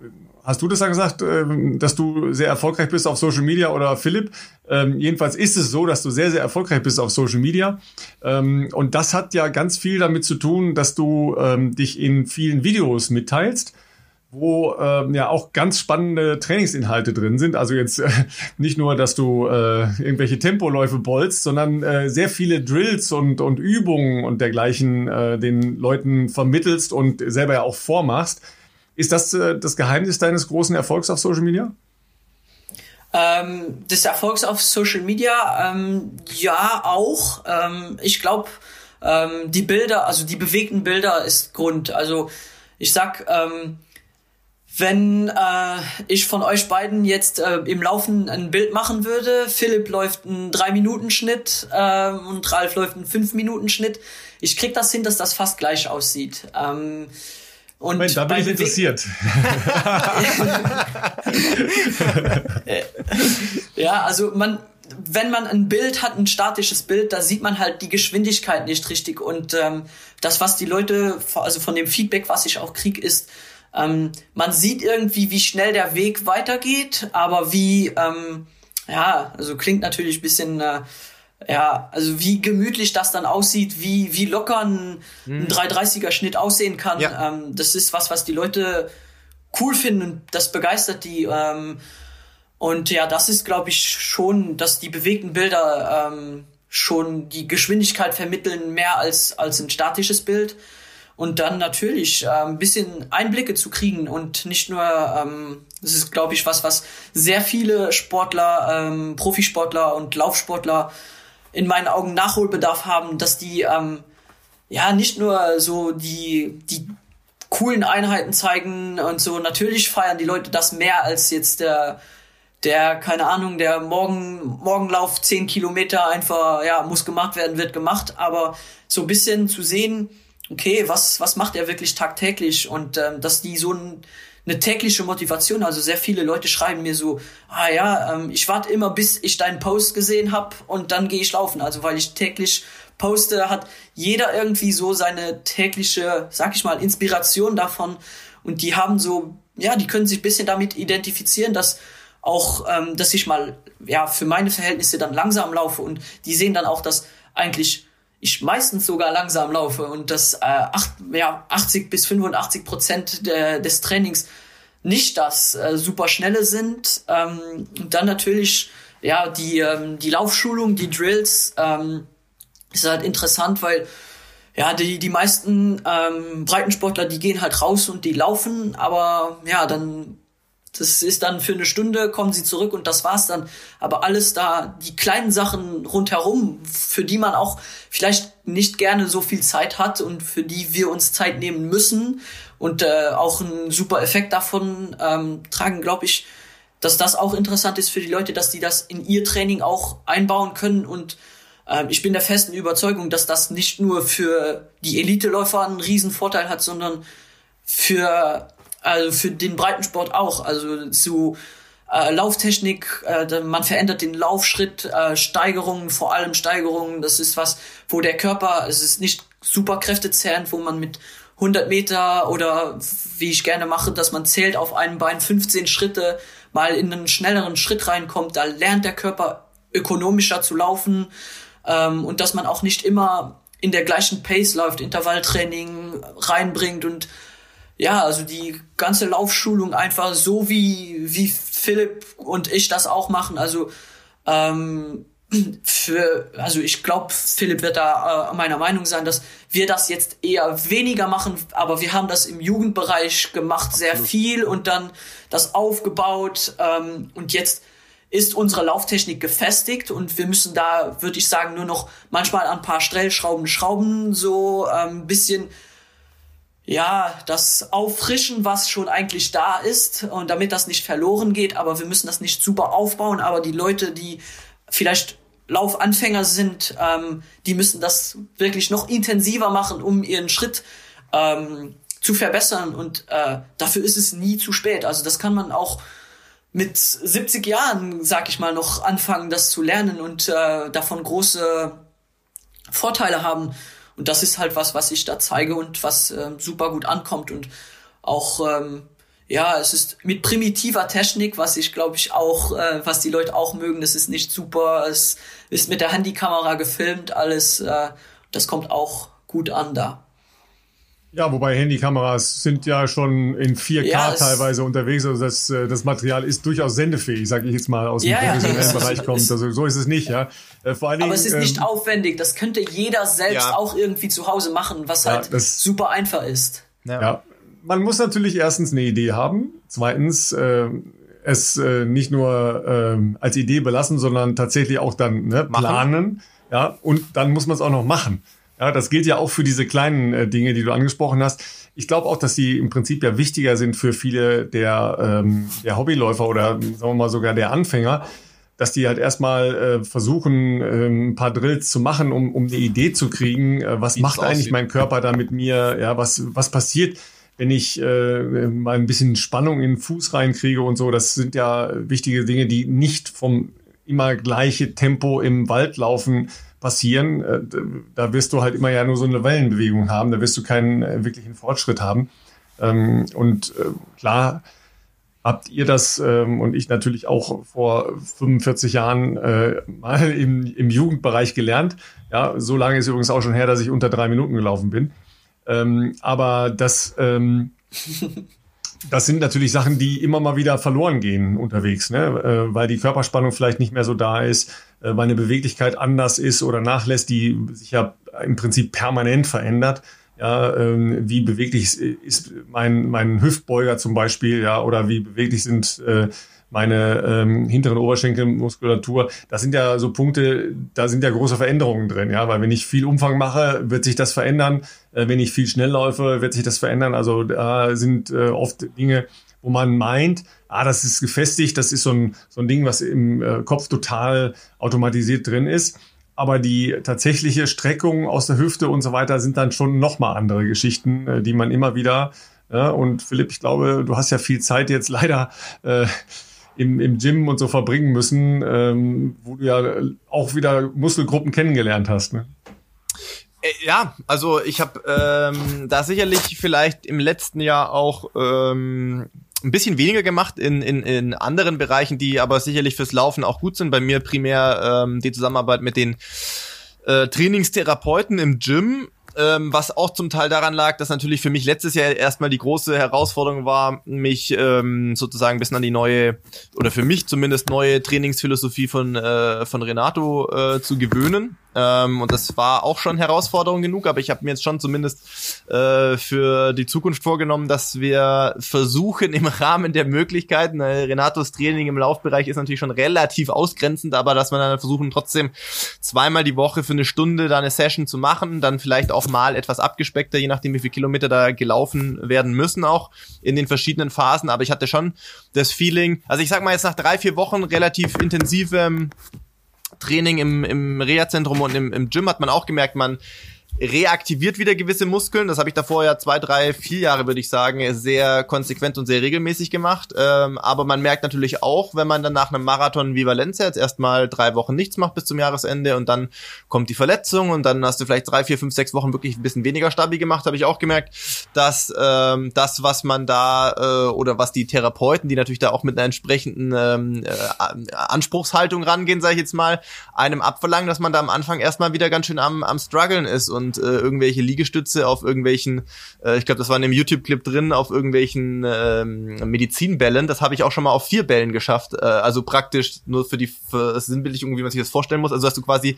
Hast du das ja gesagt, ähm, dass du sehr erfolgreich bist auf Social Media oder Philipp? Ähm, jedenfalls ist es so, dass du sehr, sehr erfolgreich bist auf Social Media. Ähm, und das hat ja ganz viel damit zu tun, dass du dich in vielen Videos mitteilst wo ähm, ja auch ganz spannende Trainingsinhalte drin sind. Also jetzt äh, nicht nur, dass du äh, irgendwelche Tempoläufe bolzt, sondern äh, sehr viele Drills und, und Übungen und dergleichen äh, den Leuten vermittelst und selber ja auch vormachst. Ist das äh, das Geheimnis deines großen Erfolgs auf Social Media? Ähm, des Erfolgs auf Social Media, ähm, ja auch. Ähm, ich glaube, ähm, die Bilder, also die bewegten Bilder ist Grund. Also ich sag, ähm, wenn äh, ich von euch beiden jetzt äh, im Laufen ein Bild machen würde, Philipp läuft einen 3-Minuten-Schnitt äh, und Ralf läuft einen 5-Minuten-Schnitt, ich krieg das hin, dass das fast gleich aussieht. Ähm, und Moment, da bin ich interessiert. *laughs* ja, also man, wenn man ein Bild hat, ein statisches Bild, da sieht man halt die Geschwindigkeit nicht richtig. Und ähm, das, was die Leute, also von dem Feedback, was ich auch krieg, ist, ähm, man sieht irgendwie, wie schnell der Weg weitergeht, aber wie, ähm, ja, also klingt natürlich ein bisschen, äh, ja, also wie gemütlich das dann aussieht, wie, wie locker ein, ein 330er mhm. Schnitt aussehen kann. Ja. Ähm, das ist was, was die Leute cool finden und das begeistert die. Ähm, und ja, das ist, glaube ich, schon, dass die bewegten Bilder ähm, schon die Geschwindigkeit vermitteln, mehr als, als ein statisches Bild und dann natürlich äh, ein bisschen Einblicke zu kriegen und nicht nur, ähm, das ist, glaube ich, was, was sehr viele Sportler, ähm, Profisportler und Laufsportler in meinen Augen Nachholbedarf haben, dass die ähm, ja nicht nur so die, die coolen Einheiten zeigen und so. Natürlich feiern die Leute das mehr als jetzt der, der, keine Ahnung, der Morgen, Morgenlauf zehn Kilometer einfach, ja, muss gemacht werden, wird gemacht. Aber so ein bisschen zu sehen, okay, was, was macht er wirklich tagtäglich? Und ähm, dass die so ein, eine tägliche Motivation, also sehr viele Leute schreiben mir so, ah ja, ähm, ich warte immer, bis ich deinen Post gesehen habe und dann gehe ich laufen, also weil ich täglich poste, hat jeder irgendwie so seine tägliche, sag ich mal, Inspiration davon. Und die haben so, ja, die können sich ein bisschen damit identifizieren, dass auch, ähm, dass ich mal, ja, für meine Verhältnisse dann langsam laufe. Und die sehen dann auch, dass eigentlich ich meistens sogar langsam laufe und dass äh, acht, ja, 80 bis 85 Prozent de, des Trainings nicht das äh, super schnelle sind. Ähm, und dann natürlich ja die ähm, die Laufschulung, die Drills ähm, ist halt interessant, weil ja die die meisten ähm, Breitensportler die gehen halt raus und die laufen, aber ja dann das ist dann für eine Stunde, kommen sie zurück und das war's dann. Aber alles da, die kleinen Sachen rundherum, für die man auch vielleicht nicht gerne so viel Zeit hat und für die wir uns Zeit nehmen müssen und äh, auch einen super Effekt davon ähm, tragen, glaube ich, dass das auch interessant ist für die Leute, dass die das in ihr Training auch einbauen können und äh, ich bin der festen Überzeugung, dass das nicht nur für die Eliteläufer einen riesen Vorteil hat, sondern für also für den Breitensport auch. Also zu äh, Lauftechnik, äh, man verändert den Laufschritt, äh, Steigerungen, vor allem Steigerungen. Das ist was, wo der Körper, es ist nicht super kräftezehrend, wo man mit 100 Meter oder wie ich gerne mache, dass man zählt auf einem Bein 15 Schritte mal in einen schnelleren Schritt reinkommt. Da lernt der Körper ökonomischer zu laufen ähm, und dass man auch nicht immer in der gleichen Pace läuft, Intervalltraining reinbringt und ja, also die ganze Laufschulung einfach so wie, wie Philipp und ich das auch machen. Also ähm, für, also ich glaube, Philipp wird da äh, meiner Meinung sein, dass wir das jetzt eher weniger machen, aber wir haben das im Jugendbereich gemacht, sehr Absolut. viel und dann das aufgebaut ähm, und jetzt ist unsere Lauftechnik gefestigt und wir müssen da, würde ich sagen, nur noch manchmal an ein paar Stellschrauben schrauben, so ein ähm, bisschen ja, das auffrischen, was schon eigentlich da ist und damit das nicht verloren geht, aber wir müssen das nicht super aufbauen, aber die Leute, die vielleicht Laufanfänger sind, ähm, die müssen das wirklich noch intensiver machen, um ihren Schritt ähm, zu verbessern und äh, dafür ist es nie zu spät. Also das kann man auch mit 70 Jahren, sag ich mal, noch anfangen, das zu lernen und äh, davon große Vorteile haben. Und das ist halt was, was ich da zeige und was äh, super gut ankommt und auch ähm, ja, es ist mit primitiver Technik, was ich glaube ich auch, äh, was die Leute auch mögen. Das ist nicht super. Es ist mit der Handykamera gefilmt, alles. Äh, das kommt auch gut an da. Ja, wobei Handykameras sind ja schon in 4K ja, teilweise unterwegs. Also das, äh, das Material ist durchaus sendefähig, sage ich jetzt mal, aus dem ja, professionellen ja, Bereich kommt. Also so ist es nicht, ja. Äh, vor allen Dingen, Aber es ist nicht ähm, aufwendig. Das könnte jeder selbst auch irgendwie zu Hause machen, was halt super einfach ist. Ja. man muss natürlich erstens eine Idee haben. Zweitens, äh, es äh, nicht nur äh, als Idee belassen, sondern tatsächlich auch dann ne, planen. Ja, und dann muss man es auch noch machen. Ja, das gilt ja auch für diese kleinen äh, Dinge, die du angesprochen hast. ich glaube auch, dass die im Prinzip ja wichtiger sind für viele der, ähm, der Hobbyläufer oder sagen wir mal sogar der Anfänger, dass die halt erstmal äh, versuchen, äh, ein paar Drills zu machen, um, um eine Idee zu kriegen, äh, was Wie macht eigentlich mein Körper da mit mir, ja, was, was passiert, wenn ich äh, mal ein bisschen Spannung in den Fuß reinkriege und so. Das sind ja wichtige Dinge, die nicht vom immer gleiche Tempo im Wald laufen passieren. Äh, da wirst du halt immer ja nur so eine Wellenbewegung haben, da wirst du keinen äh, wirklichen Fortschritt haben. Ähm, und äh, klar, habt ihr das ähm, und ich natürlich auch vor 45 Jahren äh, mal *laughs* im, im Jugendbereich gelernt. Ja, so lange ist übrigens auch schon her, dass ich unter drei Minuten gelaufen bin. Ähm, aber das, ähm, *laughs* das sind natürlich Sachen, die immer mal wieder verloren gehen unterwegs, ne? Äh, weil die Körperspannung vielleicht nicht mehr so da ist, äh, weil eine Beweglichkeit anders ist oder nachlässt, die sich ja im Prinzip permanent verändert ja, ähm, wie beweglich ist mein, mein Hüftbeuger zum Beispiel, ja, oder wie beweglich sind äh, meine ähm, hinteren Oberschenkelmuskulatur. Das sind ja so Punkte, da sind ja große Veränderungen drin, ja, weil wenn ich viel Umfang mache, wird sich das verändern. Äh, wenn ich viel schnell laufe, wird sich das verändern. Also da sind äh, oft Dinge, wo man meint, ah, das ist gefestigt, das ist so ein, so ein Ding, was im äh, Kopf total automatisiert drin ist aber die tatsächliche Streckung aus der Hüfte und so weiter sind dann schon nochmal andere Geschichten, äh, die man immer wieder, ja, und Philipp, ich glaube, du hast ja viel Zeit jetzt leider äh, im, im Gym und so verbringen müssen, ähm, wo du ja auch wieder Muskelgruppen kennengelernt hast. Ne? Äh, ja, also ich habe ähm, da sicherlich vielleicht im letzten Jahr auch ähm, ein bisschen weniger gemacht in, in, in anderen Bereichen, die aber sicherlich fürs Laufen auch gut sind. Bei mir primär ähm, die Zusammenarbeit mit den äh, Trainingstherapeuten im Gym, ähm, was auch zum Teil daran lag, dass natürlich für mich letztes Jahr erstmal die große Herausforderung war, mich ähm, sozusagen bisschen an die neue, oder für mich zumindest neue Trainingsphilosophie von, äh, von Renato äh, zu gewöhnen. Ähm, und das war auch schon Herausforderung genug, aber ich habe mir jetzt schon zumindest äh, für die Zukunft vorgenommen, dass wir versuchen im *laughs* Rahmen der Möglichkeiten, äh, Renatos Training im Laufbereich ist natürlich schon relativ ausgrenzend, aber dass wir dann versuchen trotzdem zweimal die Woche für eine Stunde da eine Session zu machen, dann vielleicht auch mal etwas abgespeckter, je nachdem wie viele Kilometer da gelaufen werden müssen auch in den verschiedenen Phasen, aber ich hatte schon das Feeling, also ich sag mal jetzt nach drei, vier Wochen relativ intensivem Training im, im Reha-Zentrum und im, im Gym hat man auch gemerkt, man reaktiviert wieder gewisse Muskeln. Das habe ich davor ja zwei, drei, vier Jahre, würde ich sagen, sehr konsequent und sehr regelmäßig gemacht. Ähm, aber man merkt natürlich auch, wenn man dann nach einem Marathon wie Valencia jetzt erstmal drei Wochen nichts macht bis zum Jahresende und dann kommt die Verletzung und dann hast du vielleicht drei, vier, fünf, sechs Wochen wirklich ein bisschen weniger stabil gemacht, habe ich auch gemerkt, dass ähm, das, was man da äh, oder was die Therapeuten, die natürlich da auch mit einer entsprechenden ähm, äh, Anspruchshaltung rangehen, sage ich jetzt mal, einem abverlangen, dass man da am Anfang erstmal wieder ganz schön am, am struggeln ist und und äh, irgendwelche Liegestütze auf irgendwelchen, äh, ich glaube, das war in dem YouTube-Clip drin, auf irgendwelchen ähm, Medizinbällen. Das habe ich auch schon mal auf vier Bällen geschafft. Äh, also praktisch nur für die für das Sinnbildlich, wie man sich das vorstellen muss. Also dass du quasi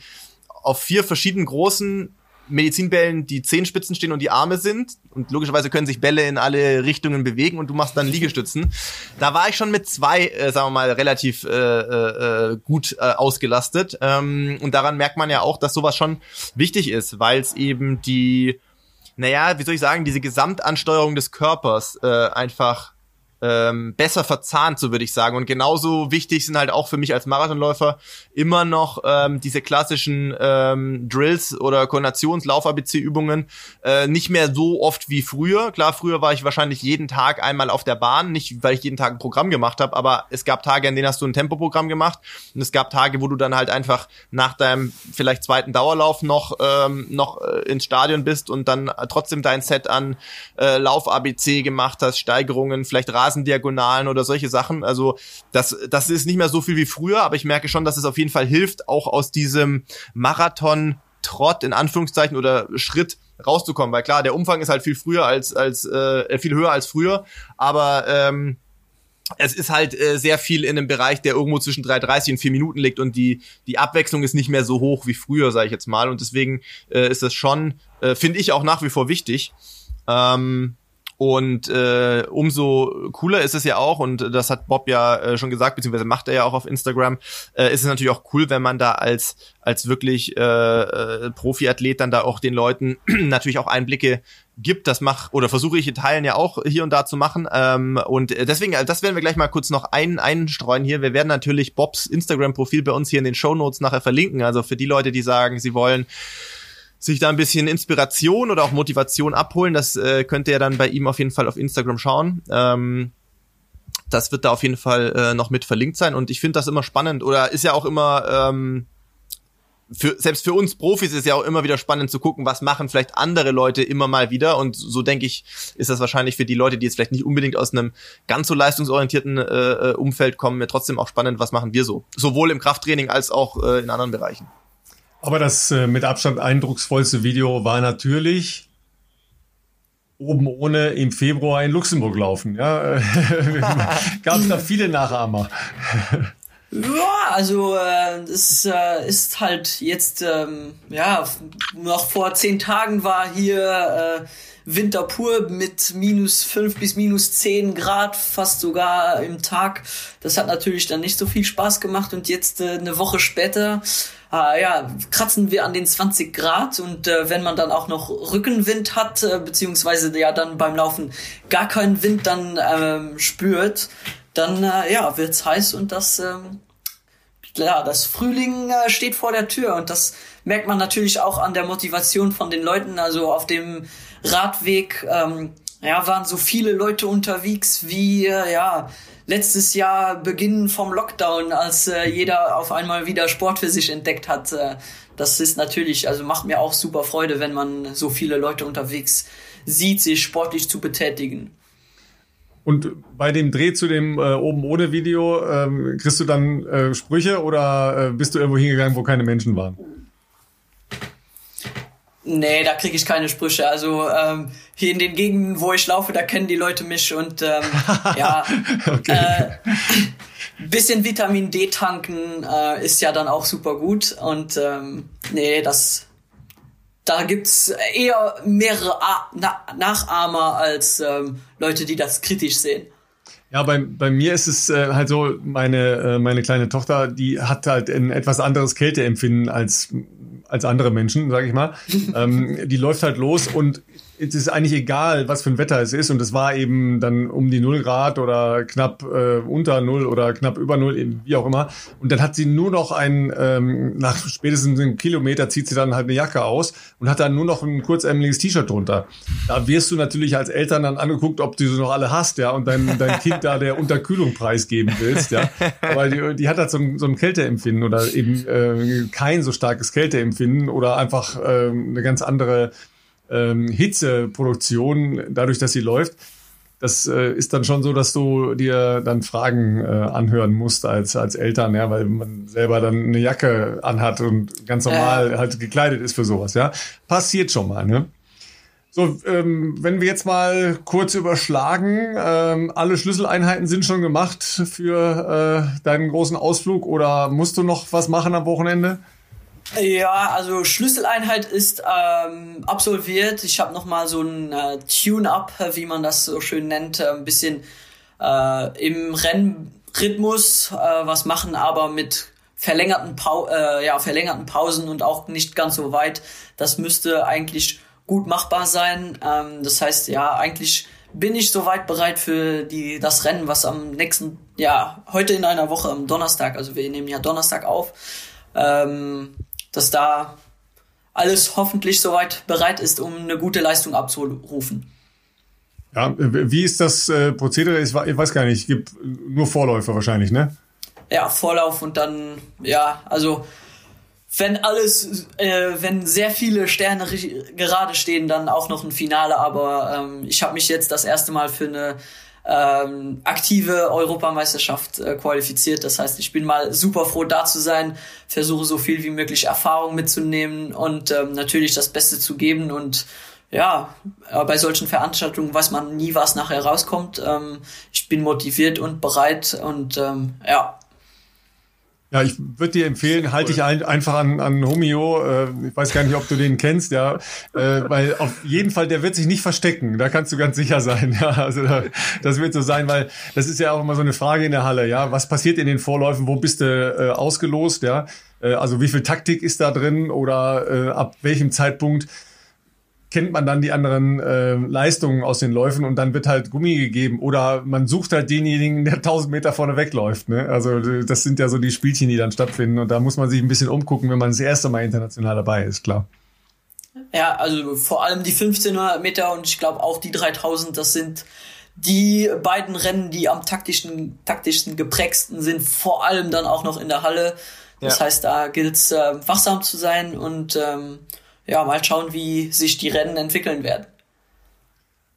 auf vier verschiedenen großen Medizinbällen die Zehenspitzen stehen und die Arme sind und logischerweise können sich Bälle in alle Richtungen bewegen und du machst dann Liegestützen. Da war ich schon mit zwei, äh, sagen wir mal, relativ äh, äh, äh, gut äh, ausgelastet ähm, und daran merkt man ja auch, dass sowas schon wichtig ist, weil es eben die, naja, wie soll ich sagen, diese Gesamtansteuerung des Körpers äh, einfach ähm, besser verzahnt, so würde ich sagen. Und genauso wichtig sind halt auch für mich als Marathonläufer immer noch ähm, diese klassischen ähm, Drills oder Koordinations-Lauf-ABC-Übungen äh, nicht mehr so oft wie früher. Klar, früher war ich wahrscheinlich jeden Tag einmal auf der Bahn, nicht weil ich jeden Tag ein Programm gemacht habe, aber es gab Tage, an denen hast du ein Tempoprogramm gemacht und es gab Tage, wo du dann halt einfach nach deinem vielleicht zweiten Dauerlauf noch ähm, noch äh, ins Stadion bist und dann trotzdem dein Set an äh, Lauf-ABC gemacht hast, Steigerungen, vielleicht Rasen Straßendiagonalen oder solche Sachen. Also das, das ist nicht mehr so viel wie früher, aber ich merke schon, dass es auf jeden Fall hilft, auch aus diesem Marathon Trott in Anführungszeichen oder Schritt rauszukommen, weil klar, der Umfang ist halt viel früher als als äh, viel höher als früher, aber ähm, es ist halt äh, sehr viel in einem Bereich, der irgendwo zwischen 3,30 und 4 Minuten liegt und die, die Abwechslung ist nicht mehr so hoch wie früher, sage ich jetzt mal. Und deswegen äh, ist das schon, äh, finde ich auch nach wie vor wichtig. Ähm, Und äh, umso cooler ist es ja auch, und das hat Bob ja äh, schon gesagt, beziehungsweise macht er ja auch auf Instagram, äh, ist es natürlich auch cool, wenn man da als, als wirklich äh, äh, Profiathlet dann da auch den Leuten *clears throat* natürlich auch Einblicke gibt. Das mach oder versuche ich in Teilen ja auch hier und da zu machen. Ähm, und deswegen, das werden wir gleich mal kurz noch ein, einstreuen hier. Wir werden natürlich Bobs Instagram-Profil bei uns hier in den Show Notes nachher verlinken. Also für die Leute, die sagen, sie wollen sich da ein bisschen Inspiration oder auch Motivation abholen, das äh, könnt ihr dann bei ihm auf jeden Fall auf Instagram schauen. Ähm, das wird da auf jeden Fall äh, noch mit verlinkt sein und ich finde das immer spannend oder ist ja auch immer ähm, für, selbst für uns Profis ist ja auch immer wieder spannend zu gucken, was machen vielleicht andere Leute immer mal wieder. Und so denke ich, ist das wahrscheinlich für die Leute, die jetzt vielleicht nicht unbedingt aus einem ganz so leistungsorientierten äh, äh Umfeld kommen, mir trotzdem auch spannend, was machen wir so. Sowohl im Krafttraining als auch äh, in anderen Bereichen. Aber das äh, mit Abstand eindrucksvollste Video war natürlich oben ohne im Februar in Luxemburg laufen. Ja, *laughs* gab es da viele Nachahmer. Ja, also äh, das äh, ist halt jetzt, ähm, ja, noch vor zehn Tagen war hier äh, Winter pur mit minus fünf bis minus zehn Grad, fast sogar im Tag. Das hat natürlich dann nicht so viel Spaß gemacht und jetzt äh, eine Woche später äh, ja, kratzen wir an den 20 Grad und äh, wenn man dann auch noch Rückenwind hat, äh, beziehungsweise ja dann beim Laufen gar keinen Wind dann ähm, spürt, dann äh, ja, wird's heiß und das ähm, klar, das Frühling äh, steht vor der Tür und das merkt man natürlich auch an der Motivation von den Leuten. Also auf dem Radweg ähm, ja, waren so viele Leute unterwegs wie äh, ja letztes Jahr Beginn vom Lockdown, als äh, jeder auf einmal wieder Sport für sich entdeckt hat. Äh, das ist natürlich, also macht mir auch super Freude, wenn man so viele Leute unterwegs sieht, sich sportlich zu betätigen. Und bei dem Dreh zu dem äh, oben ohne Video, ähm, kriegst du dann äh, Sprüche oder äh, bist du irgendwo hingegangen, wo keine Menschen waren? Nee, da kriege ich keine Sprüche. Also ähm, hier in den Gegenden, wo ich laufe, da kennen die Leute mich und ähm, *laughs* ja, okay. äh, bisschen Vitamin D tanken äh, ist ja dann auch super gut und ähm, nee, das da gibt's eher mehrere A Na Nachahmer als ähm, Leute, die das kritisch sehen. Ja, bei, bei mir ist es äh, halt so, meine, äh, meine kleine Tochter, die hat halt ein etwas anderes Kälteempfinden als als andere Menschen, sage ich mal. *laughs* ähm, die läuft halt los und es ist eigentlich egal, was für ein Wetter es ist. Und es war eben dann um die null Grad oder knapp äh, unter null oder knapp über null, wie auch immer. Und dann hat sie nur noch ein, ähm, nach spätestens einem Kilometer zieht sie dann halt eine Jacke aus und hat dann nur noch ein kurzärmeliges T-Shirt drunter. Da wirst du natürlich als Eltern dann angeguckt, ob du sie noch alle hast, ja, und dein, dein Kind da der Unterkühlung preisgeben willst, ja. Aber die, die hat halt so ein, so ein Kälteempfinden oder eben äh, kein so starkes Kälteempfinden oder einfach äh, eine ganz andere ähm, Hitzeproduktion, dadurch, dass sie läuft, das äh, ist dann schon so, dass du dir dann Fragen äh, anhören musst als, als Eltern, ja, weil man selber dann eine Jacke anhat und ganz normal äh. halt gekleidet ist für sowas, ja. Passiert schon mal, ne? So, ähm, wenn wir jetzt mal kurz überschlagen, ähm, alle Schlüsseleinheiten sind schon gemacht für äh, deinen großen Ausflug oder musst du noch was machen am Wochenende? Ja, also Schlüsseleinheit ist ähm, absolviert. Ich habe noch mal so ein äh, Tune-up, wie man das so schön nennt, äh, ein bisschen äh, im Rennrhythmus äh, was machen, aber mit verlängerten, Pau äh, ja, verlängerten Pausen und auch nicht ganz so weit. Das müsste eigentlich gut machbar sein. Ähm, das heißt, ja, eigentlich bin ich soweit bereit für die, das Rennen, was am nächsten, ja, heute in einer Woche am Donnerstag, also wir nehmen ja Donnerstag auf, ähm, dass da alles hoffentlich soweit bereit ist, um eine gute Leistung abzurufen. Ja, wie ist das äh, Prozedere? Ich weiß gar nicht, es gibt nur Vorläufer wahrscheinlich, ne? Ja, Vorlauf und dann, ja, also wenn alles, äh, wenn sehr viele Sterne gerade stehen, dann auch noch ein Finale. Aber ähm, ich habe mich jetzt das erste Mal für eine ähm, aktive Europameisterschaft äh, qualifiziert. Das heißt, ich bin mal super froh da zu sein, versuche so viel wie möglich Erfahrung mitzunehmen und ähm, natürlich das Beste zu geben und ja, äh, bei solchen Veranstaltungen weiß man nie, was nachher rauskommt. Ähm, ich bin motiviert und bereit und ähm, ja. Ja, ich würde dir empfehlen, halte dich ein, einfach an, an Homio. Äh, ich weiß gar nicht, ob du den kennst, ja, äh, weil auf jeden Fall, der wird sich nicht verstecken. Da kannst du ganz sicher sein. *laughs* Ja, also das wird so sein, weil das ist ja auch immer so eine Frage in der Halle. Ja, was passiert in den Vorläufen? Wo bist du äh, ausgelost? Ja, äh, also wie viel Taktik ist da drin oder äh, ab welchem Zeitpunkt? Kennt man dann die anderen äh, Leistungen aus den Läufen und dann wird halt Gummi gegeben oder man sucht halt denjenigen, der 1000 Meter vorne wegläuft. Ne? Also das sind ja so die Spielchen, die dann stattfinden und da muss man sich ein bisschen umgucken, wenn man das erste Mal international dabei ist, klar. Ja, also vor allem die 1500 Meter und ich glaube auch die 3000, das sind die beiden Rennen, die am taktischen, taktischsten geprägsten sind, vor allem dann auch noch in der Halle. Das ja. heißt, da gilt es äh, wachsam zu sein und ähm, ja, mal schauen, wie sich die Rennen entwickeln werden.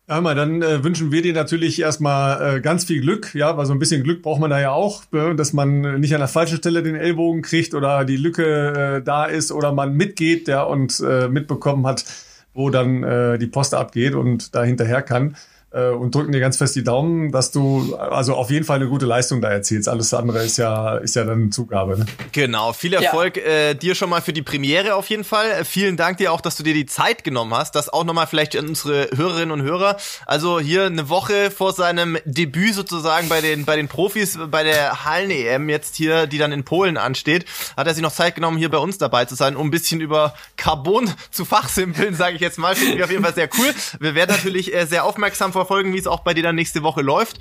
Ja, mal, dann äh, wünschen wir dir natürlich erstmal äh, ganz viel Glück, ja, weil so ein bisschen Glück braucht man da ja auch, äh, dass man nicht an der falschen Stelle den Ellbogen kriegt oder die Lücke äh, da ist oder man mitgeht, ja, und äh, mitbekommen hat, wo dann äh, die Post abgeht und da hinterher kann äh, und drücken dir ganz fest die Daumen, dass du also auf jeden Fall eine gute Leistung da erzielst. Alles andere ist ja ist ja dann Zugabe. Ne? Genau, viel Erfolg ja. äh, dir schon mal für die Premiere auf jeden Fall. Äh, vielen Dank dir auch, dass du dir die Zeit genommen hast. Das auch nochmal vielleicht an unsere Hörerinnen und Hörer. Also hier eine Woche vor seinem Debüt sozusagen bei den bei den Profis bei der Hallen EM jetzt hier, die dann in Polen ansteht, hat er sich noch Zeit genommen, hier bei uns dabei zu sein, um ein bisschen über Carbon zu fachsimpeln, *laughs* sage ich jetzt mal. Finde ich auf jeden Fall sehr cool. Wir werden natürlich äh, sehr aufmerksam verfolgen, wie es auch bei dir dann nächste Woche läuft.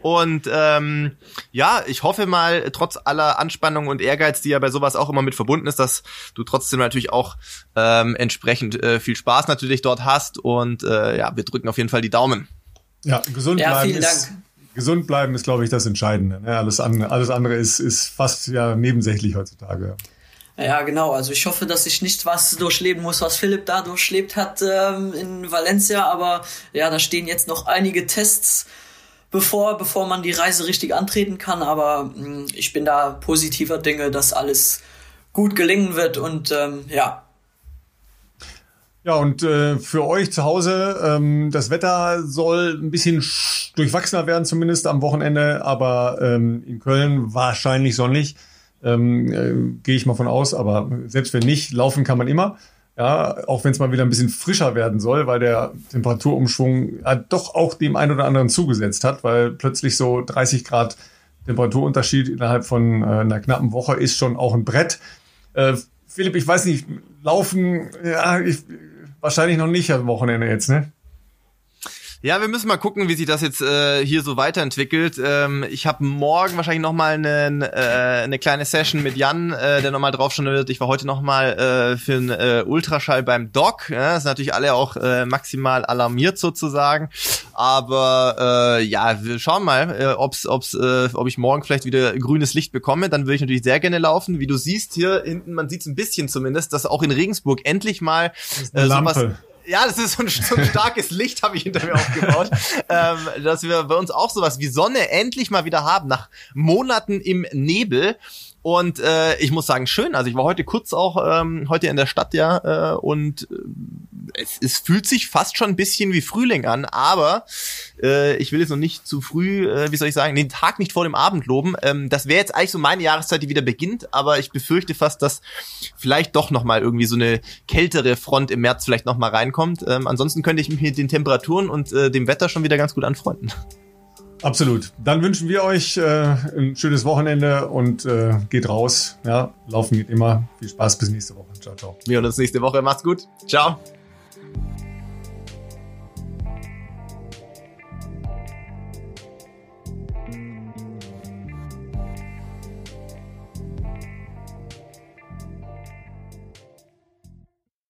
Und ähm, ja, ich hoffe mal, trotz aller Anspannung und Ehrgeiz, die ja bei sowas auch immer mit verbunden ist, dass du trotzdem natürlich auch ähm, entsprechend äh, viel Spaß natürlich dort hast. Und äh, ja, wir drücken auf jeden Fall die Daumen. Ja, gesund ja, bleiben. Vielen ist, Dank. Gesund bleiben ist, glaube ich, das Entscheidende. Ne? Alles, andere, alles andere ist, ist fast ja nebensächlich heutzutage. Ja, genau. Also ich hoffe, dass ich nicht was durchleben muss, was Philipp da durchlebt hat ähm, in Valencia. Aber ja, da stehen jetzt noch einige Tests bevor, bevor man die Reise richtig antreten kann. Aber mh, hm, ich bin da positiver Dinge, dass alles gut gelingen wird und ähm, ja. Ja, und äh, für euch zu Hause, ähm, das Wetter soll ein bisschen durchwachsener werden, zumindest am Wochenende, aber ähm, in Köln wahrscheinlich sonnig. Ähm, äh, Gehe ich mal von aus, aber selbst wenn nicht, laufen kann man immer. Ja, auch wenn es mal wieder ein bisschen frischer werden soll, weil der Temperaturumschwung ja, doch auch dem einen oder anderen zugesetzt hat, weil plötzlich so 30 Grad Temperaturunterschied innerhalb von äh, einer knappen Woche ist schon auch ein Brett. Äh, Philipp, ich weiß nicht, laufen, ja, ich, wahrscheinlich noch nicht am Wochenende jetzt, ne? Ja, wir müssen mal gucken, wie sich das jetzt äh, hier so weiterentwickelt. Ähm, ich habe morgen wahrscheinlich noch mal eine, äh, eine kleine Session mit Jan, äh, der nochmal drauf schon wird. Ich war heute noch mal äh, für einen äh, Ultraschall beim Doc. Ja, sind natürlich alle auch äh, maximal alarmiert sozusagen. Aber äh, ja, wir schauen mal, äh, ob's, ob's, äh, ob ich morgen vielleicht wieder grünes Licht bekomme. Dann würde ich natürlich sehr gerne laufen. Wie du siehst hier hinten, man sieht es ein bisschen zumindest, dass auch in Regensburg endlich mal äh, sowas ja, das ist so ein, so ein starkes Licht, habe ich hinter mir aufgebaut, *laughs* ähm, dass wir bei uns auch sowas wie Sonne endlich mal wieder haben, nach Monaten im Nebel. Und äh, ich muss sagen, schön. Also ich war heute kurz auch ähm, heute in der Stadt ja äh, und äh, es, es fühlt sich fast schon ein bisschen wie Frühling an, aber äh, ich will jetzt noch nicht zu früh, äh, wie soll ich sagen, den Tag nicht vor dem Abend loben. Ähm, das wäre jetzt eigentlich so meine Jahreszeit, die wieder beginnt, aber ich befürchte fast, dass vielleicht doch noch mal irgendwie so eine kältere Front im März vielleicht noch mal reinkommt. Ähm, ansonsten könnte ich mich mit den Temperaturen und äh, dem Wetter schon wieder ganz gut anfreunden. Absolut. Dann wünschen wir euch äh, ein schönes Wochenende und äh, geht raus. Ja, laufen geht immer. Viel Spaß bis nächste Woche. Ciao, ciao. Wir hören uns nächste Woche. Macht's gut. Ciao.